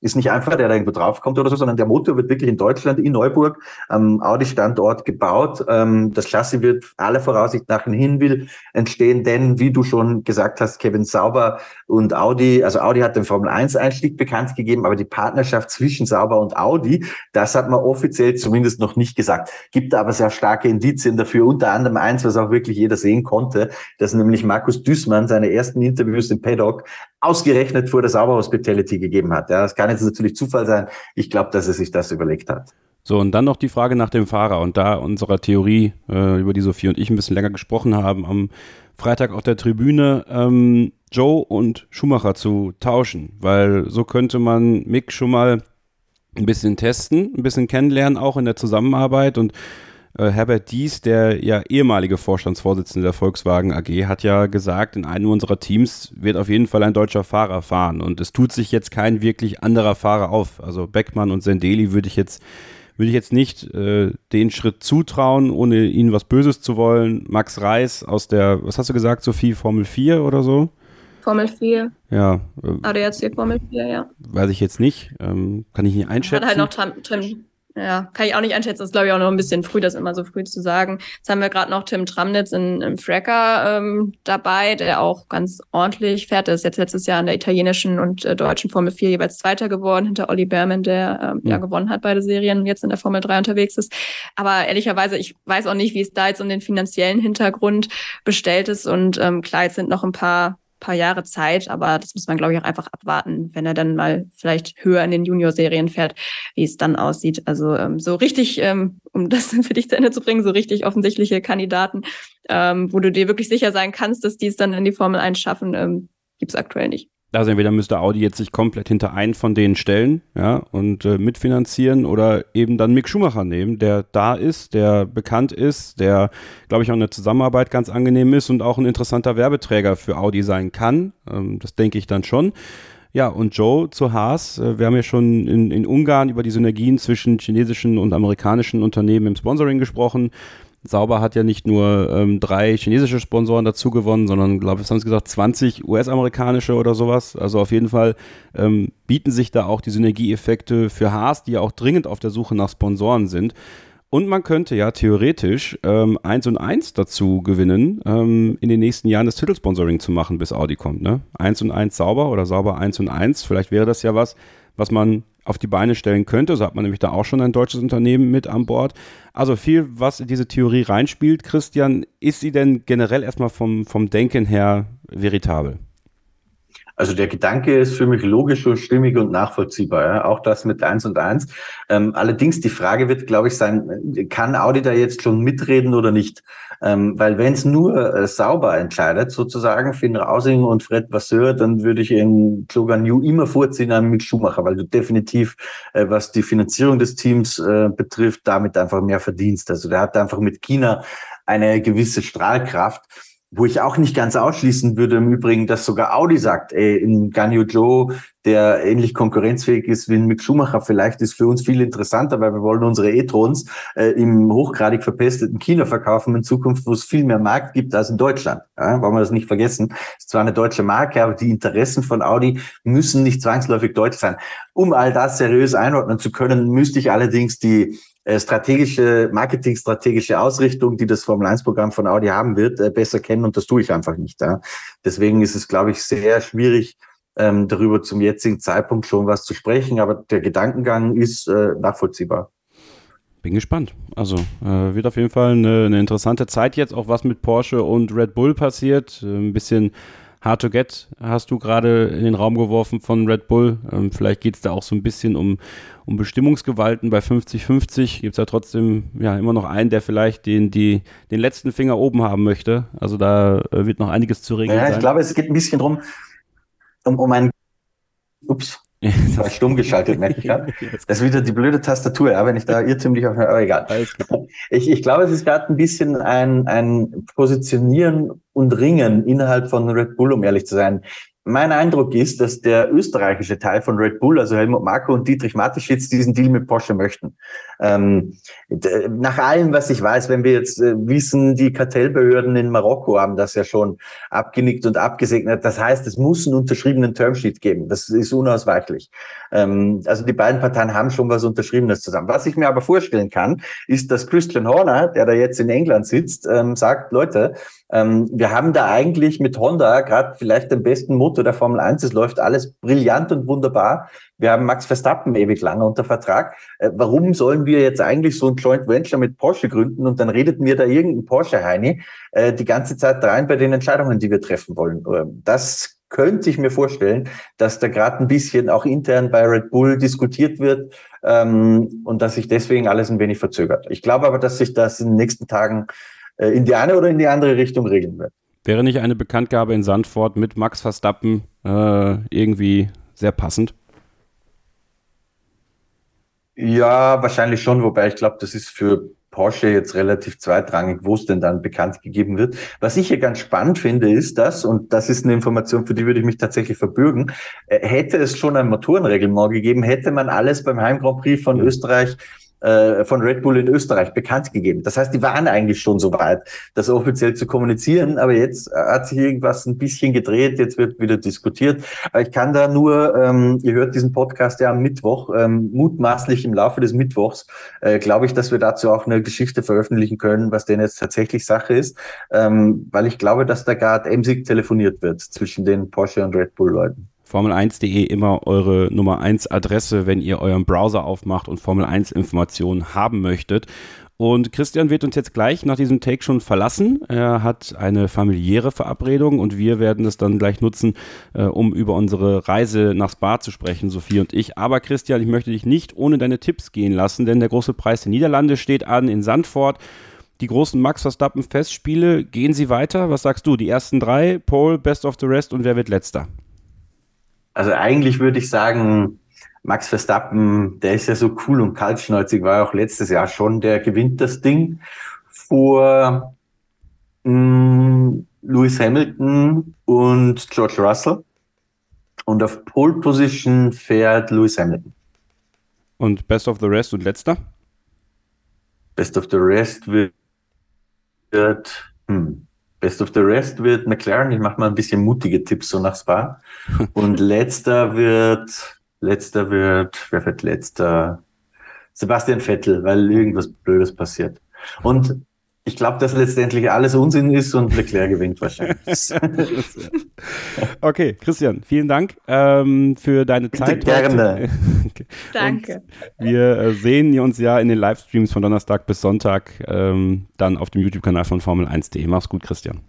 ist nicht einfach, der da irgendwo draufkommt oder so, sondern der Motor wird wirklich in Deutschland, in Neuburg, am Audi-Standort gebaut. Ähm, das Klasse wird aller Voraussicht nach in Hinwil entstehen, denn wie du schon gesagt hast, Kevin Sauber und Audi, also Audi hat den Formel-1-Einstieg bekannt gegeben, aber die Partnerschaft zwischen Sauber und Audi, das hat man offiziell zumindest noch nicht gesagt. Gibt aber sehr starke Indizien dafür, unter anderem eins, was auch wirklich jeder sehen konnte, dass nämlich Markus Düßmann seine ersten Interviews im Paddock ausgerechnet vor der Sauber Hospitality gegeben hat. Ja, das kann jetzt natürlich Zufall sein. Ich glaube, dass er sich das überlegt hat.
So, und dann noch die Frage nach dem Fahrer. Und da unserer Theorie, äh, über die Sophie und ich ein bisschen länger gesprochen haben, am Freitag auf der Tribüne, ähm, Joe und Schumacher zu tauschen. Weil so könnte man Mick schon mal ein bisschen testen, ein bisschen kennenlernen, auch in der Zusammenarbeit. Und äh, Herbert Dies, der ja ehemalige Vorstandsvorsitzende der Volkswagen AG, hat ja gesagt, in einem unserer Teams wird auf jeden Fall ein deutscher Fahrer fahren. Und es tut sich jetzt kein wirklich anderer Fahrer auf. Also Beckmann und Sendeli würde ich jetzt würde ich jetzt nicht äh, den Schritt zutrauen, ohne ihnen was Böses zu wollen. Max Reis aus der, was hast du gesagt, Sophie, Formel 4 oder so?
Formel 4.
Ja.
Äh, ADAC Formel 4, ja.
Weiß ich jetzt nicht. Ähm, kann ich nicht einschätzen.
Hat halt noch Tim, ja, kann ich auch nicht einschätzen. Das ist, glaube ich, auch noch ein bisschen früh, das immer so früh zu sagen. Jetzt haben wir gerade noch Tim Tramnitz in, im Fracker ähm, dabei, der auch ganz ordentlich fährt. Der ist jetzt letztes Jahr in der italienischen und äh, deutschen Formel 4 jeweils Zweiter geworden, hinter Olli Berman, der ähm, ja. ja gewonnen hat beide Serien und jetzt in der Formel 3 unterwegs ist. Aber ehrlicherweise, ich weiß auch nicht, wie es da jetzt um den finanziellen Hintergrund bestellt ist. Und ähm, klar, jetzt sind noch ein paar paar Jahre Zeit, aber das muss man, glaube ich, auch einfach abwarten, wenn er dann mal vielleicht höher in den Junior-Serien fährt, wie es dann aussieht. Also ähm, so richtig, ähm, um das [LAUGHS] für dich zu Ende zu bringen, so richtig offensichtliche Kandidaten, ähm, wo du dir wirklich sicher sein kannst, dass die es dann in die Formel 1 schaffen, ähm, gibt es aktuell nicht.
Also entweder müsste Audi jetzt sich komplett hinter einen von denen stellen, ja, und äh, mitfinanzieren oder eben dann Mick Schumacher nehmen, der da ist, der bekannt ist, der, glaube ich, auch eine Zusammenarbeit ganz angenehm ist und auch ein interessanter Werbeträger für Audi sein kann. Ähm, das denke ich dann schon. Ja, und Joe zu Haas. Äh, wir haben ja schon in, in Ungarn über die Synergien zwischen chinesischen und amerikanischen Unternehmen im Sponsoring gesprochen. Sauber hat ja nicht nur ähm, drei chinesische Sponsoren dazu gewonnen, sondern, glaube ich, haben sie gesagt, 20 US-amerikanische oder sowas. Also auf jeden Fall ähm, bieten sich da auch die Synergieeffekte für Haas, die ja auch dringend auf der Suche nach Sponsoren sind. Und man könnte ja theoretisch ähm, 1 und 1 dazu gewinnen, ähm, in den nächsten Jahren das Titelsponsoring zu machen, bis Audi kommt. Ne? 1 und 1 sauber oder sauber 1 und 1. Vielleicht wäre das ja was, was man auf die Beine stellen könnte. So hat man nämlich da auch schon ein deutsches Unternehmen mit an Bord. Also viel, was in diese Theorie reinspielt. Christian, ist sie denn generell erstmal vom, vom Denken her veritabel?
Also der Gedanke ist für mich logisch und stimmig und nachvollziehbar. Ja? Auch das mit eins und eins. Ähm, allerdings die Frage wird, glaube ich, sein, kann Audi da jetzt schon mitreden oder nicht? Ähm, weil wenn es nur äh, sauber entscheidet, sozusagen, Finn Rausing und Fred Vasseur, dann würde ich in Slogan New immer vorziehen an Mick Schumacher, weil du definitiv, äh, was die Finanzierung des Teams äh, betrifft, damit einfach mehr verdienst. Also der hat einfach mit China eine gewisse Strahlkraft wo ich auch nicht ganz ausschließen würde, im Übrigen, dass sogar Audi sagt, ey, in Ganyu Joe, der ähnlich konkurrenzfähig ist wie ein Mick Schumacher, vielleicht ist für uns viel interessanter, weil wir wollen unsere E-Trons äh, im hochgradig verpesteten China verkaufen in Zukunft, wo es viel mehr Markt gibt als in Deutschland. Ja, wollen wir das nicht vergessen. Ist zwar eine deutsche Marke, aber die Interessen von Audi müssen nicht zwangsläufig deutsch sein. Um all das seriös einordnen zu können, müsste ich allerdings die strategische, marketingstrategische Ausrichtung, die das Formel-1-Programm von Audi haben wird, äh, besser kennen und das tue ich einfach nicht. Ja. Deswegen ist es, glaube ich, sehr schwierig, ähm, darüber zum jetzigen Zeitpunkt schon was zu sprechen, aber der Gedankengang ist äh, nachvollziehbar.
Bin gespannt. Also äh, wird auf jeden Fall eine, eine, interessante Zeit jetzt, auch was mit Porsche und Red Bull passiert. Äh, ein bisschen Hard to Get hast du gerade in den Raum geworfen von Red Bull. Ähm, vielleicht geht es da auch so ein bisschen um, um Bestimmungsgewalten. Bei 50-50 gibt es ja trotzdem ja immer noch einen, der vielleicht den, die, den letzten Finger oben haben möchte. Also da äh, wird noch einiges zu regeln.
Ja, ich sein. glaube, es geht ein bisschen drum, um, um ein Ups. [LAUGHS] Das war stumm geschaltet, merke ich gerade. Das ist wieder die blöde Tastatur, ja, wenn ich da irrtümlich auf, aber egal. Ich, ich glaube, es ist gerade ein bisschen ein, ein Positionieren und Ringen innerhalb von Red Bull, um ehrlich zu sein. Mein Eindruck ist, dass der österreichische Teil von Red Bull, also Helmut Marko und Dietrich Mateschitz, diesen Deal mit Porsche möchten. Ähm, nach allem, was ich weiß, wenn wir jetzt äh, wissen, die Kartellbehörden in Marokko haben das ja schon abgenickt und abgesegnet. Das heißt, es muss einen unterschriebenen Termsheet geben. Das ist unausweichlich. Ähm, also die beiden Parteien haben schon was Unterschriebenes zusammen. Was ich mir aber vorstellen kann, ist, dass Christian Horner, der da jetzt in England sitzt, ähm, sagt, Leute, ähm, wir haben da eigentlich mit Honda gerade vielleicht den besten Motor der Formel 1. Es läuft alles brillant und wunderbar. Wir haben Max Verstappen ewig lange unter Vertrag. Äh, warum sollen wir jetzt eigentlich so ein Joint Venture mit Porsche gründen und dann redet mir da irgendein Porsche-Heini äh, die ganze Zeit rein bei den Entscheidungen, die wir treffen wollen? Äh, das könnte ich mir vorstellen, dass da gerade ein bisschen auch intern bei Red Bull diskutiert wird ähm, und dass sich deswegen alles ein wenig verzögert. Ich glaube aber, dass sich das in den nächsten Tagen äh, in die eine oder in die andere Richtung regeln wird.
Wäre nicht eine Bekanntgabe in Sandford mit Max Verstappen äh, irgendwie sehr passend?
Ja, wahrscheinlich schon, wobei ich glaube, das ist für Porsche jetzt relativ zweitrangig, wo es denn dann bekannt gegeben wird. Was ich hier ganz spannend finde, ist das, und das ist eine Information, für die würde ich mich tatsächlich verbürgen, äh, hätte es schon ein Motorenreglement gegeben, hätte man alles beim Heim Grand Prix von Österreich äh, von Red Bull in Österreich bekannt gegeben. Das heißt, die waren eigentlich schon so weit, das offiziell zu kommunizieren, aber jetzt hat sich irgendwas ein bisschen gedreht, jetzt wird wieder diskutiert. Aber ich kann da nur, ähm, ihr hört diesen Podcast ja am Mittwoch, ähm, mutmaßlich im Laufe des Mittwochs, äh, glaube ich, dass wir dazu auch eine Geschichte veröffentlichen können, was denn jetzt tatsächlich Sache ist, ähm, weil ich glaube, dass da gerade emsig telefoniert wird zwischen den Porsche und Red Bull Leuten.
Formel1.de immer eure Nummer 1 Adresse, wenn ihr euren Browser aufmacht und Formel 1 Informationen haben möchtet. Und Christian wird uns jetzt gleich nach diesem Take schon verlassen. Er hat eine familiäre Verabredung und wir werden es dann gleich nutzen, äh, um über unsere Reise nach Spa zu sprechen, Sophie und ich. Aber Christian, ich möchte dich nicht ohne deine Tipps gehen lassen, denn der große Preis der Niederlande steht an in Sandford. Die großen Max Verstappen Festspiele, gehen sie weiter? Was sagst du? Die ersten drei, Pole, Best of the Rest und wer wird letzter?
Also eigentlich würde ich sagen, Max Verstappen, der ist ja so cool und kaltschnäuzig, war auch letztes Jahr schon, der gewinnt das Ding vor mh, mm, Lewis Hamilton und George Russell. Und auf Pole Position fährt Lewis Hamilton.
Und Best of the Rest und letzter?
Best of the Rest wird, wird hm, Best of the Rest wird McLaren. Ich mache mal ein bisschen mutige Tipps so nach Spa. [LAUGHS] Und letzter wird, letzter wird, wer wird letzter? Sebastian Vettel, weil irgendwas Blödes passiert. Und ich glaube, dass letztendlich alles Unsinn ist und Leclerc gewinnt wahrscheinlich. [LAUGHS]
okay, Christian, vielen Dank ähm, für deine Bitte Zeit.
Gerne. [LAUGHS] Danke.
Und wir äh, sehen uns ja in den Livestreams von Donnerstag bis Sonntag ähm, dann auf dem YouTube-Kanal von Formel1.de. Mach's gut, Christian.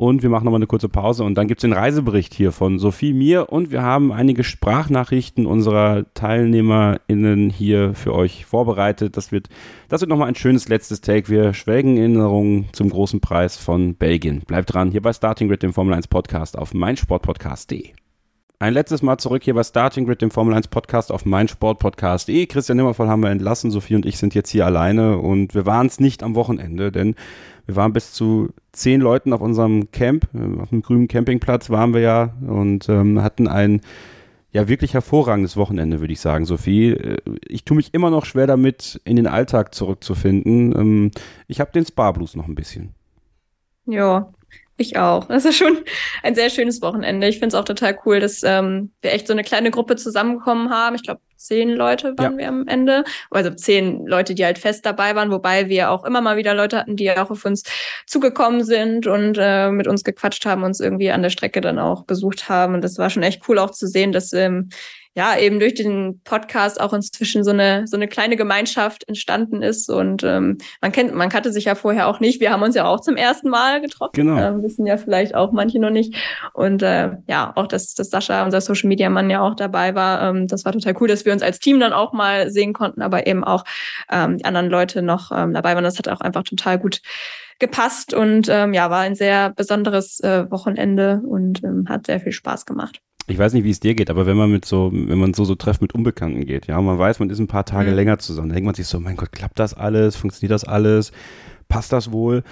Und wir machen nochmal eine kurze Pause und dann gibt es den Reisebericht hier von Sophie, mir und wir haben einige Sprachnachrichten unserer TeilnehmerInnen hier für euch vorbereitet. Das wird, das wird nochmal ein schönes letztes Take. Wir schwelgen in Erinnerungen zum großen Preis von Belgien. Bleibt dran, hier bei Starting Grid, dem Formel 1 Podcast auf meinsportpodcast.de. Ein letztes Mal zurück hier bei Starting Grid, dem Formel 1 Podcast auf meinsportpodcast.de. Christian Nimmervoll haben wir entlassen, Sophie und ich sind jetzt hier alleine und wir waren es nicht am Wochenende, denn Wir waren bis zu zehn Leuten auf unserem Camp, äh, auf dem grünen Campingplatz waren wir ja und ähm, hatten ein ja wirklich hervorragendes Wochenende, würde ich sagen, Sophie. Äh, ich tue mich immer noch schwer damit, in den Alltag zurückzufinden. Ähm, ich habe den Spa-Blues noch ein bisschen.
Ja, ich auch. Das ist schon ein sehr schönes Wochenende. Ich finde es auch total cool, dass ähm, wir echt so eine kleine Gruppe zusammengekommen haben. Ich glaube, zehn Leute waren ja. wir am Ende. Also zehn Leute, die halt fest dabei waren, wobei wir auch immer mal wieder Leute hatten, die auch auf uns zugekommen sind und äh, mit uns gequatscht haben, uns irgendwie an der Strecke dann auch besucht haben. Und das war schon echt cool auch zu sehen, dass ähm, ja eben durch den Podcast auch inzwischen so eine so eine kleine Gemeinschaft entstanden ist. Und ähm, man kennt man kannte sich ja vorher auch nicht. Wir haben uns ja auch zum ersten Mal getroffen. Genau. Ähm, wissen ja vielleicht auch manche noch nicht. Und äh, ja auch dass dass Sascha unser Social Media Mann ja auch dabei war. Ähm, das war total cool dass wir uns als Team dann auch mal sehen konnten aber eben auch ähm, die anderen Leute noch ähm, dabei waren. Das hat auch einfach total gut gepasst und ähm, ja war ein sehr besonderes äh, Wochenende und ähm, hat sehr viel Spaß gemacht
ich weiß nicht, wie es dir geht, aber wenn man mit so, wenn man so so trefft mit Unbekannten geht, ja, man weiß, man ist ein paar Tage mhm. länger zusammen, dann denkt man sich so, mein Gott, klappt das alles? Funktioniert das alles? Passt das wohl?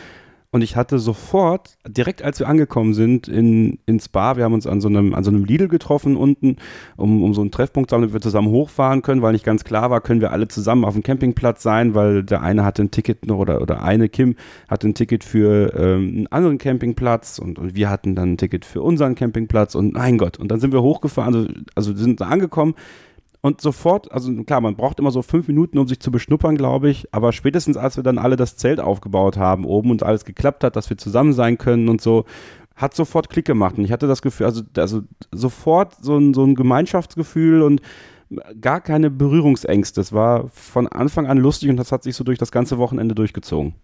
Und ich hatte sofort, direkt als wir angekommen sind in, ins Bar, wir haben uns an so einem, an so einem Lidl getroffen unten, um, um so einen Treffpunkt zu haben, damit wir zusammen hochfahren können, weil nicht ganz klar war, können wir alle zusammen auf dem Campingplatz sein, weil der eine hatte ein Ticket noch oder, oder eine, Kim, hatte ein Ticket für ähm, einen anderen Campingplatz und, und wir hatten dann ein Ticket für unseren Campingplatz und mein Gott, und dann sind wir hochgefahren, also, also sind da angekommen und sofort, also klar, man braucht immer so fünf Minuten, um sich zu beschnuppern, glaube ich. Aber spätestens, als wir dann alle das Zelt aufgebaut haben oben und alles geklappt hat, dass wir zusammen sein können und so, hat sofort Klick gemacht. Und ich hatte das Gefühl, also, also sofort so ein, so ein Gemeinschaftsgefühl und gar keine Berührungsängste. Es war von Anfang an lustig und das hat sich so durch das ganze Wochenende durchgezogen.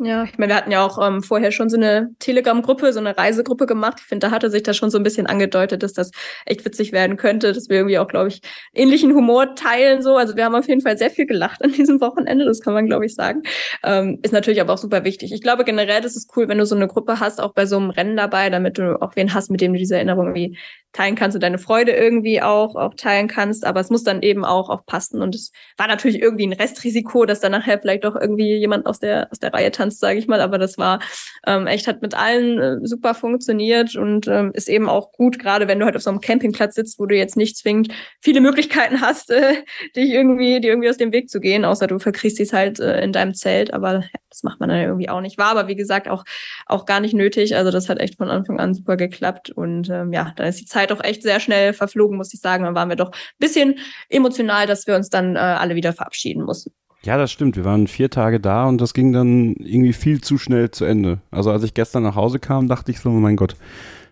Ja, ich meine, wir hatten ja auch ähm, vorher schon so eine Telegram-Gruppe, so eine Reisegruppe gemacht. Ich finde, da hatte sich das schon so ein bisschen angedeutet, dass das echt witzig werden könnte, dass wir irgendwie auch, glaube ich, ähnlichen Humor teilen so. Also wir haben auf jeden Fall sehr viel gelacht an diesem Wochenende, das kann man, glaube ich, sagen. Ähm, ist natürlich aber auch super wichtig. Ich glaube generell, das ist cool, wenn du so eine Gruppe hast, auch bei so einem Rennen dabei, damit du auch wen hast, mit dem du diese Erinnerung irgendwie teilen kannst und deine Freude irgendwie auch, auch teilen kannst. Aber es muss dann eben auch, auch passen. Und es war natürlich irgendwie ein Restrisiko, dass dann nachher vielleicht doch irgendwie jemand aus der, aus der Reihe tanzt sage ich mal. Aber das war ähm, echt, hat mit allen äh, super funktioniert und ähm, ist eben auch gut, gerade wenn du halt auf so einem Campingplatz sitzt, wo du jetzt nicht zwingend viele Möglichkeiten hast, [LAUGHS] äh, dich irgendwie, die irgendwie aus dem Weg zu gehen, außer du verkriegst dich halt äh, in deinem Zelt. Aber ja, das macht man dann irgendwie auch nicht. War aber wie gesagt auch, auch gar nicht nötig. Also das hat echt von Anfang an super geklappt. Und ähm, ja, da ist die Zeit auch echt sehr schnell verflogen, muss ich sagen. Dann waren wir doch ein bisschen emotional, dass wir uns dann äh, alle wieder verabschieden mussten.
Ja, das stimmt. Wir waren vier Tage da und das ging dann irgendwie viel zu schnell zu Ende. Also als ich gestern nach Hause kam, dachte ich so, oh mein Gott.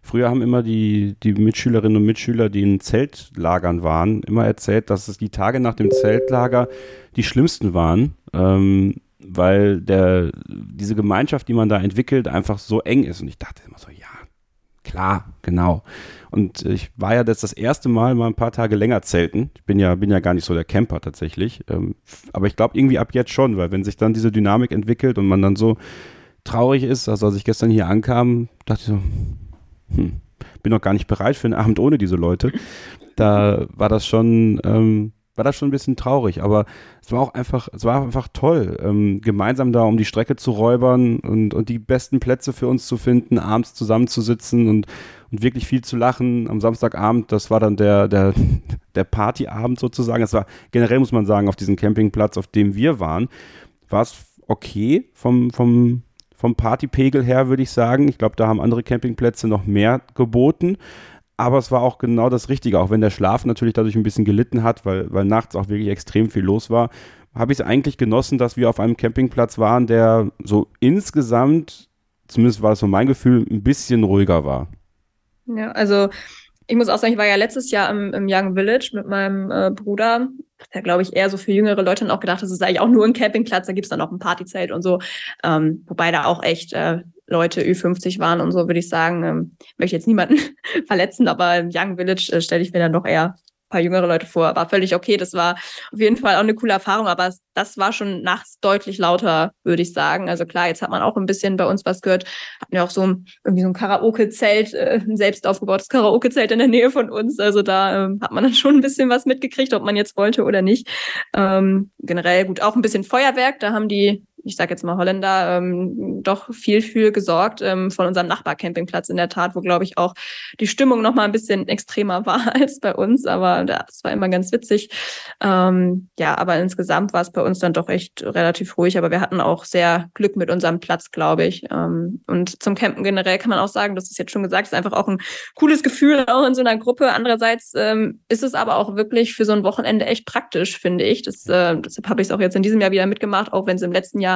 Früher haben immer die, die Mitschülerinnen und Mitschüler, die in Zeltlagern waren, immer erzählt, dass es die Tage nach dem Zeltlager die schlimmsten waren, ähm, weil der, diese Gemeinschaft, die man da entwickelt, einfach so eng ist. Und ich dachte immer so, ja, klar, genau. Und ich war ja das das erste Mal mal ein paar Tage länger zelten. Ich bin ja, bin ja gar nicht so der Camper tatsächlich. Ähm, aber ich glaube irgendwie ab jetzt schon, weil wenn sich dann diese Dynamik entwickelt und man dann so traurig ist, also als ich gestern hier ankam, dachte ich so, hm, bin noch gar nicht bereit für einen Abend ohne diese Leute. Da war das schon, ähm, war das schon ein bisschen traurig, aber es war auch einfach, es war einfach toll, ähm, gemeinsam da um die Strecke zu räubern und, und die besten Plätze für uns zu finden, abends zusammenzusitzen und, und wirklich viel zu lachen am Samstagabend. Das war dann der, der, [LAUGHS] der Partyabend sozusagen. Es war generell, muss man sagen, auf diesem Campingplatz, auf dem wir waren, war es okay vom, vom, vom Partypegel her, würde ich sagen. Ich glaube, da haben andere Campingplätze noch mehr geboten aber es war auch genau das Richtige, auch wenn der Schlaf natürlich dadurch ein bisschen gelitten hat, weil, weil nachts auch wirklich extrem viel los war, habe ich es eigentlich genossen, dass wir auf einem Campingplatz waren, der so insgesamt, zumindest war es so mein Gefühl, ein bisschen ruhiger war.
Ja, also ich muss auch sagen, ich war ja letztes Jahr im, im Young Village mit meinem äh, Bruder. Da glaube ich eher so für jüngere Leute und auch gedacht, das ist eigentlich auch nur ein Campingplatz, da gibt's dann auch ein Partyzelt und so. Ähm, wobei da auch echt äh, Leute Ü50 waren und so, würde ich sagen. Ähm, möchte jetzt niemanden [LAUGHS] verletzen, aber im Young Village äh, stelle ich mir dann doch eher paar jüngere Leute vor. War völlig okay. Das war auf jeden Fall auch eine coole Erfahrung, aber das war schon nachts deutlich lauter, würde ich sagen. Also klar, jetzt hat man auch ein bisschen bei uns was gehört. Hatten ja auch so irgendwie so ein Karaoke-Zelt, äh, ein selbst aufgebautes Karaoke-Zelt in der Nähe von uns. Also da ähm, hat man dann schon ein bisschen was mitgekriegt, ob man jetzt wollte oder nicht. Ähm, generell gut, auch ein bisschen Feuerwerk. Da haben die ich sage jetzt mal Holländer, ähm, doch viel für gesorgt ähm, von unserem Nachbarcampingplatz in der Tat, wo glaube ich auch die Stimmung noch mal ein bisschen extremer [LAUGHS] war als bei uns, aber das war immer ganz witzig. Ähm, ja, aber insgesamt war es bei uns dann doch echt relativ ruhig, aber wir hatten auch sehr Glück mit unserem Platz, glaube ich. Ähm, und zum Campen generell kann man auch sagen, das ist jetzt schon gesagt, ist einfach auch ein cooles Gefühl auch in so einer Gruppe. Andererseits ähm, ist es aber auch wirklich für so ein Wochenende echt praktisch, finde ich. Das, äh, deshalb habe ich es auch jetzt in diesem Jahr wieder mitgemacht, auch wenn es im letzten Jahr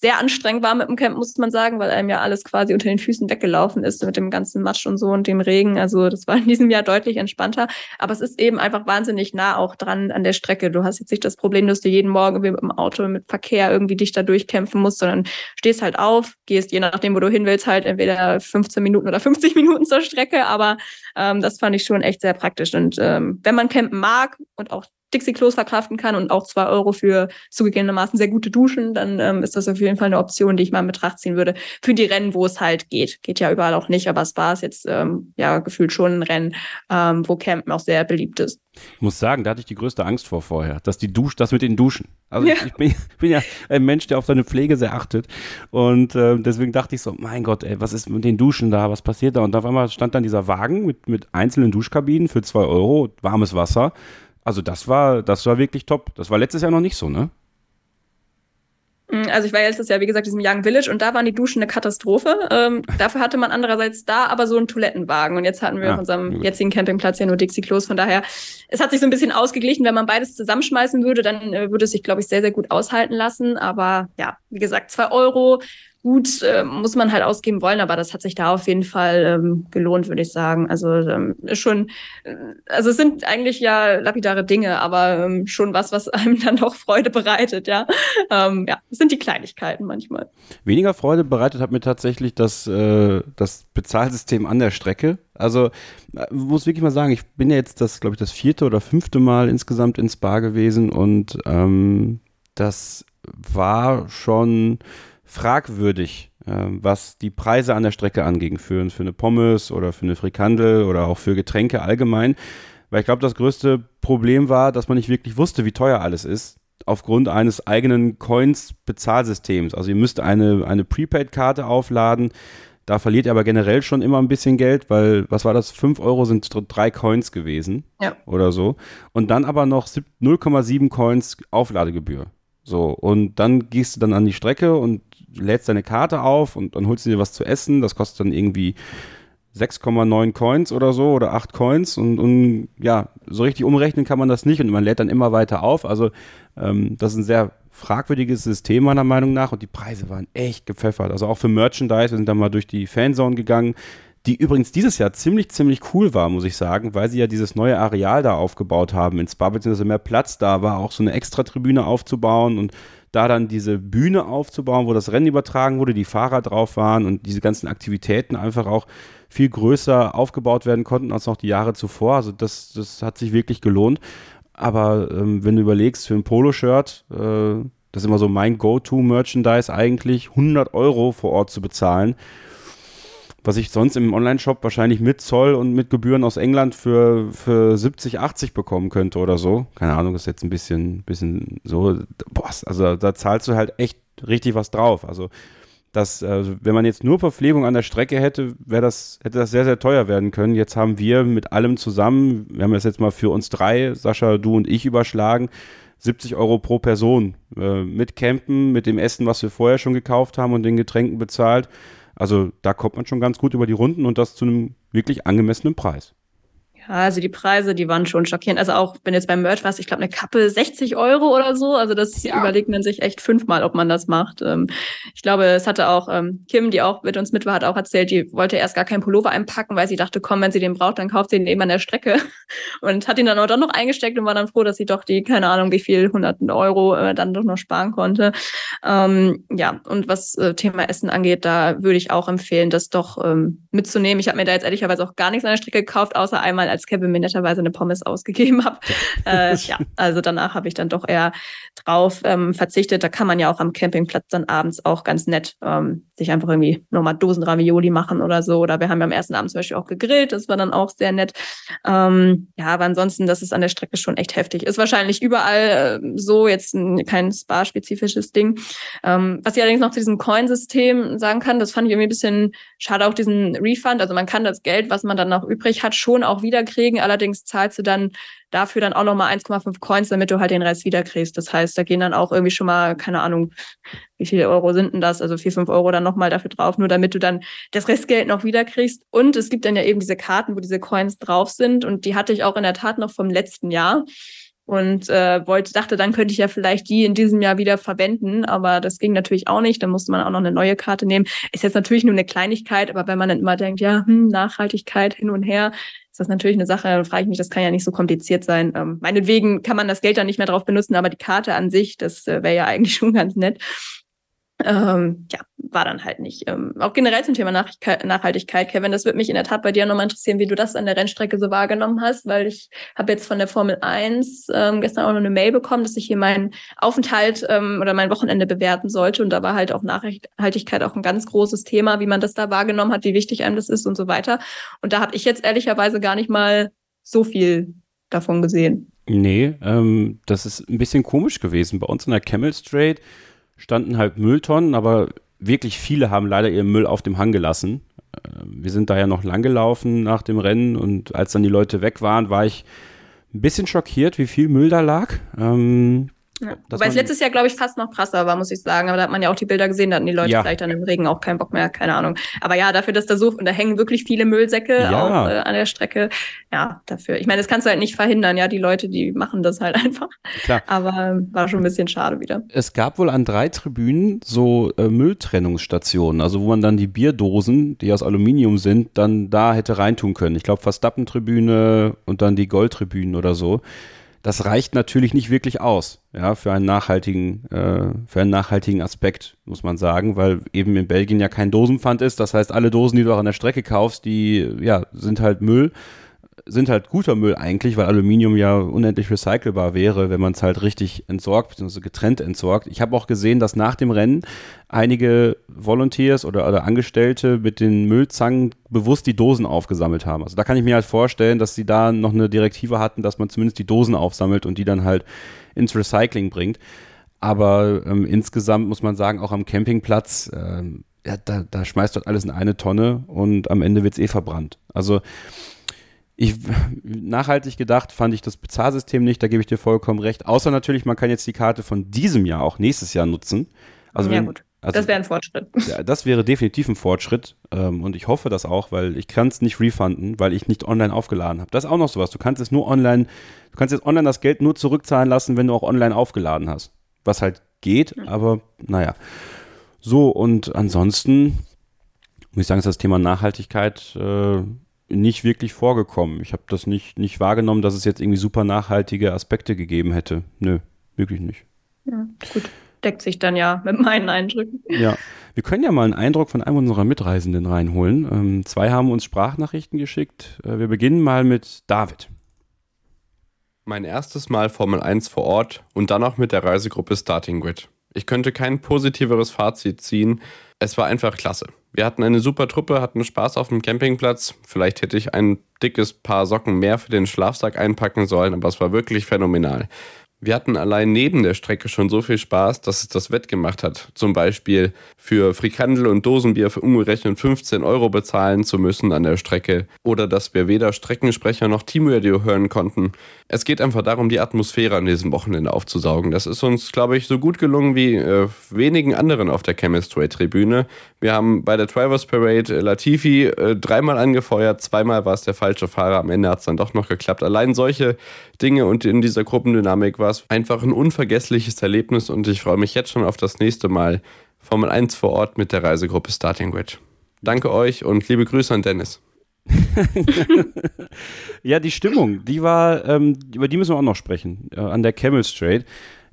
sehr anstrengend war mit dem Camp, muss man sagen, weil einem ja alles quasi unter den Füßen weggelaufen ist mit dem ganzen Matsch und so und dem Regen. Also das war in diesem Jahr deutlich entspannter. Aber es ist eben einfach wahnsinnig nah auch dran an der Strecke. Du hast jetzt nicht das Problem, dass du jeden Morgen mit dem Auto, mit Verkehr irgendwie dich da durchkämpfen musst, sondern stehst halt auf, gehst je nachdem, wo du hin willst, halt entweder 15 Minuten oder 50 [LAUGHS] Minuten zur Strecke. Aber ähm, das fand ich schon echt sehr praktisch. Und ähm, wenn man campen mag und auch Dixie-Klos verkraften kann und auch zwei Euro für zugegebenermaßen sehr gute Duschen, dann ähm, ist das auf jeden Fall eine Option, die ich mal in Betracht ziehen würde. Für die Rennen, wo es halt geht. Geht ja überall auch nicht, aber es war es jetzt ähm, ja gefühlt schon ein Rennen, ähm, wo Campen auch sehr beliebt ist.
Ich muss sagen, da hatte ich die größte Angst vor vorher, dass die Dusch, das mit den Duschen. Also ja. ich, bin, bin, ja ein Mensch, der auf seine Pflege sehr achtet und äh, deswegen dachte ich so, mein Gott, ey, was ist mit den Duschen da, was passiert da? Und auf einmal stand dann dieser Wagen mit, mit einzelnen Duschkabinen für zwei Euro, warmes Wasser also das war, das war wirklich top. Das war letztes Jahr noch nicht so, ne?
Mm, also ich war letztes Jahr, wie gesagt, in diesem Young Village und da waren die Duschen eine Katastrophe. Ähm, dafür hatte man andererseits da aber so einen Toilettenwagen und jetzt hatten wir ja, auf unserem gut. jetzigen Campingplatz ja nur Dixie-Klos. Von daher, es hat sich so ein bisschen ausgeglichen. Wenn man beides zusammenschmeißen würde, dann äh, würde es sich, glaube ich, sehr, sehr gut aushalten lassen. Aber ja, wie gesagt, zwei Euro gut, äh, muss man halt ausgeben wollen, aber das hat sich da auf jeden Fall ähm, gelohnt, würde ich sagen. Also ähm, schon, äh, also es sind eigentlich ja lapidare Dinge, aber ähm, schon was, was [LAUGHS] einem dann doch Freude bereitet, ja. Ähm, ja, es sind die Kleinigkeiten manchmal.
Weniger Freude bereitet hat mir tatsächlich das, äh, das Bezahlsystem an der Strecke. Also äh, muss wirklich mal sagen, ich bin ja jetzt das, glaube ich, das vierte oder fünfte Mal insgesamt ins Bar gewesen und ähm, das war schon fragwürdig, äh, was die Preise an der Strecke anging, für, für eine Pommes oder für eine Frikandel oder auch für Getränke allgemein. Weil ich glaube, das größte Problem war, dass man nicht wirklich wusste, wie teuer alles ist, aufgrund eines eigenen Coins-Bezahlsystems. Also ihr müsst eine, eine Prepaid-Karte aufladen. Da verliert ihr aber generell schon immer ein bisschen Geld, weil, was war das? 5 Euro sind drei Coins gewesen. Ja. Oder so. Und dann aber noch 0,7 Coins Aufladegebühr. So, und dann gehst du dann an die Strecke und lädst deine Karte auf und dann holst du dir was zu essen. Das kostet dann irgendwie 6,9 Coins oder so oder 8 Coins und, und, ja, so richtig umrechnen kann man das nicht und man lädt dann immer weiter auf. Also ähm, das ist ein sehr fragwürdiges System meiner Meinung nach und die Preise waren echt gepfeffert. Also auch für Merchandise, wir sind dann mal durch die Fanzone gegangen, die übrigens dieses Jahr ziemlich, ziemlich cool war, muss ich sagen, weil sie ja dieses neue Areal da aufgebaut haben in Spa, beziehungsweise mehr Platz da war, auch so eine Extra-Tribüne aufzubauen und da dann diese Bühne aufzubauen, wo das Rennen übertragen wurde, die Fahrer drauf waren und diese ganzen Aktivitäten einfach auch viel größer aufgebaut werden konnten als noch die Jahre zuvor. Also das, das hat sich wirklich gelohnt. Aber ähm, wenn du überlegst, für ein Poloshirt, äh, das ist immer so mein Go-To-Merchandise eigentlich, 100 Euro vor Ort zu bezahlen was ich sonst im Online-Shop wahrscheinlich mit Zoll und mit Gebühren aus England für, für 70, 80 bekommen könnte oder so. Keine Ahnung, ist jetzt ein bisschen, bisschen so, boah, also da zahlst du halt echt richtig was drauf. Also das, also wenn man jetzt nur Verpflegung an der Strecke hätte, das, hätte das sehr, sehr teuer werden können. Jetzt haben wir mit allem zusammen, wir haben das jetzt mal für uns drei, Sascha, du und ich überschlagen, 70 Euro pro Person äh, mit Campen, mit dem Essen, was wir vorher schon gekauft haben und den Getränken bezahlt. Also da kommt man schon ganz gut über die Runden und das zu einem wirklich angemessenen Preis.
Also die Preise, die waren schon schockierend. Also auch wenn jetzt beim Merch warst, ich glaube, eine Kappe 60 Euro oder so. Also das ja. überlegt man sich echt fünfmal, ob man das macht. Ähm, ich glaube, es hatte auch ähm, Kim, die auch mit uns mit war, hat auch erzählt, die wollte erst gar keinen Pullover einpacken, weil sie dachte, komm, wenn sie den braucht, dann kauft sie den eben an der Strecke. [LAUGHS] Und hat ihn dann aber doch noch eingesteckt und war dann froh, dass sie doch die, keine Ahnung, wie viel, hunderten Euro äh, dann doch noch sparen konnte. Ähm, ja, und was äh, Thema Essen angeht, da würde ich auch empfehlen, das doch ähm, mitzunehmen. Ich habe mir da jetzt ehrlicherweise auch gar nichts an der Strecke gekauft, außer einmal als Kevin mir netterweise eine Pommes ausgegeben hat. äh, ja, also danach habe ich dann doch eher drauf ähm, verzichtet. Da kann man ja auch am Campingplatz dann abends auch ganz nett ähm, sich einfach irgendwie nochmal Dosen Ravioli machen oder so. Oder wir haben ja am ersten Abend zum Beispiel auch gegrillt. Das war dann auch sehr nett. Ähm, ja, aber ansonsten, das ist an der Strecke schon echt heftig. Ist wahrscheinlich überall äh, so, jetzt ein, kein Spa-spezifisches Ding. Ähm, was ich allerdings noch zu diesem Coin-System sagen kann, das fand ich irgendwie ein bisschen schade, auch diesen Refund. Also man kann das Geld, was man dann noch übrig hat, schon auch wiederkriegen. Allerdings zahlst du dann dafür dann auch nochmal 1,5 Coins, damit du halt den Rest wiederkriegst. Das heißt, da gehen dann auch irgendwie schon mal, keine Ahnung, wie viele Euro sind denn das? Also 4, 5 Euro dann nochmal dafür drauf, nur damit du dann das Restgeld noch wiederkriegst. Und es gibt dann ja eben diese Karten, wo diese Coins drauf sind. Und die hatte ich auch in der Tat noch vom letzten Jahr und äh, wollte, dachte, dann könnte ich ja vielleicht die in diesem Jahr wieder verwenden, aber das ging natürlich auch nicht. Dann musste man auch noch eine neue Karte nehmen. Ist jetzt natürlich nur eine Kleinigkeit, aber wenn man dann immer denkt, ja, hm, Nachhaltigkeit hin und her, ist das natürlich eine Sache, dann frage ich mich, das kann ja nicht so kompliziert sein. Ähm, meinetwegen kann man das Geld dann nicht mehr drauf benutzen, aber die Karte an sich, das äh, wäre ja [LAUGHS] eigentlich schon ganz nett. Ähm, ja, war dann halt nicht. Ähm, auch generell zum Thema Nachhaltigkeit, Kevin, das würde mich in der Tat bei dir nochmal interessieren, wie du das an der Rennstrecke so wahrgenommen hast, weil ich habe jetzt von der Formel 1 ähm, gestern auch noch eine Mail bekommen, dass ich hier meinen Aufenthalt ähm, oder mein Wochenende bewerten sollte und da war halt auch Nachhaltigkeit auch ein ganz großes Thema, wie man das da wahrgenommen hat, wie wichtig einem das ist und so weiter. Und da habe ich jetzt ehrlicherweise gar nicht mal so viel davon gesehen.
Nee, ähm, das ist ein bisschen komisch gewesen. Bei uns in der Camel Straight standen halt Mülltonnen, aber wirklich viele haben leider ihren Müll auf dem Hang gelassen. Äh, wir sind da ja noch lang gelaufen nach dem Rennen und als dann die Leute weg waren, war ich ein bisschen schockiert, wie viel Müll da lag. Ähm,
ja. Wobei es letztes Jahr, glaube ich, fast noch krasser war, muss ich sagen. Aber da hat man ja auch die Bilder gesehen, da hatten die Leute ja. vielleicht dann im Regen auch keinen Bock mehr, keine Ahnung. Aber ja, dafür, dass da so, und da hängen wirklich viele Müllsäcke ja. auch äh, an der Strecke. Ja, dafür. Ich meine, das kannst du halt nicht verhindern, ja. Die Leute, die machen das halt [LAUGHS] einfach. Klar. Aber äh, war schon ein bisschen schade wieder.
Es gab wohl an drei Tribünen so äh, Mülltrennungsstationen, also wo man dann die Bierdosen, die aus Aluminium sind, dann da hätte reintun können. Ich glaube, Verstappen-Tribüne und dann die Goldtribünen oder so das reicht natürlich nicht wirklich aus, ja, für einen nachhaltigen, äh, für einen nachhaltigen Aspekt, muss man sagen, weil eben in Belgien ja kein Dosenpfand ist. Das heißt, alle Dosen, die du auch an der Strecke kaufst, die, ja, sind halt Müll sind halt guter Müll eigentlich, weil Aluminium ja unendlich recycelbar wäre, wenn man es halt richtig entsorgt, beziehungsweise getrennt entsorgt. Ich habe auch gesehen, dass nach dem Rennen einige Volunteers oder, oder Angestellte mit den Müllzangen bewusst die Dosen aufgesammelt haben. Also da kann ich mir halt vorstellen, dass sie da noch eine Direktive hatten, dass man zumindest die Dosen aufsammelt und die dann halt ins Recycling bringt. Aber ähm, insgesamt muss man sagen, auch am Campingplatz, ähm, ja, da, da schmeißt dort alles in eine Tonne und am Ende wird es eh verbrannt. Also ich, nachhaltig gedacht fand ich das Bezahrsystem nicht, da gebe ich dir vollkommen recht. Außer natürlich, man kann jetzt die Karte von diesem Jahr auch nächstes Jahr nutzen.
Also ja, wenn, gut. Also, das wäre ein Fortschritt.
Ja, das wäre definitiv ein Fortschritt. Ähm, und ich hoffe das auch, weil ich kann es nicht refunden, weil ich nicht online aufgeladen habe. Das ist auch noch sowas. Du kannst es nur online, du kannst jetzt online das Geld nur zurückzahlen lassen, wenn du auch online aufgeladen hast. Was halt geht, mhm. aber naja. So, und ansonsten muss ich sagen, ist das Thema Nachhaltigkeit äh, nicht wirklich vorgekommen. Ich habe das nicht, nicht wahrgenommen, dass es jetzt irgendwie super nachhaltige Aspekte gegeben hätte. Nö, wirklich nicht.
Ja, gut. Deckt sich dann ja mit meinen Eindrücken.
Ja, wir können ja mal einen Eindruck von einem unserer Mitreisenden reinholen. Ähm, zwei haben uns Sprachnachrichten geschickt. Äh, wir beginnen mal mit David.
Mein erstes Mal Formel 1 vor Ort und dann auch mit der Reisegruppe Starting Grid. Ich könnte kein positiveres Fazit ziehen. Es war einfach klasse. Wir hatten eine super Truppe, hatten Spaß auf dem Campingplatz. Vielleicht hätte ich ein dickes Paar Socken mehr für den Schlafsack einpacken sollen, aber es war wirklich phänomenal. Wir hatten allein neben der Strecke schon so viel Spaß, dass es das wettgemacht hat. Zum Beispiel für Frikandel und Dosenbier für umgerechnet 15 Euro bezahlen zu müssen an der Strecke. Oder dass wir weder Streckensprecher noch Teamradio hören konnten. Es geht einfach darum, die Atmosphäre an diesem Wochenende aufzusaugen. Das ist uns, glaube ich, so gut gelungen wie äh, wenigen anderen auf der Chemistry-Tribüne. Wir haben bei der Drivers Parade Latifi äh, dreimal angefeuert, zweimal war es der falsche Fahrer. Am Ende hat es dann doch noch geklappt. Allein solche Dinge und in dieser Gruppendynamik war es einfach ein unvergessliches Erlebnis und ich freue mich jetzt schon auf das nächste Mal Formel 1 vor Ort mit der Reisegruppe Starting Grid. Danke euch und liebe Grüße an Dennis. [LAUGHS]
ja, die Stimmung, die war, ähm, über die müssen wir auch noch sprechen, äh, an der Camel Straight.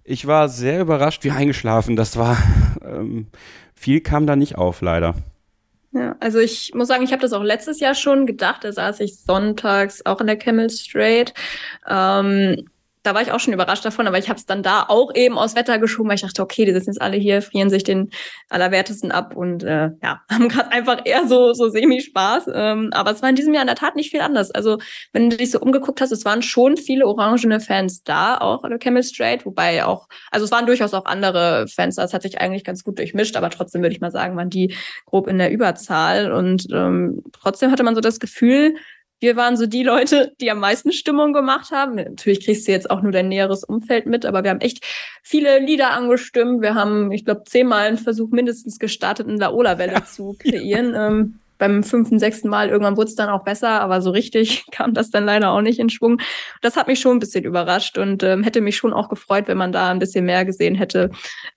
Ich war sehr überrascht, wie eingeschlafen das war. [LAUGHS] Ähm, viel kam da nicht auf, leider.
Ja, also ich muss sagen, ich habe das auch letztes Jahr schon gedacht. Da saß ich sonntags auch in der Camel Straight. Ähm, da war ich auch schon überrascht davon, aber ich habe es dann da auch eben aus Wetter geschoben, weil ich dachte, okay, die sitzen jetzt alle hier, frieren sich den Allerwertesten ab und äh, ja, [LAUGHS] haben gerade einfach eher so, so semi-Spaß. Ähm, aber es war in diesem Jahr in der Tat nicht viel anders. Also, wenn du dich so umgeguckt hast, es waren schon viele orangene Fans da, auch an der Camel Straight, wobei auch, also es waren durchaus auch andere Fans da. Es hat sich eigentlich ganz gut durchmischt, aber trotzdem würde ich mal sagen, waren die grob in der Überzahl. Und ähm, trotzdem hatte man so das Gefühl, wir waren so die Leute, die am meisten Stimmung gemacht haben. Natürlich kriegst du jetzt auch nur dein näheres Umfeld mit, aber wir haben echt viele Lieder angestimmt. Wir haben, ich glaube, zehnmal einen Versuch mindestens gestartet, eine Laola-Welle ja. zu kreieren. Ähm, beim fünften, sechsten Mal irgendwann wurde es dann auch besser, aber so richtig [LAUGHS] kam das dann leider auch nicht in Schwung. Das hat mich schon ein bisschen überrascht und ähm, hätte mich schon auch gefreut, wenn man da ein bisschen mehr gesehen hätte.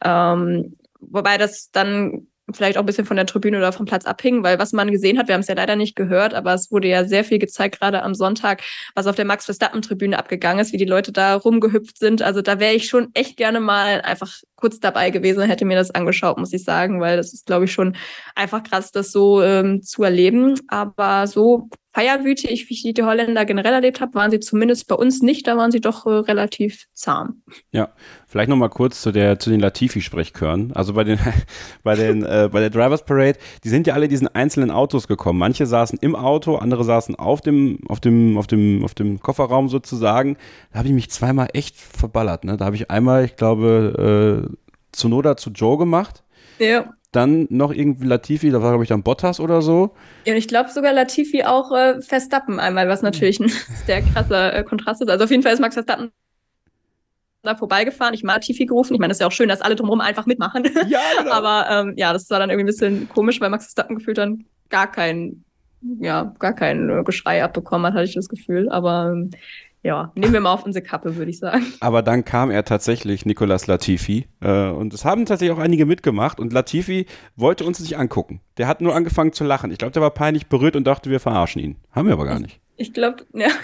Ähm, wobei das dann vielleicht auch ein bisschen von der Tribüne oder vom Platz abhingen, weil was man gesehen hat, wir haben es ja leider nicht gehört, aber es wurde ja sehr viel gezeigt, gerade am Sonntag, was auf der Max Verstappen-Tribüne abgegangen ist, wie die Leute da rumgehüpft sind. Also da wäre ich schon echt gerne mal einfach kurz dabei gewesen, hätte mir das angeschaut, muss ich sagen, weil das ist, glaube ich, schon einfach krass, das so ähm, zu erleben. Aber so feierwütig, wie ich die Holländer generell erlebt habe, waren sie zumindest bei uns nicht, da waren sie doch äh, relativ zahm.
Ja, vielleicht noch mal kurz zu der zu den Latifi-Sprechchören. Also bei den [LAUGHS] bei den äh, bei der Drivers Parade, die sind ja alle diesen einzelnen Autos gekommen. Manche saßen im Auto, andere saßen auf dem auf dem auf dem auf dem Kofferraum sozusagen. Da habe ich mich zweimal echt verballert. Ne? Da habe ich einmal, ich glaube, äh, zu Noda zu Joe gemacht. Ja dann noch irgendwie Latifi, da war glaube ich dann Bottas oder so.
Ja, und ich glaube sogar Latifi auch äh, Verstappen einmal, was natürlich ein [LAUGHS] sehr krasser äh, Kontrast ist. Also auf jeden Fall ist Max Verstappen da vorbeigefahren. Ich mal Latifi gerufen. Ich meine, das ist ja auch schön, dass alle drumherum einfach mitmachen. Ja, genau. [LAUGHS] Aber ähm, ja, das war dann irgendwie ein bisschen komisch, weil Max Verstappen gefühlt dann gar kein, ja, gar kein äh, Geschrei abbekommen hat, hatte ich das Gefühl. Aber ähm, ja, nehmen wir mal auf unsere Kappe, würde ich sagen.
Aber dann kam er tatsächlich, Nicolas Latifi. Äh, und es haben tatsächlich auch einige mitgemacht. Und Latifi wollte uns nicht angucken. Der hat nur angefangen zu lachen. Ich glaube, der war peinlich berührt und dachte, wir verarschen ihn. Haben wir aber gar nicht.
Ich glaube, ja. [LAUGHS]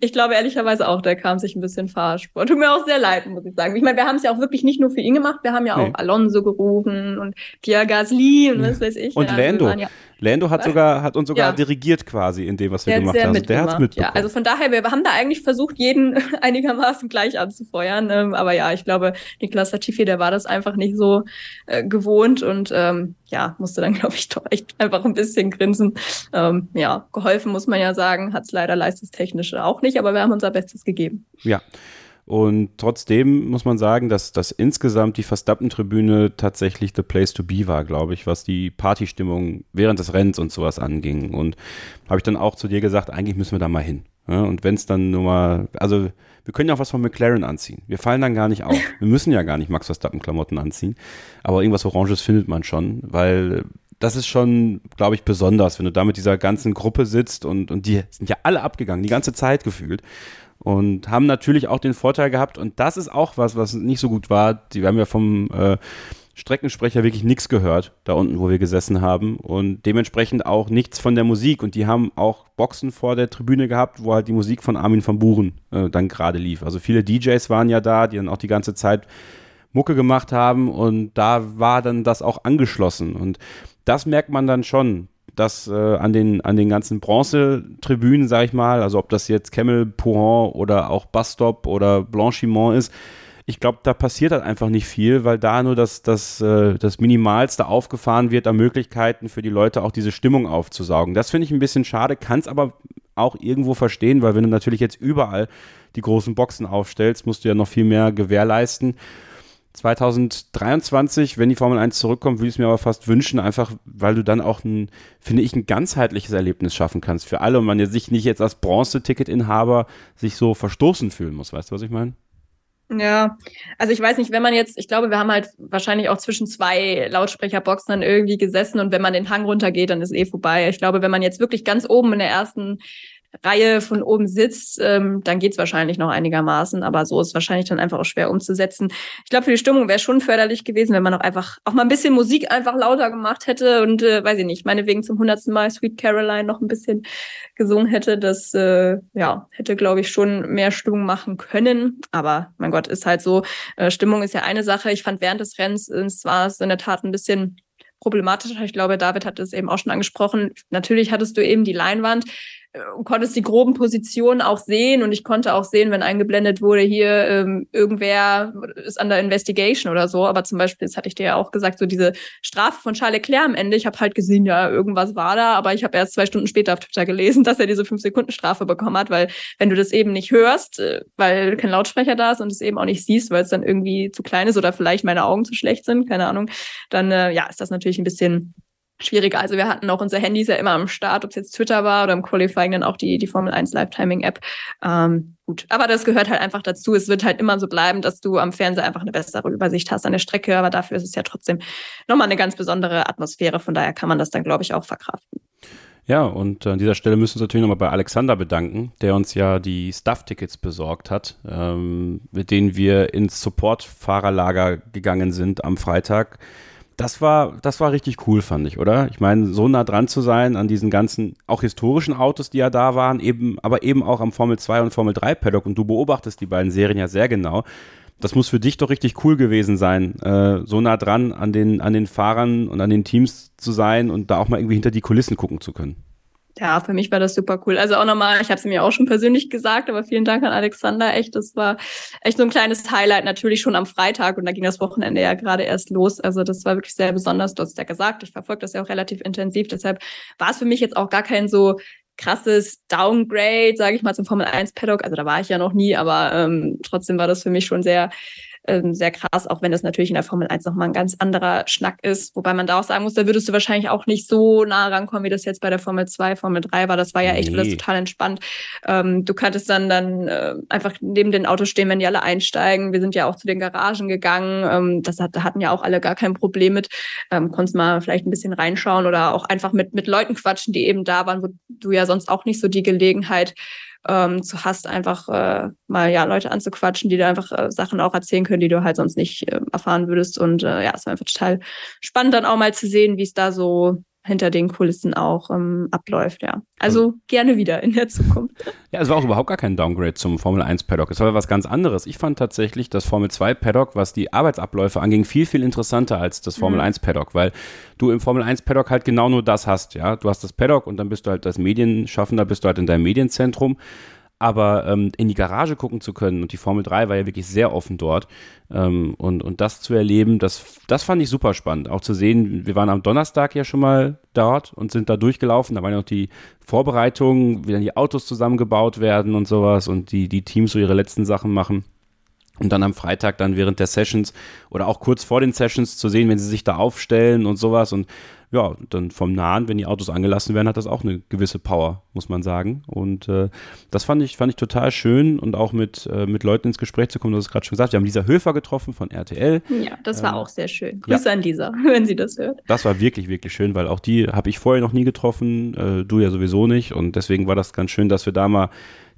Ich glaube ehrlicherweise auch, der kam sich ein bisschen verarscht vor. Tut mir auch sehr leid, muss ich sagen. Ich meine, wir haben es ja auch wirklich nicht nur für ihn gemacht, wir haben ja auch nee. Alonso gerufen und Pierre Gasly und was weiß ich.
Und Lando. Ja Lando hat sogar, hat uns sogar ja. dirigiert quasi in dem, was wir der gemacht haben. Der hat mitbekommen.
Ja, also von daher, wir haben da eigentlich versucht, jeden [LAUGHS] einigermaßen gleich anzufeuern. Ähm, aber ja, ich glaube, Niklas Latifi, der war das einfach nicht so äh, gewohnt und ähm, ja, musste dann, [LAUGHS] glaube ich, doch echt einfach ein bisschen grinsen. Ähm, ja, geholfen muss man ja sagen, hat es leider leistungstechnisch auch nicht, aber wir haben unser Bestes gegeben.
Ja. Und trotzdem muss man sagen, dass, dass insgesamt die Verstappen-Tribüne tatsächlich the place to be war, glaube ich, was die Partystimmung während des Rennens und sowas anging. Und habe ich dann auch zu dir gesagt, eigentlich müssen wir da mal hin. Ja, und wenn es dann nur mal, also wir können ja auch was von McLaren anziehen. Wir fallen dann gar nicht auf. Wir müssen ja gar nicht Max Verstappen-Klamotten anziehen. Aber irgendwas Oranges findet man schon, weil das ist schon, glaube ich, besonders, wenn du da mit dieser ganzen Gruppe sitzt und, und die sind ja alle abgegangen, die ganze Zeit gefühlt und haben natürlich auch den Vorteil gehabt, und das ist auch was, was nicht so gut war. Die, wir haben ja vom äh, Streckensprecher wirklich nichts gehört, da unten, wo wir gesessen haben. Und dementsprechend auch nichts von der Musik. Und die haben auch Boxen vor der Tribüne gehabt, wo halt die Musik von Armin van Buren äh, dann gerade lief. Also viele DJs waren ja da, die dann auch die ganze Zeit Mucke gemacht haben. Und da war dann das auch angeschlossen. Und das merkt man dann schon, dass äh, an, den, an den ganzen Bronzetribünen, sag ich mal, also ob das jetzt Camel, Pouhon oder auch Bastop oder Blanchiment ist, ich glaube, da passiert halt einfach nicht viel, weil da nur das, das, äh, das Minimalste aufgefahren wird an Möglichkeiten für die Leute auch diese Stimmung aufzusaugen. Das finde ich ein bisschen schade, kann es aber auch irgendwo verstehen, weil wenn du natürlich jetzt überall die großen Boxen aufstellst, musst du ja noch viel mehr gewährleisten. 2023, wenn die Formel 1 zurückkommt, würde ich es mir aber fast wünschen, einfach weil du dann auch ein, finde ich, ein ganzheitliches Erlebnis schaffen kannst für alle und man sich nicht jetzt als Bronze-Ticket-Inhaber sich so verstoßen fühlen muss. Weißt du, was ich meine?
Ja, also ich weiß nicht, wenn man jetzt, ich glaube, wir haben halt wahrscheinlich auch zwischen zwei Lautsprecherboxen dann irgendwie gesessen und wenn man den Hang runtergeht, dann ist eh vorbei. Ich glaube, wenn man jetzt wirklich ganz oben in der ersten Reihe von oben sitzt, ähm, dann geht's wahrscheinlich noch einigermaßen, aber so ist wahrscheinlich dann einfach auch schwer umzusetzen. Ich glaube, für die Stimmung wäre schon förderlich gewesen, wenn man auch einfach auch mal ein bisschen Musik einfach lauter gemacht hätte und äh, weiß ich nicht, meinetwegen zum hundertsten Mal Sweet Caroline noch ein bisschen gesungen hätte. Das äh, ja hätte, glaube ich, schon mehr Stimmung machen können. Aber mein Gott, ist halt so. Äh, Stimmung ist ja eine Sache. Ich fand während des Rennens, es war es in der Tat ein bisschen problematischer. Ich glaube, David hat es eben auch schon angesprochen. Natürlich hattest du eben die Leinwand, äh, konntest die groben Positionen auch sehen. Und ich konnte auch sehen, wenn eingeblendet wurde, hier ähm, irgendwer ist an der Investigation oder so. Aber zum Beispiel, das hatte ich dir ja auch gesagt, so diese Strafe von Charles Leclerc am Ende, ich habe halt gesehen, ja, irgendwas war da, aber ich habe erst zwei Stunden später auf Twitter gelesen, [LAUGHS] dass er diese fünf Sekunden Strafe bekommen hat, weil wenn du das eben nicht hörst, äh, weil kein Lautsprecher da ist und es eben auch nicht siehst, weil es dann irgendwie zu klein ist oder vielleicht meine Augen zu schlecht sind, keine Ahnung, dann äh, ja, ist das natürlich ein bisschen schwieriger. Also wir hatten auch unsere Handys ja immer am Start, ob es jetzt Twitter war oder im Qualifying dann auch die, die Formel 1 Live-Timing-App. Ähm, gut, aber das gehört halt einfach dazu. Es wird halt immer so bleiben, dass du am Fernseher einfach eine bessere Übersicht hast an der Strecke, aber dafür ist es ja trotzdem nochmal eine ganz besondere Atmosphäre. Von daher kann man das dann, glaube ich, auch verkraften.
Ja, und an dieser Stelle müssen wir uns natürlich nochmal bei Alexander bedanken, der uns ja die Stuff-Tickets besorgt hat, ähm, mit denen wir ins Support-Fahrerlager gegangen sind am Freitag das war, das war richtig cool, fand ich, oder? Ich meine, so nah dran zu sein an diesen ganzen, auch historischen Autos, die ja da waren, eben, aber eben auch am Formel 2 und Formel 3 Paddock und du beobachtest die beiden Serien ja sehr genau. Das muss für dich doch richtig cool gewesen sein, äh, so nah dran an den, an den Fahrern und an den Teams zu sein und da auch mal irgendwie hinter die Kulissen gucken zu können.
Ja, für mich war das super cool. Also auch nochmal, ich habe es mir auch schon persönlich gesagt, aber vielen Dank an Alexander. Echt, das war echt so ein kleines Highlight, natürlich schon am Freitag und da ging das Wochenende ja gerade erst los. Also das war wirklich sehr besonders. Du hast ja gesagt, ich verfolge das ja auch relativ intensiv. Deshalb war es für mich jetzt auch gar kein so krasses Downgrade, sage ich mal, zum Formel 1 Paddock. Also da war ich ja noch nie, aber ähm, trotzdem war das für mich schon sehr ähm, sehr krass, auch wenn das natürlich in der Formel 1 nochmal ein ganz anderer Schnack ist. Wobei man da auch sagen muss, da würdest du wahrscheinlich auch nicht so nah rankommen, wie das jetzt bei der Formel 2, Formel 3 war. Das war ja echt nee. alles total entspannt. Ähm, du kanntest dann, dann äh, einfach neben den Autos stehen, wenn die alle einsteigen. Wir sind ja auch zu den Garagen gegangen. Ähm, das hat, da hatten ja auch alle gar kein Problem mit. Ähm, konntest mal vielleicht ein bisschen reinschauen oder auch einfach mit, mit Leuten quatschen, die eben da waren, wo du ja sonst auch nicht so die Gelegenheit ähm, zu hast, einfach äh, mal ja Leute anzuquatschen, die dir einfach äh, Sachen auch erzählen können, die du halt sonst nicht äh, erfahren würdest. Und äh, ja, es war einfach total spannend, dann auch mal zu sehen, wie es da so hinter den Kulissen auch ähm, abläuft, ja. Also mhm. gerne wieder in der Zukunft.
Ja, es war auch überhaupt gar kein Downgrade zum Formel 1 Paddock. Es war was ganz anderes. Ich fand tatsächlich das Formel 2 Paddock, was die Arbeitsabläufe anging, viel, viel interessanter als das Formel mhm. 1 Paddock, weil du im Formel 1 Paddock halt genau nur das hast, ja. Du hast das Paddock und dann bist du halt das Medienschaffender, bist du halt in deinem Medienzentrum aber ähm, in die Garage gucken zu können und die Formel 3 war ja wirklich sehr offen dort ähm, und, und das zu erleben, das, das fand ich super spannend. Auch zu sehen, wir waren am Donnerstag ja schon mal dort und sind da durchgelaufen, da waren ja noch die Vorbereitungen, wie dann die Autos zusammengebaut werden und sowas und die, die Teams so ihre letzten Sachen machen. Und dann am Freitag dann während der Sessions oder auch kurz vor den Sessions zu sehen, wenn sie sich da aufstellen und sowas und ja, dann vom Nahen, wenn die Autos angelassen werden, hat das auch eine gewisse Power, muss man sagen. Und äh, das fand ich, fand ich total schön und auch mit, äh, mit Leuten ins Gespräch zu kommen, du hast es gerade schon gesagt. Wir haben Lisa Höfer getroffen von RTL.
Ja, das war ähm, auch sehr schön. Grüße ja. an Lisa, [LAUGHS] wenn sie das hört.
Das war wirklich, wirklich schön, weil auch die habe ich vorher noch nie getroffen, äh, du ja sowieso nicht. Und deswegen war das ganz schön, dass wir da mal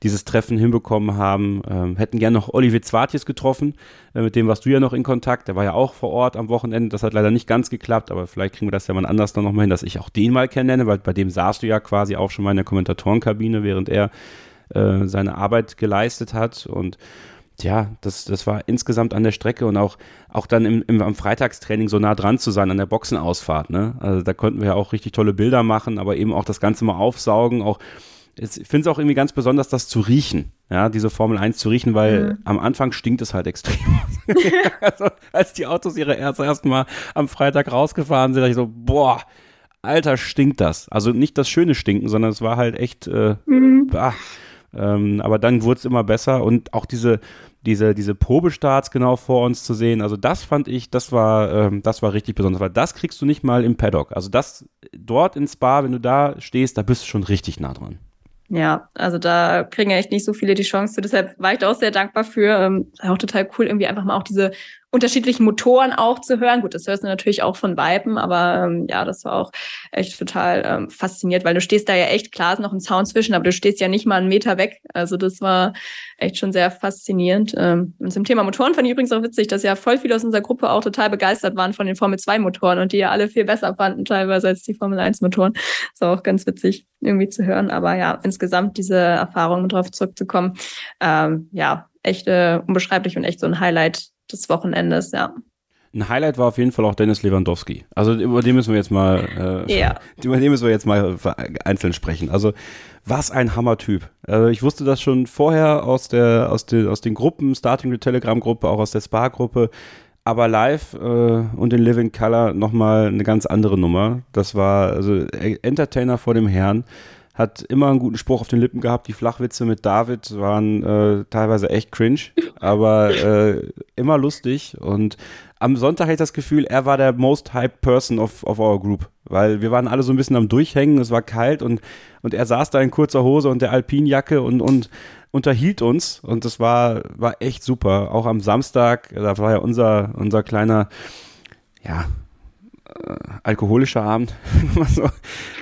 dieses Treffen hinbekommen haben. Ähm, hätten gerne noch Olivier Zwartjes getroffen, äh, mit dem warst du ja noch in Kontakt. Der war ja auch vor Ort am Wochenende. Das hat leider nicht ganz geklappt, aber vielleicht kriegen wir das ja mal anders dann nochmal hin, dass ich auch den mal kennenlerne, weil bei dem saßt du ja quasi auch schon mal in der Kommentatorenkabine, während er äh, seine Arbeit geleistet hat und ja, das, das war insgesamt an der Strecke und auch, auch dann im, im, am Freitagstraining so nah dran zu sein an der Boxenausfahrt. Ne? Also da konnten wir ja auch richtig tolle Bilder machen, aber eben auch das Ganze mal aufsaugen, auch ich finde es auch irgendwie ganz besonders, das zu riechen, ja, diese Formel 1 zu riechen, weil mhm. am Anfang stinkt es halt extrem. [LAUGHS] also, als die Autos ihre ersten Mal am Freitag rausgefahren sind, dachte ich so, boah, Alter, stinkt das. Also nicht das schöne Stinken, sondern es war halt echt, äh, mhm. Ähm, aber dann wurde es immer besser und auch diese, diese, diese Probestarts genau vor uns zu sehen, also das fand ich, das war, ähm, das war richtig besonders, weil das kriegst du nicht mal im Paddock. Also das dort in Spa, wenn du da stehst, da bist du schon richtig nah dran.
Ja, also da kriegen ja echt nicht so viele die Chance zu. Deshalb war ich da auch sehr dankbar für. Ähm, auch total cool, irgendwie einfach mal auch diese unterschiedlichen Motoren auch zu hören. Gut, das hörst du natürlich auch von Weiben, aber ähm, ja, das war auch echt total ähm, fasziniert, weil du stehst da ja echt, klar ist noch ein Zaun zwischen, aber du stehst ja nicht mal einen Meter weg. Also das war echt schon sehr faszinierend. Ähm, und zum Thema Motoren fand ich übrigens auch witzig, dass ja voll viele aus unserer Gruppe auch total begeistert waren von den Formel 2 Motoren und die ja alle viel besser fanden teilweise als die Formel 1 Motoren. Das war auch ganz witzig irgendwie zu hören. Aber ja, insgesamt diese Erfahrung, darauf zurückzukommen, ähm, ja, echt äh, unbeschreiblich und echt so ein Highlight des Wochenendes, ja.
Ein Highlight war auf jeden Fall auch Dennis Lewandowski. Also über den müssen wir jetzt mal,
äh, ja. [LAUGHS]
über den müssen wir jetzt mal einzeln sprechen. Also was ein Hammertyp. Also ich wusste das schon vorher aus der, aus den, aus den Gruppen, Starting the Telegram Gruppe, auch aus der Spa Gruppe. Aber live äh, und in Living Color nochmal eine ganz andere Nummer. Das war also Entertainer vor dem Herrn hat immer einen guten Spruch auf den Lippen gehabt. Die Flachwitze mit David waren äh, teilweise echt cringe, [LAUGHS] aber äh, immer lustig. Und am Sonntag hatte ich das Gefühl, er war der most hyped person of, of our group, weil wir waren alle so ein bisschen am Durchhängen, es war kalt und, und er saß da in kurzer Hose und der Alpinjacke und, und unterhielt uns und das war, war echt super. Auch am Samstag, da war ja unser, unser kleiner, ja, alkoholischer Abend. [LAUGHS] so.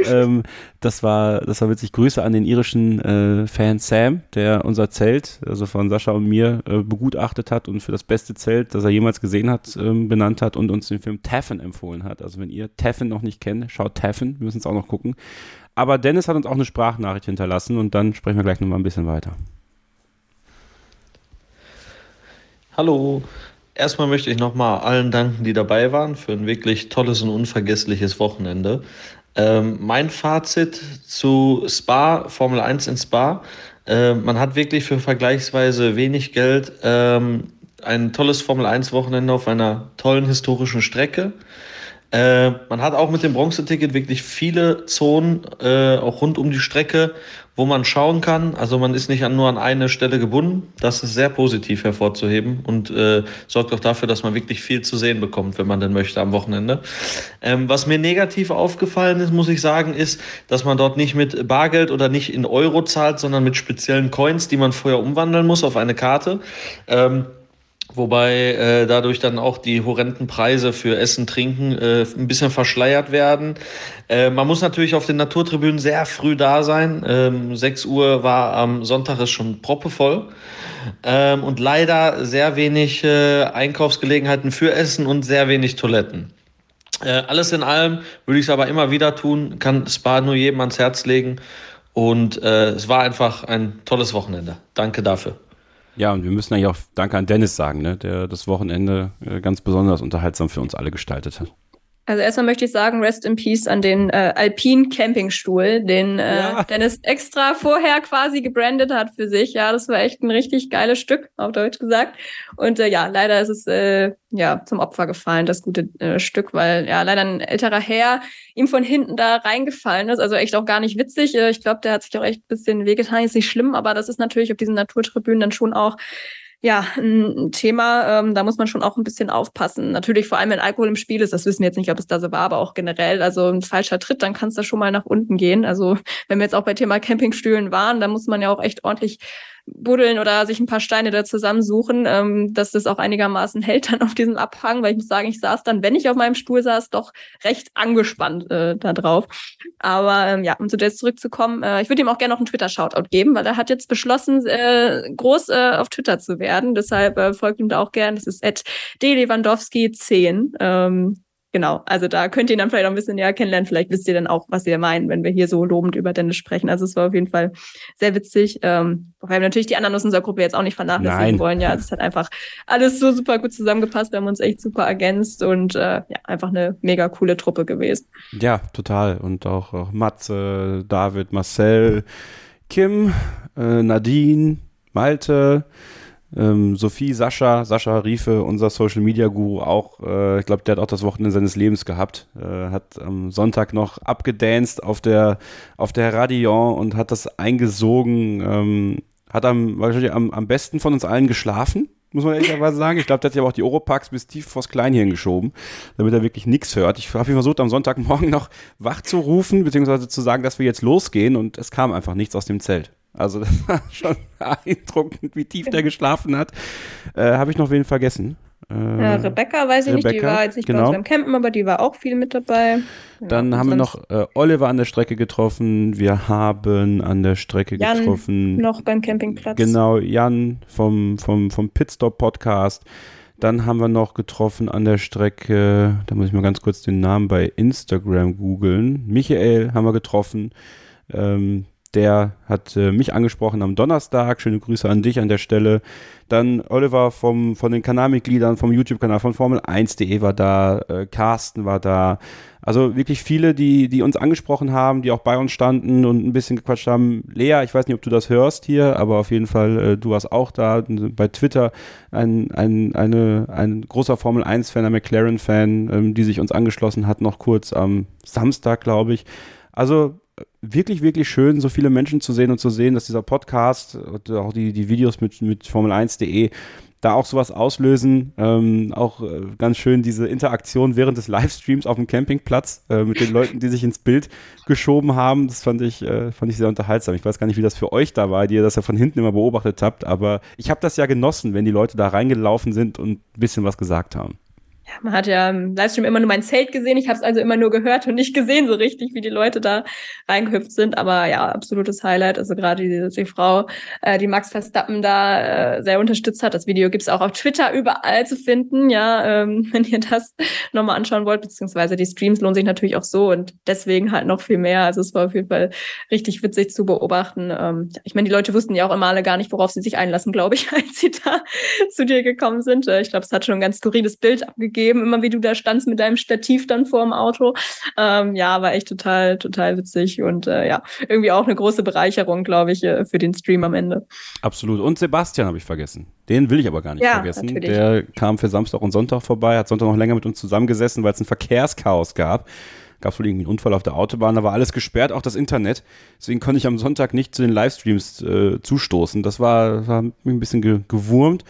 ähm, das war, das war witzig. Grüße an den irischen äh, Fan Sam, der unser Zelt, also von Sascha und mir, äh, begutachtet hat und für das beste Zelt, das er jemals gesehen hat, ähm, benannt hat und uns den Film Taffen empfohlen hat. Also wenn ihr Taffen noch nicht kennt, schaut Taffen, wir müssen es auch noch gucken. Aber Dennis hat uns auch eine Sprachnachricht hinterlassen und dann sprechen wir gleich nochmal ein bisschen weiter.
Hallo, Erstmal möchte ich nochmal allen danken, die dabei waren, für ein wirklich tolles und unvergessliches Wochenende. Ähm, mein Fazit zu Spa, Formel 1 in Spa. Äh, man hat wirklich für vergleichsweise wenig Geld ähm, ein tolles Formel 1 Wochenende auf einer tollen historischen Strecke. Äh, man hat auch mit dem Bronzeticket wirklich viele Zonen, äh, auch rund um die Strecke, wo man schauen kann. Also man ist nicht an, nur an eine Stelle gebunden. Das ist sehr positiv hervorzuheben und äh, sorgt auch dafür, dass man wirklich viel zu sehen bekommt, wenn man denn möchte am Wochenende. Ähm, was mir negativ aufgefallen ist, muss ich sagen, ist, dass man dort nicht mit Bargeld oder nicht in Euro zahlt, sondern mit speziellen Coins, die man vorher umwandeln muss auf eine Karte. Ähm, Wobei äh, dadurch dann auch die horrenden Preise für Essen, Trinken äh, ein bisschen verschleiert werden. Äh, man muss natürlich auf den Naturtribünen sehr früh da sein. Ähm, 6 Uhr war am Sonntag ist schon proppevoll. Ähm, und leider sehr wenig äh, Einkaufsgelegenheiten für Essen und sehr wenig Toiletten. Äh, alles in allem würde ich es aber immer wieder tun, kann Spa nur jedem ans Herz legen. Und äh, es war einfach ein tolles Wochenende. Danke dafür.
Ja, und wir müssen eigentlich auch Danke an Dennis sagen, ne, der das Wochenende äh, ganz besonders unterhaltsam für uns alle gestaltet hat.
Also erstmal möchte ich sagen, Rest in Peace an den äh, Alpin Campingstuhl, den äh, ja. Dennis extra vorher quasi gebrandet hat für sich. Ja, das war echt ein richtig geiles Stück, auf Deutsch gesagt. Und äh, ja, leider ist es äh, ja zum Opfer gefallen, das gute äh, Stück, weil ja leider ein älterer Herr ihm von hinten da reingefallen ist. Also echt auch gar nicht witzig. Äh, ich glaube, der hat sich auch echt ein bisschen wehgetan. Ist nicht schlimm, aber das ist natürlich auf diesen Naturtribünen dann schon auch ja, ein Thema, ähm, da muss man schon auch ein bisschen aufpassen. Natürlich, vor allem wenn Alkohol im Spiel ist, das wissen wir jetzt nicht, ob es da so war, aber auch generell, also ein falscher Tritt, dann kann es da schon mal nach unten gehen. Also wenn wir jetzt auch bei Thema Campingstühlen waren, dann muss man ja auch echt ordentlich buddeln oder sich ein paar Steine da zusammensuchen, ähm, dass das auch einigermaßen hält dann auf diesem Abhang, weil ich muss sagen, ich saß dann, wenn ich auf meinem Stuhl saß, doch recht angespannt äh, da drauf. Aber ähm, ja, um zu Jess zurückzukommen, äh, ich würde ihm auch gerne noch einen Twitter-Shoutout geben, weil er hat jetzt beschlossen, äh, groß äh, auf Twitter zu werden. Deshalb äh, folgt ihm da auch gern. Das ist at dlewandowski10. Ähm, Genau, also da könnt ihr ihn dann vielleicht auch ein bisschen näher kennenlernen. Vielleicht wisst ihr dann auch, was ihr meinen, wenn wir hier so lobend über Dennis sprechen. Also es war auf jeden Fall sehr witzig. Ähm, wobei wir natürlich die anderen aus unserer Gruppe jetzt auch nicht vernachlässigen Nein. wollen. Ja, [LAUGHS] es hat einfach alles so super gut zusammengepasst. Wir haben uns echt super ergänzt und äh, ja, einfach eine mega coole Truppe gewesen.
Ja, total. Und auch, auch Matze, David, Marcel, Kim, äh, Nadine, Malte, ähm, Sophie, Sascha, Sascha Riefe, unser Social Media Guru auch, äh, ich glaube, der hat auch das Wochenende seines Lebens gehabt, äh, hat am Sonntag noch abgedanced auf der, auf der Radion und hat das eingesogen, ähm, hat am, wahrscheinlich am, am besten von uns allen geschlafen, muss man ehrlicherweise sagen. Ich glaube, der hat sich aber auch die Oropax bis tief vors Kleinhirn geschoben, damit er wirklich nichts hört. Ich habe versucht, am Sonntagmorgen noch wach zu rufen, beziehungsweise zu sagen, dass wir jetzt losgehen und es kam einfach nichts aus dem Zelt. Also das [LAUGHS] war schon beeindruckend, wie tief der geschlafen hat. Äh, Habe ich noch wen vergessen?
Äh, ja, Rebecca, weiß ich Rebecca, nicht, die war jetzt nicht genau. bei uns beim Campen, aber die war auch viel mit dabei.
Dann haben wir noch äh, Oliver an der Strecke getroffen. Wir haben an der Strecke
Jan
getroffen.
Noch beim Campingplatz.
Genau, Jan vom, vom, vom Pitstop Podcast. Dann haben wir noch getroffen an der Strecke, da muss ich mal ganz kurz den Namen bei Instagram googeln. Michael haben wir getroffen. Ähm, der hat äh, mich angesprochen am Donnerstag. Schöne Grüße an dich an der Stelle. Dann Oliver vom, von den Kanalmitgliedern vom YouTube-Kanal von Formel1.de war da, äh, Carsten war da. Also wirklich viele, die, die uns angesprochen haben, die auch bei uns standen und ein bisschen gequatscht haben. Lea, ich weiß nicht, ob du das hörst hier, aber auf jeden Fall, äh, du warst auch da. Bei Twitter ein, ein, eine, ein großer Formel 1-Fan, ein McLaren-Fan, ähm, die sich uns angeschlossen hat, noch kurz am Samstag, glaube ich. Also wirklich, wirklich schön, so viele Menschen zu sehen und zu sehen, dass dieser Podcast und auch die, die Videos mit, mit Formel1.de da auch sowas auslösen. Ähm, auch äh, ganz schön diese Interaktion während des Livestreams auf dem Campingplatz äh, mit den Leuten, die sich ins Bild geschoben haben. Das fand ich, äh, fand ich sehr unterhaltsam. Ich weiß gar nicht, wie das für euch da war, die ihr das ja von hinten immer beobachtet habt, aber ich habe das ja genossen, wenn die Leute da reingelaufen sind und ein bisschen was gesagt haben
ja, man hat ja im Livestream immer nur mein Zelt gesehen. Ich habe es also immer nur gehört und nicht gesehen so richtig, wie die Leute da reingehüpft sind. Aber ja, absolutes Highlight. Also gerade die, die Frau, äh, die Max Verstappen da äh, sehr unterstützt hat. Das Video gibt's auch auf Twitter überall zu finden. Ja, ähm, [LAUGHS] wenn ihr das nochmal anschauen wollt, beziehungsweise die Streams lohnen sich natürlich auch so und deswegen halt noch viel mehr. Also es war auf jeden Fall richtig witzig zu beobachten. Ähm, ich meine, die Leute wussten ja auch immer alle gar nicht, worauf sie sich einlassen, glaube ich, [LAUGHS] als sie da zu dir gekommen sind. Äh, ich glaube, es hat schon ein ganz skurriles Bild abgegeben gegeben, immer wie du da standst mit deinem Stativ dann vor dem Auto. Ähm, ja, war echt total, total witzig und äh, ja, irgendwie auch eine große Bereicherung, glaube ich, äh, für den Stream am Ende.
Absolut. Und Sebastian habe ich vergessen. Den will ich aber gar nicht ja, vergessen. Natürlich. Der kam für Samstag und Sonntag vorbei, hat Sonntag noch länger mit uns zusammengesessen, weil es ein Verkehrschaos gab gab es wohl irgendwie einen Unfall auf der Autobahn, da war alles gesperrt, auch das Internet. Deswegen konnte ich am Sonntag nicht zu den Livestreams äh, zustoßen. Das war, war ein bisschen ge gewurmt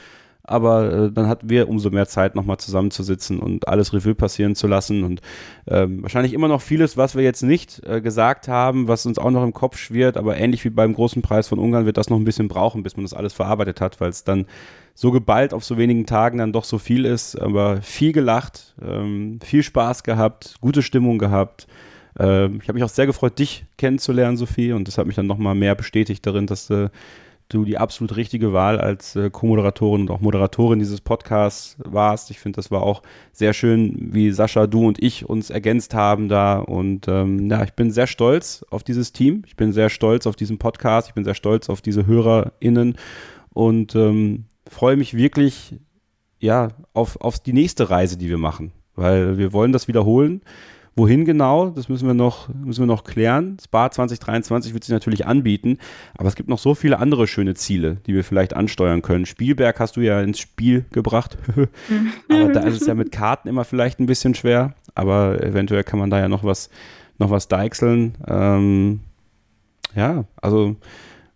aber äh, dann hatten wir umso mehr Zeit, nochmal zusammenzusitzen und alles Revue passieren zu lassen. Und ähm, wahrscheinlich immer noch vieles, was wir jetzt nicht äh, gesagt haben, was uns auch noch im Kopf schwirrt, aber ähnlich wie beim großen Preis von Ungarn wird das noch ein bisschen brauchen, bis man das alles verarbeitet hat, weil es dann so geballt auf so wenigen Tagen dann doch so viel ist, aber viel gelacht, ähm, viel Spaß gehabt, gute Stimmung gehabt. Ähm, ich habe mich auch sehr gefreut, dich kennenzulernen, Sophie, und das hat mich dann nochmal mehr bestätigt darin, dass äh, du die absolut richtige Wahl als äh, Co-Moderatorin und auch Moderatorin dieses Podcasts warst. Ich finde, das war auch sehr schön, wie Sascha, du und ich uns ergänzt haben da. Und ähm, ja, ich bin sehr stolz auf dieses Team. Ich bin sehr stolz auf diesen Podcast. Ich bin sehr stolz auf diese HörerInnen und ähm, freue mich wirklich ja, auf, auf die nächste Reise, die wir machen. Weil wir wollen das wiederholen. Wohin genau, das müssen wir noch, müssen wir noch klären. Spa 2023 wird sich natürlich anbieten, aber es gibt noch so viele andere schöne Ziele, die wir vielleicht ansteuern können. Spielberg hast du ja ins Spiel gebracht, [LAUGHS] aber da ist es ja mit Karten immer vielleicht ein bisschen schwer, aber eventuell kann man da ja noch was, noch was deichseln. Ähm, ja, also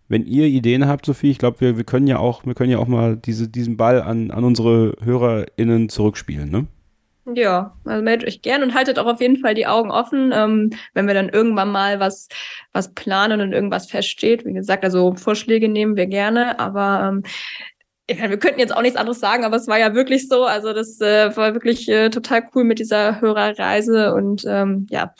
wenn ihr Ideen habt, Sophie, ich glaube, wir, wir können ja auch, wir können ja auch mal diese, diesen Ball an, an unsere HörerInnen zurückspielen, ne?
Ja, also meldet euch gern und haltet auch auf jeden Fall die Augen offen, ähm, wenn wir dann irgendwann mal was, was planen und irgendwas feststeht. Wie gesagt, also Vorschläge nehmen wir gerne, aber ähm, ja, wir könnten jetzt auch nichts anderes sagen, aber es war ja wirklich so. Also das äh, war wirklich äh, total cool mit dieser Hörerreise und ähm, ja,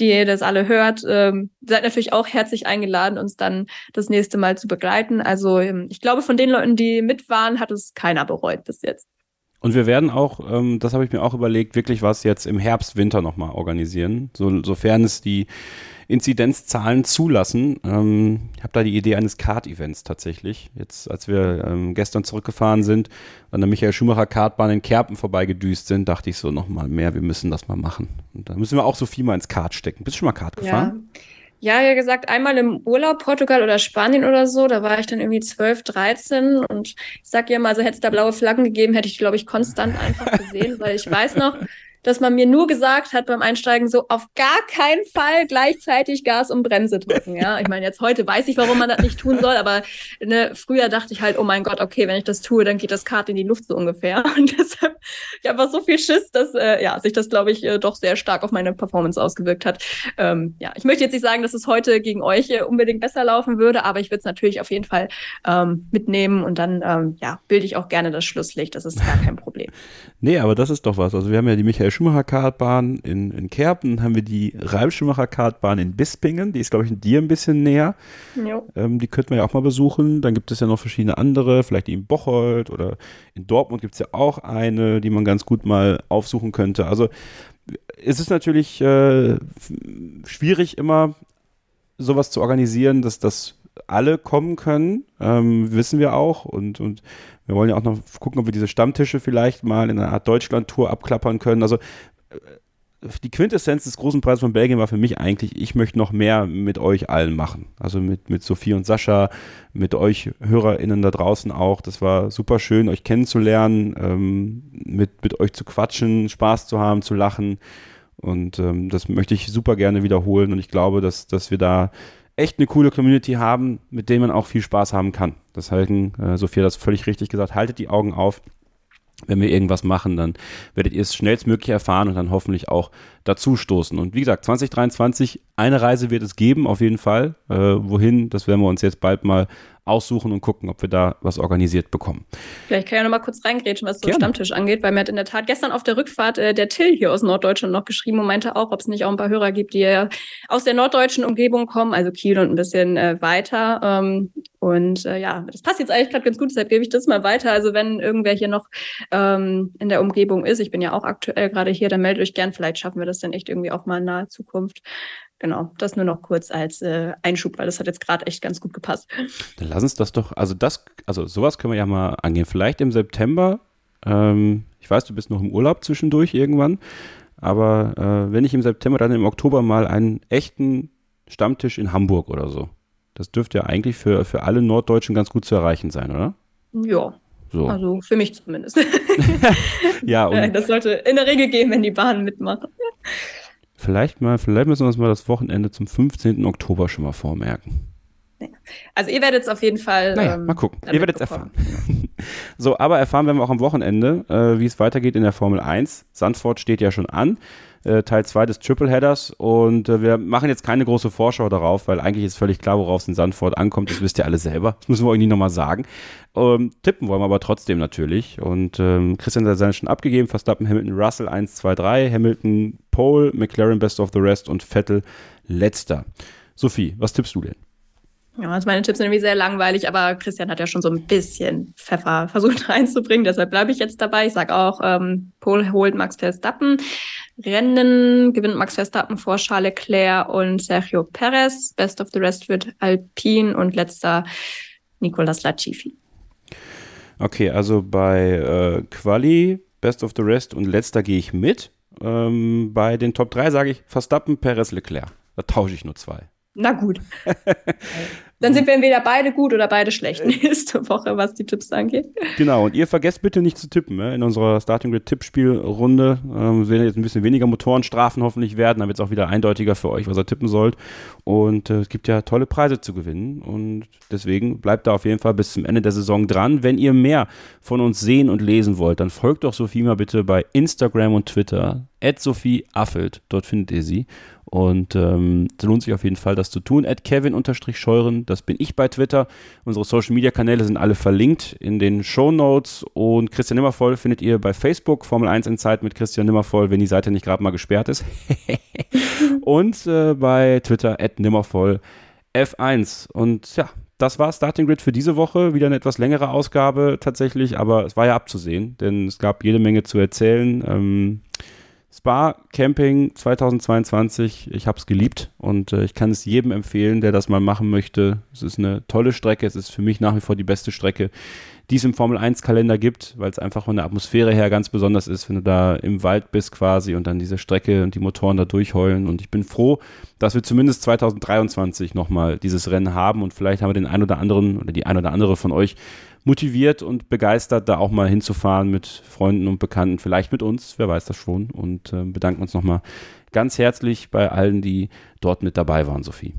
die ihr das alle hört, ähm, seid natürlich auch herzlich eingeladen, uns dann das nächste Mal zu begleiten. Also ähm, ich glaube, von den Leuten, die mit waren, hat es keiner bereut bis jetzt.
Und wir werden auch, ähm, das habe ich mir auch überlegt, wirklich was jetzt im Herbst, Winter nochmal organisieren, so, sofern es die Inzidenzzahlen zulassen. Ähm, ich habe da die Idee eines Kart-Events tatsächlich. Jetzt, als wir ähm, gestern zurückgefahren sind, an der Michael Schumacher Kartbahn in Kerpen vorbeigedüst sind, dachte ich so nochmal mehr, wir müssen das mal machen. Und da müssen wir auch so viel mal ins Kart stecken. Bist du schon mal Kart gefahren?
Ja. Ja, ja gesagt, einmal im Urlaub, Portugal oder Spanien oder so, da war ich dann irgendwie 12, 13 und ich sag ja mal, also hätte es da blaue Flaggen gegeben, hätte ich, glaube ich, konstant einfach gesehen, weil ich weiß noch, dass man mir nur gesagt hat beim Einsteigen so auf gar keinen Fall gleichzeitig Gas und Bremse drücken. Ja, ich meine, jetzt heute weiß ich, warum man das nicht tun soll, aber ne, früher dachte ich halt, oh mein Gott, okay, wenn ich das tue, dann geht das Kart in die Luft so ungefähr. [LAUGHS] Und deshalb, ich habe so viel Schiss, dass äh, ja, sich das, glaube ich, äh, doch sehr stark auf meine Performance ausgewirkt hat. Ähm, ja, ich möchte jetzt nicht sagen, dass es heute gegen euch äh, unbedingt besser laufen würde, aber ich würde es natürlich auf jeden Fall ähm, mitnehmen und dann ähm, ja, bilde ich auch gerne das Schlusslicht. Das ist gar kein Problem. [LAUGHS]
nee, aber das ist doch was. Also wir haben ja die Michael Schumacher Kartbahn in, in Kerpen, haben wir die Ralf Schumacher Kartbahn in Bispingen, die ist glaube ich dir ein bisschen näher. Ähm, die könnten wir ja auch mal besuchen. Dann gibt es ja noch verschiedene andere, vielleicht die in Bocholt oder in Dortmund gibt es ja auch eine, die man ganz gut mal aufsuchen könnte. Also es ist natürlich äh, schwierig immer sowas zu organisieren, dass das alle kommen können, ähm, wissen wir auch. Und, und wir wollen ja auch noch gucken, ob wir diese Stammtische vielleicht mal in einer Art Deutschland-Tour abklappern können. Also äh, die Quintessenz des großen Preises von Belgien war für mich eigentlich, ich möchte noch mehr mit euch allen machen. Also mit, mit Sophie und Sascha, mit euch HörerInnen da draußen auch. Das war super schön, euch kennenzulernen, ähm, mit, mit euch zu quatschen, Spaß zu haben, zu lachen. Und ähm, das möchte ich super gerne wiederholen. Und ich glaube, dass, dass wir da echt eine coole Community haben, mit der man auch viel Spaß haben kann. Das halten, äh, Sophia das völlig richtig gesagt, haltet die Augen auf wenn wir irgendwas machen, dann werdet ihr es schnellstmöglich erfahren und dann hoffentlich auch dazu stoßen. Und wie gesagt, 2023, eine Reise wird es geben, auf jeden Fall. Äh, wohin, das werden wir uns jetzt bald mal aussuchen und gucken, ob wir da was organisiert bekommen.
Vielleicht kann ich ja noch mal kurz reingrätschen, was so Gerne. Stammtisch angeht, weil mir hat in der Tat gestern auf der Rückfahrt äh, der Till hier aus Norddeutschland noch geschrieben und meinte auch, ob es nicht auch ein paar Hörer gibt, die ja aus der norddeutschen Umgebung kommen, also Kiel und ein bisschen äh, weiter. Ähm, und äh, ja, das passt jetzt eigentlich gerade ganz gut, deshalb gebe ich das mal weiter. Also wenn irgendwer hier noch ähm, in der Umgebung ist, ich bin ja auch aktuell gerade hier, dann meldet euch gern, vielleicht schaffen wir das dann echt irgendwie auch mal in naher Zukunft. Genau, das nur noch kurz als äh, Einschub, weil das hat jetzt gerade echt ganz gut gepasst.
Dann lass uns das doch, also das, also sowas können wir ja mal angehen. Vielleicht im September, ähm, ich weiß, du bist noch im Urlaub zwischendurch irgendwann, aber äh, wenn ich im September, dann im Oktober mal einen echten Stammtisch in Hamburg oder so. Das dürfte ja eigentlich für, für alle Norddeutschen ganz gut zu erreichen sein, oder?
Ja. So. Also für mich zumindest. [LAUGHS]
ja, [LAUGHS]
und das sollte in der Regel gehen, wenn die Bahnen mitmachen.
Vielleicht mal, vielleicht müssen wir uns mal das Wochenende zum 15. Oktober schon mal vormerken.
Also ihr werdet es auf jeden Fall.
Naja, ähm, mal gucken. Ihr werdet es erfahren. [LAUGHS] so, aber erfahren werden wir auch am Wochenende, äh, wie es weitergeht in der Formel 1. Sandford steht ja schon an. Äh, Teil 2 des Tripleheaders und äh, wir machen jetzt keine große Vorschau darauf, weil eigentlich ist völlig klar, worauf es in Sandford ankommt. Das wisst ihr alle selber. Das müssen wir euch nicht nochmal sagen. Ähm, tippen wollen wir aber trotzdem natürlich. Und ähm, Christian hat seine schon abgegeben. Verstappen, Hamilton, Russell 1, 2, 3. Hamilton, Pole, McLaren Best of the Rest und Vettel letzter. Sophie, was tippst du denn?
Ja, also meine Tipps sind irgendwie sehr langweilig, aber Christian hat ja schon so ein bisschen Pfeffer [LAUGHS] versucht reinzubringen, deshalb bleibe ich jetzt dabei. Ich sage auch, ähm, Pole holt Max Verstappen. Rennen gewinnt Max Verstappen vor Charles Leclerc und Sergio Perez. Best of the rest wird Alpine und letzter Nicolas Latifi.
Okay, also bei äh, Quali, Best of the Rest und letzter gehe ich mit. Ähm, bei den Top 3 sage ich Verstappen, Perez, Leclerc. Da tausche ich nur zwei.
Na gut. [LAUGHS] Dann sind wir entweder beide gut oder beide schlecht äh. nächste Woche, was die Tipps angeht.
Genau, und ihr vergesst bitte nicht zu tippen. Ne? In unserer Starting Grid Tippspielrunde ähm, werden jetzt ein bisschen weniger Motorenstrafen hoffentlich werden. Dann wird es auch wieder eindeutiger für euch, was ihr tippen sollt. Und äh, es gibt ja tolle Preise zu gewinnen. Und deswegen bleibt da auf jeden Fall bis zum Ende der Saison dran. Wenn ihr mehr von uns sehen und lesen wollt, dann folgt doch Sophie mal bitte bei Instagram und Twitter. Sophie Affelt, dort findet ihr sie. Und ähm, es lohnt sich auf jeden Fall, das zu tun. At Kevin-Scheuren, das bin ich bei Twitter. Unsere Social-Media-Kanäle sind alle verlinkt in den Show Notes. Und Christian Nimmervoll findet ihr bei Facebook, Formel 1 in Zeit mit Christian Nimmervoll, wenn die Seite nicht gerade mal gesperrt ist. [LAUGHS] und äh, bei Twitter at Nimmervoll F1. Und ja, das war Starting Grid für diese Woche. Wieder eine etwas längere Ausgabe tatsächlich, aber es war ja abzusehen, denn es gab jede Menge zu erzählen. Ähm, Spa Camping 2022, ich habe es geliebt und äh, ich kann es jedem empfehlen, der das mal machen möchte. Es ist eine tolle Strecke, es ist für mich nach wie vor die beste Strecke, die es im Formel 1 Kalender gibt, weil es einfach von der Atmosphäre her ganz besonders ist, wenn du da im Wald bist quasi und dann diese Strecke und die Motoren da durchheulen und ich bin froh, dass wir zumindest 2023 nochmal dieses Rennen haben und vielleicht haben wir den ein oder anderen oder die ein oder andere von euch motiviert und begeistert, da auch mal hinzufahren mit Freunden und Bekannten, vielleicht mit uns, wer weiß das schon. Und äh, bedanken uns nochmal ganz herzlich bei allen, die dort mit dabei waren, Sophie.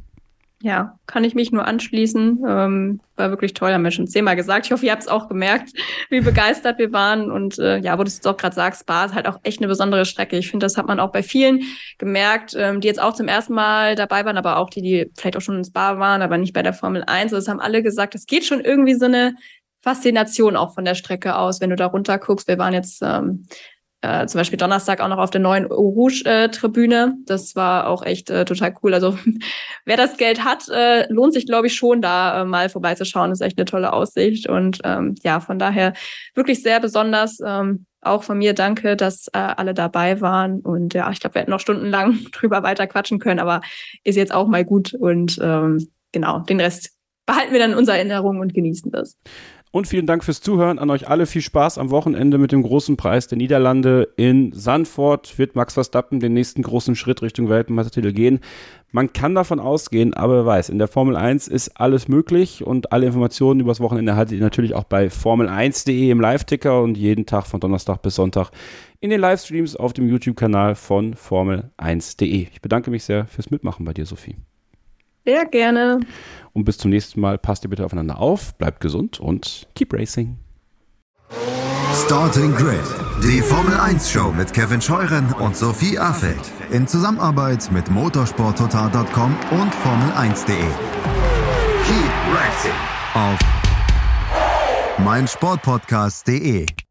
Ja, kann ich mich nur anschließen. Ähm, war wirklich toll, haben wir schon zehnmal gesagt. Ich hoffe, ihr habt es auch gemerkt, [LAUGHS] wie begeistert wir waren. Und äh, ja, wo du es jetzt auch gerade sagst, Spa ist halt auch echt eine besondere Strecke. Ich finde, das hat man auch bei vielen gemerkt, ähm, die jetzt auch zum ersten Mal dabei waren, aber auch die, die vielleicht auch schon ins Spa waren, aber nicht bei der Formel 1. Also, das haben alle gesagt, es geht schon irgendwie so eine Faszination auch von der Strecke aus, wenn du da runter guckst. Wir waren jetzt ähm, äh, zum Beispiel Donnerstag auch noch auf der neuen Rouge-Tribüne. Äh, das war auch echt äh, total cool. Also [LAUGHS] wer das Geld hat, äh, lohnt sich, glaube ich, schon da äh, mal vorbeizuschauen. Das ist echt eine tolle Aussicht. Und ähm, ja, von daher wirklich sehr besonders. Ähm, auch von mir danke, dass äh, alle dabei waren. Und ja, ich glaube, wir hätten noch stundenlang [LAUGHS] drüber weiter quatschen können, aber ist jetzt auch mal gut. Und ähm, genau, den Rest behalten wir dann in unserer Erinnerung und genießen das.
Und vielen Dank fürs Zuhören. An euch alle viel Spaß am Wochenende mit dem großen Preis der Niederlande. In Sandford wird Max Verstappen den nächsten großen Schritt Richtung Weltmeistertitel gehen. Man kann davon ausgehen, aber wer weiß, in der Formel 1 ist alles möglich und alle Informationen über das Wochenende erhaltet ihr natürlich auch bei formel1.de im Live-Ticker und jeden Tag von Donnerstag bis Sonntag in den Livestreams auf dem YouTube-Kanal von formel1.de. Ich bedanke mich sehr fürs Mitmachen bei dir, Sophie.
Sehr gerne.
Und bis zum nächsten Mal. Passt ihr bitte aufeinander auf, bleibt gesund und keep racing.
Starting Grid, die Formel 1 Show mit Kevin Scheuren und Sophie Affeld in Zusammenarbeit mit motorsporttotal.com und Formel1.de. Keep racing auf meinsportpodcast.de.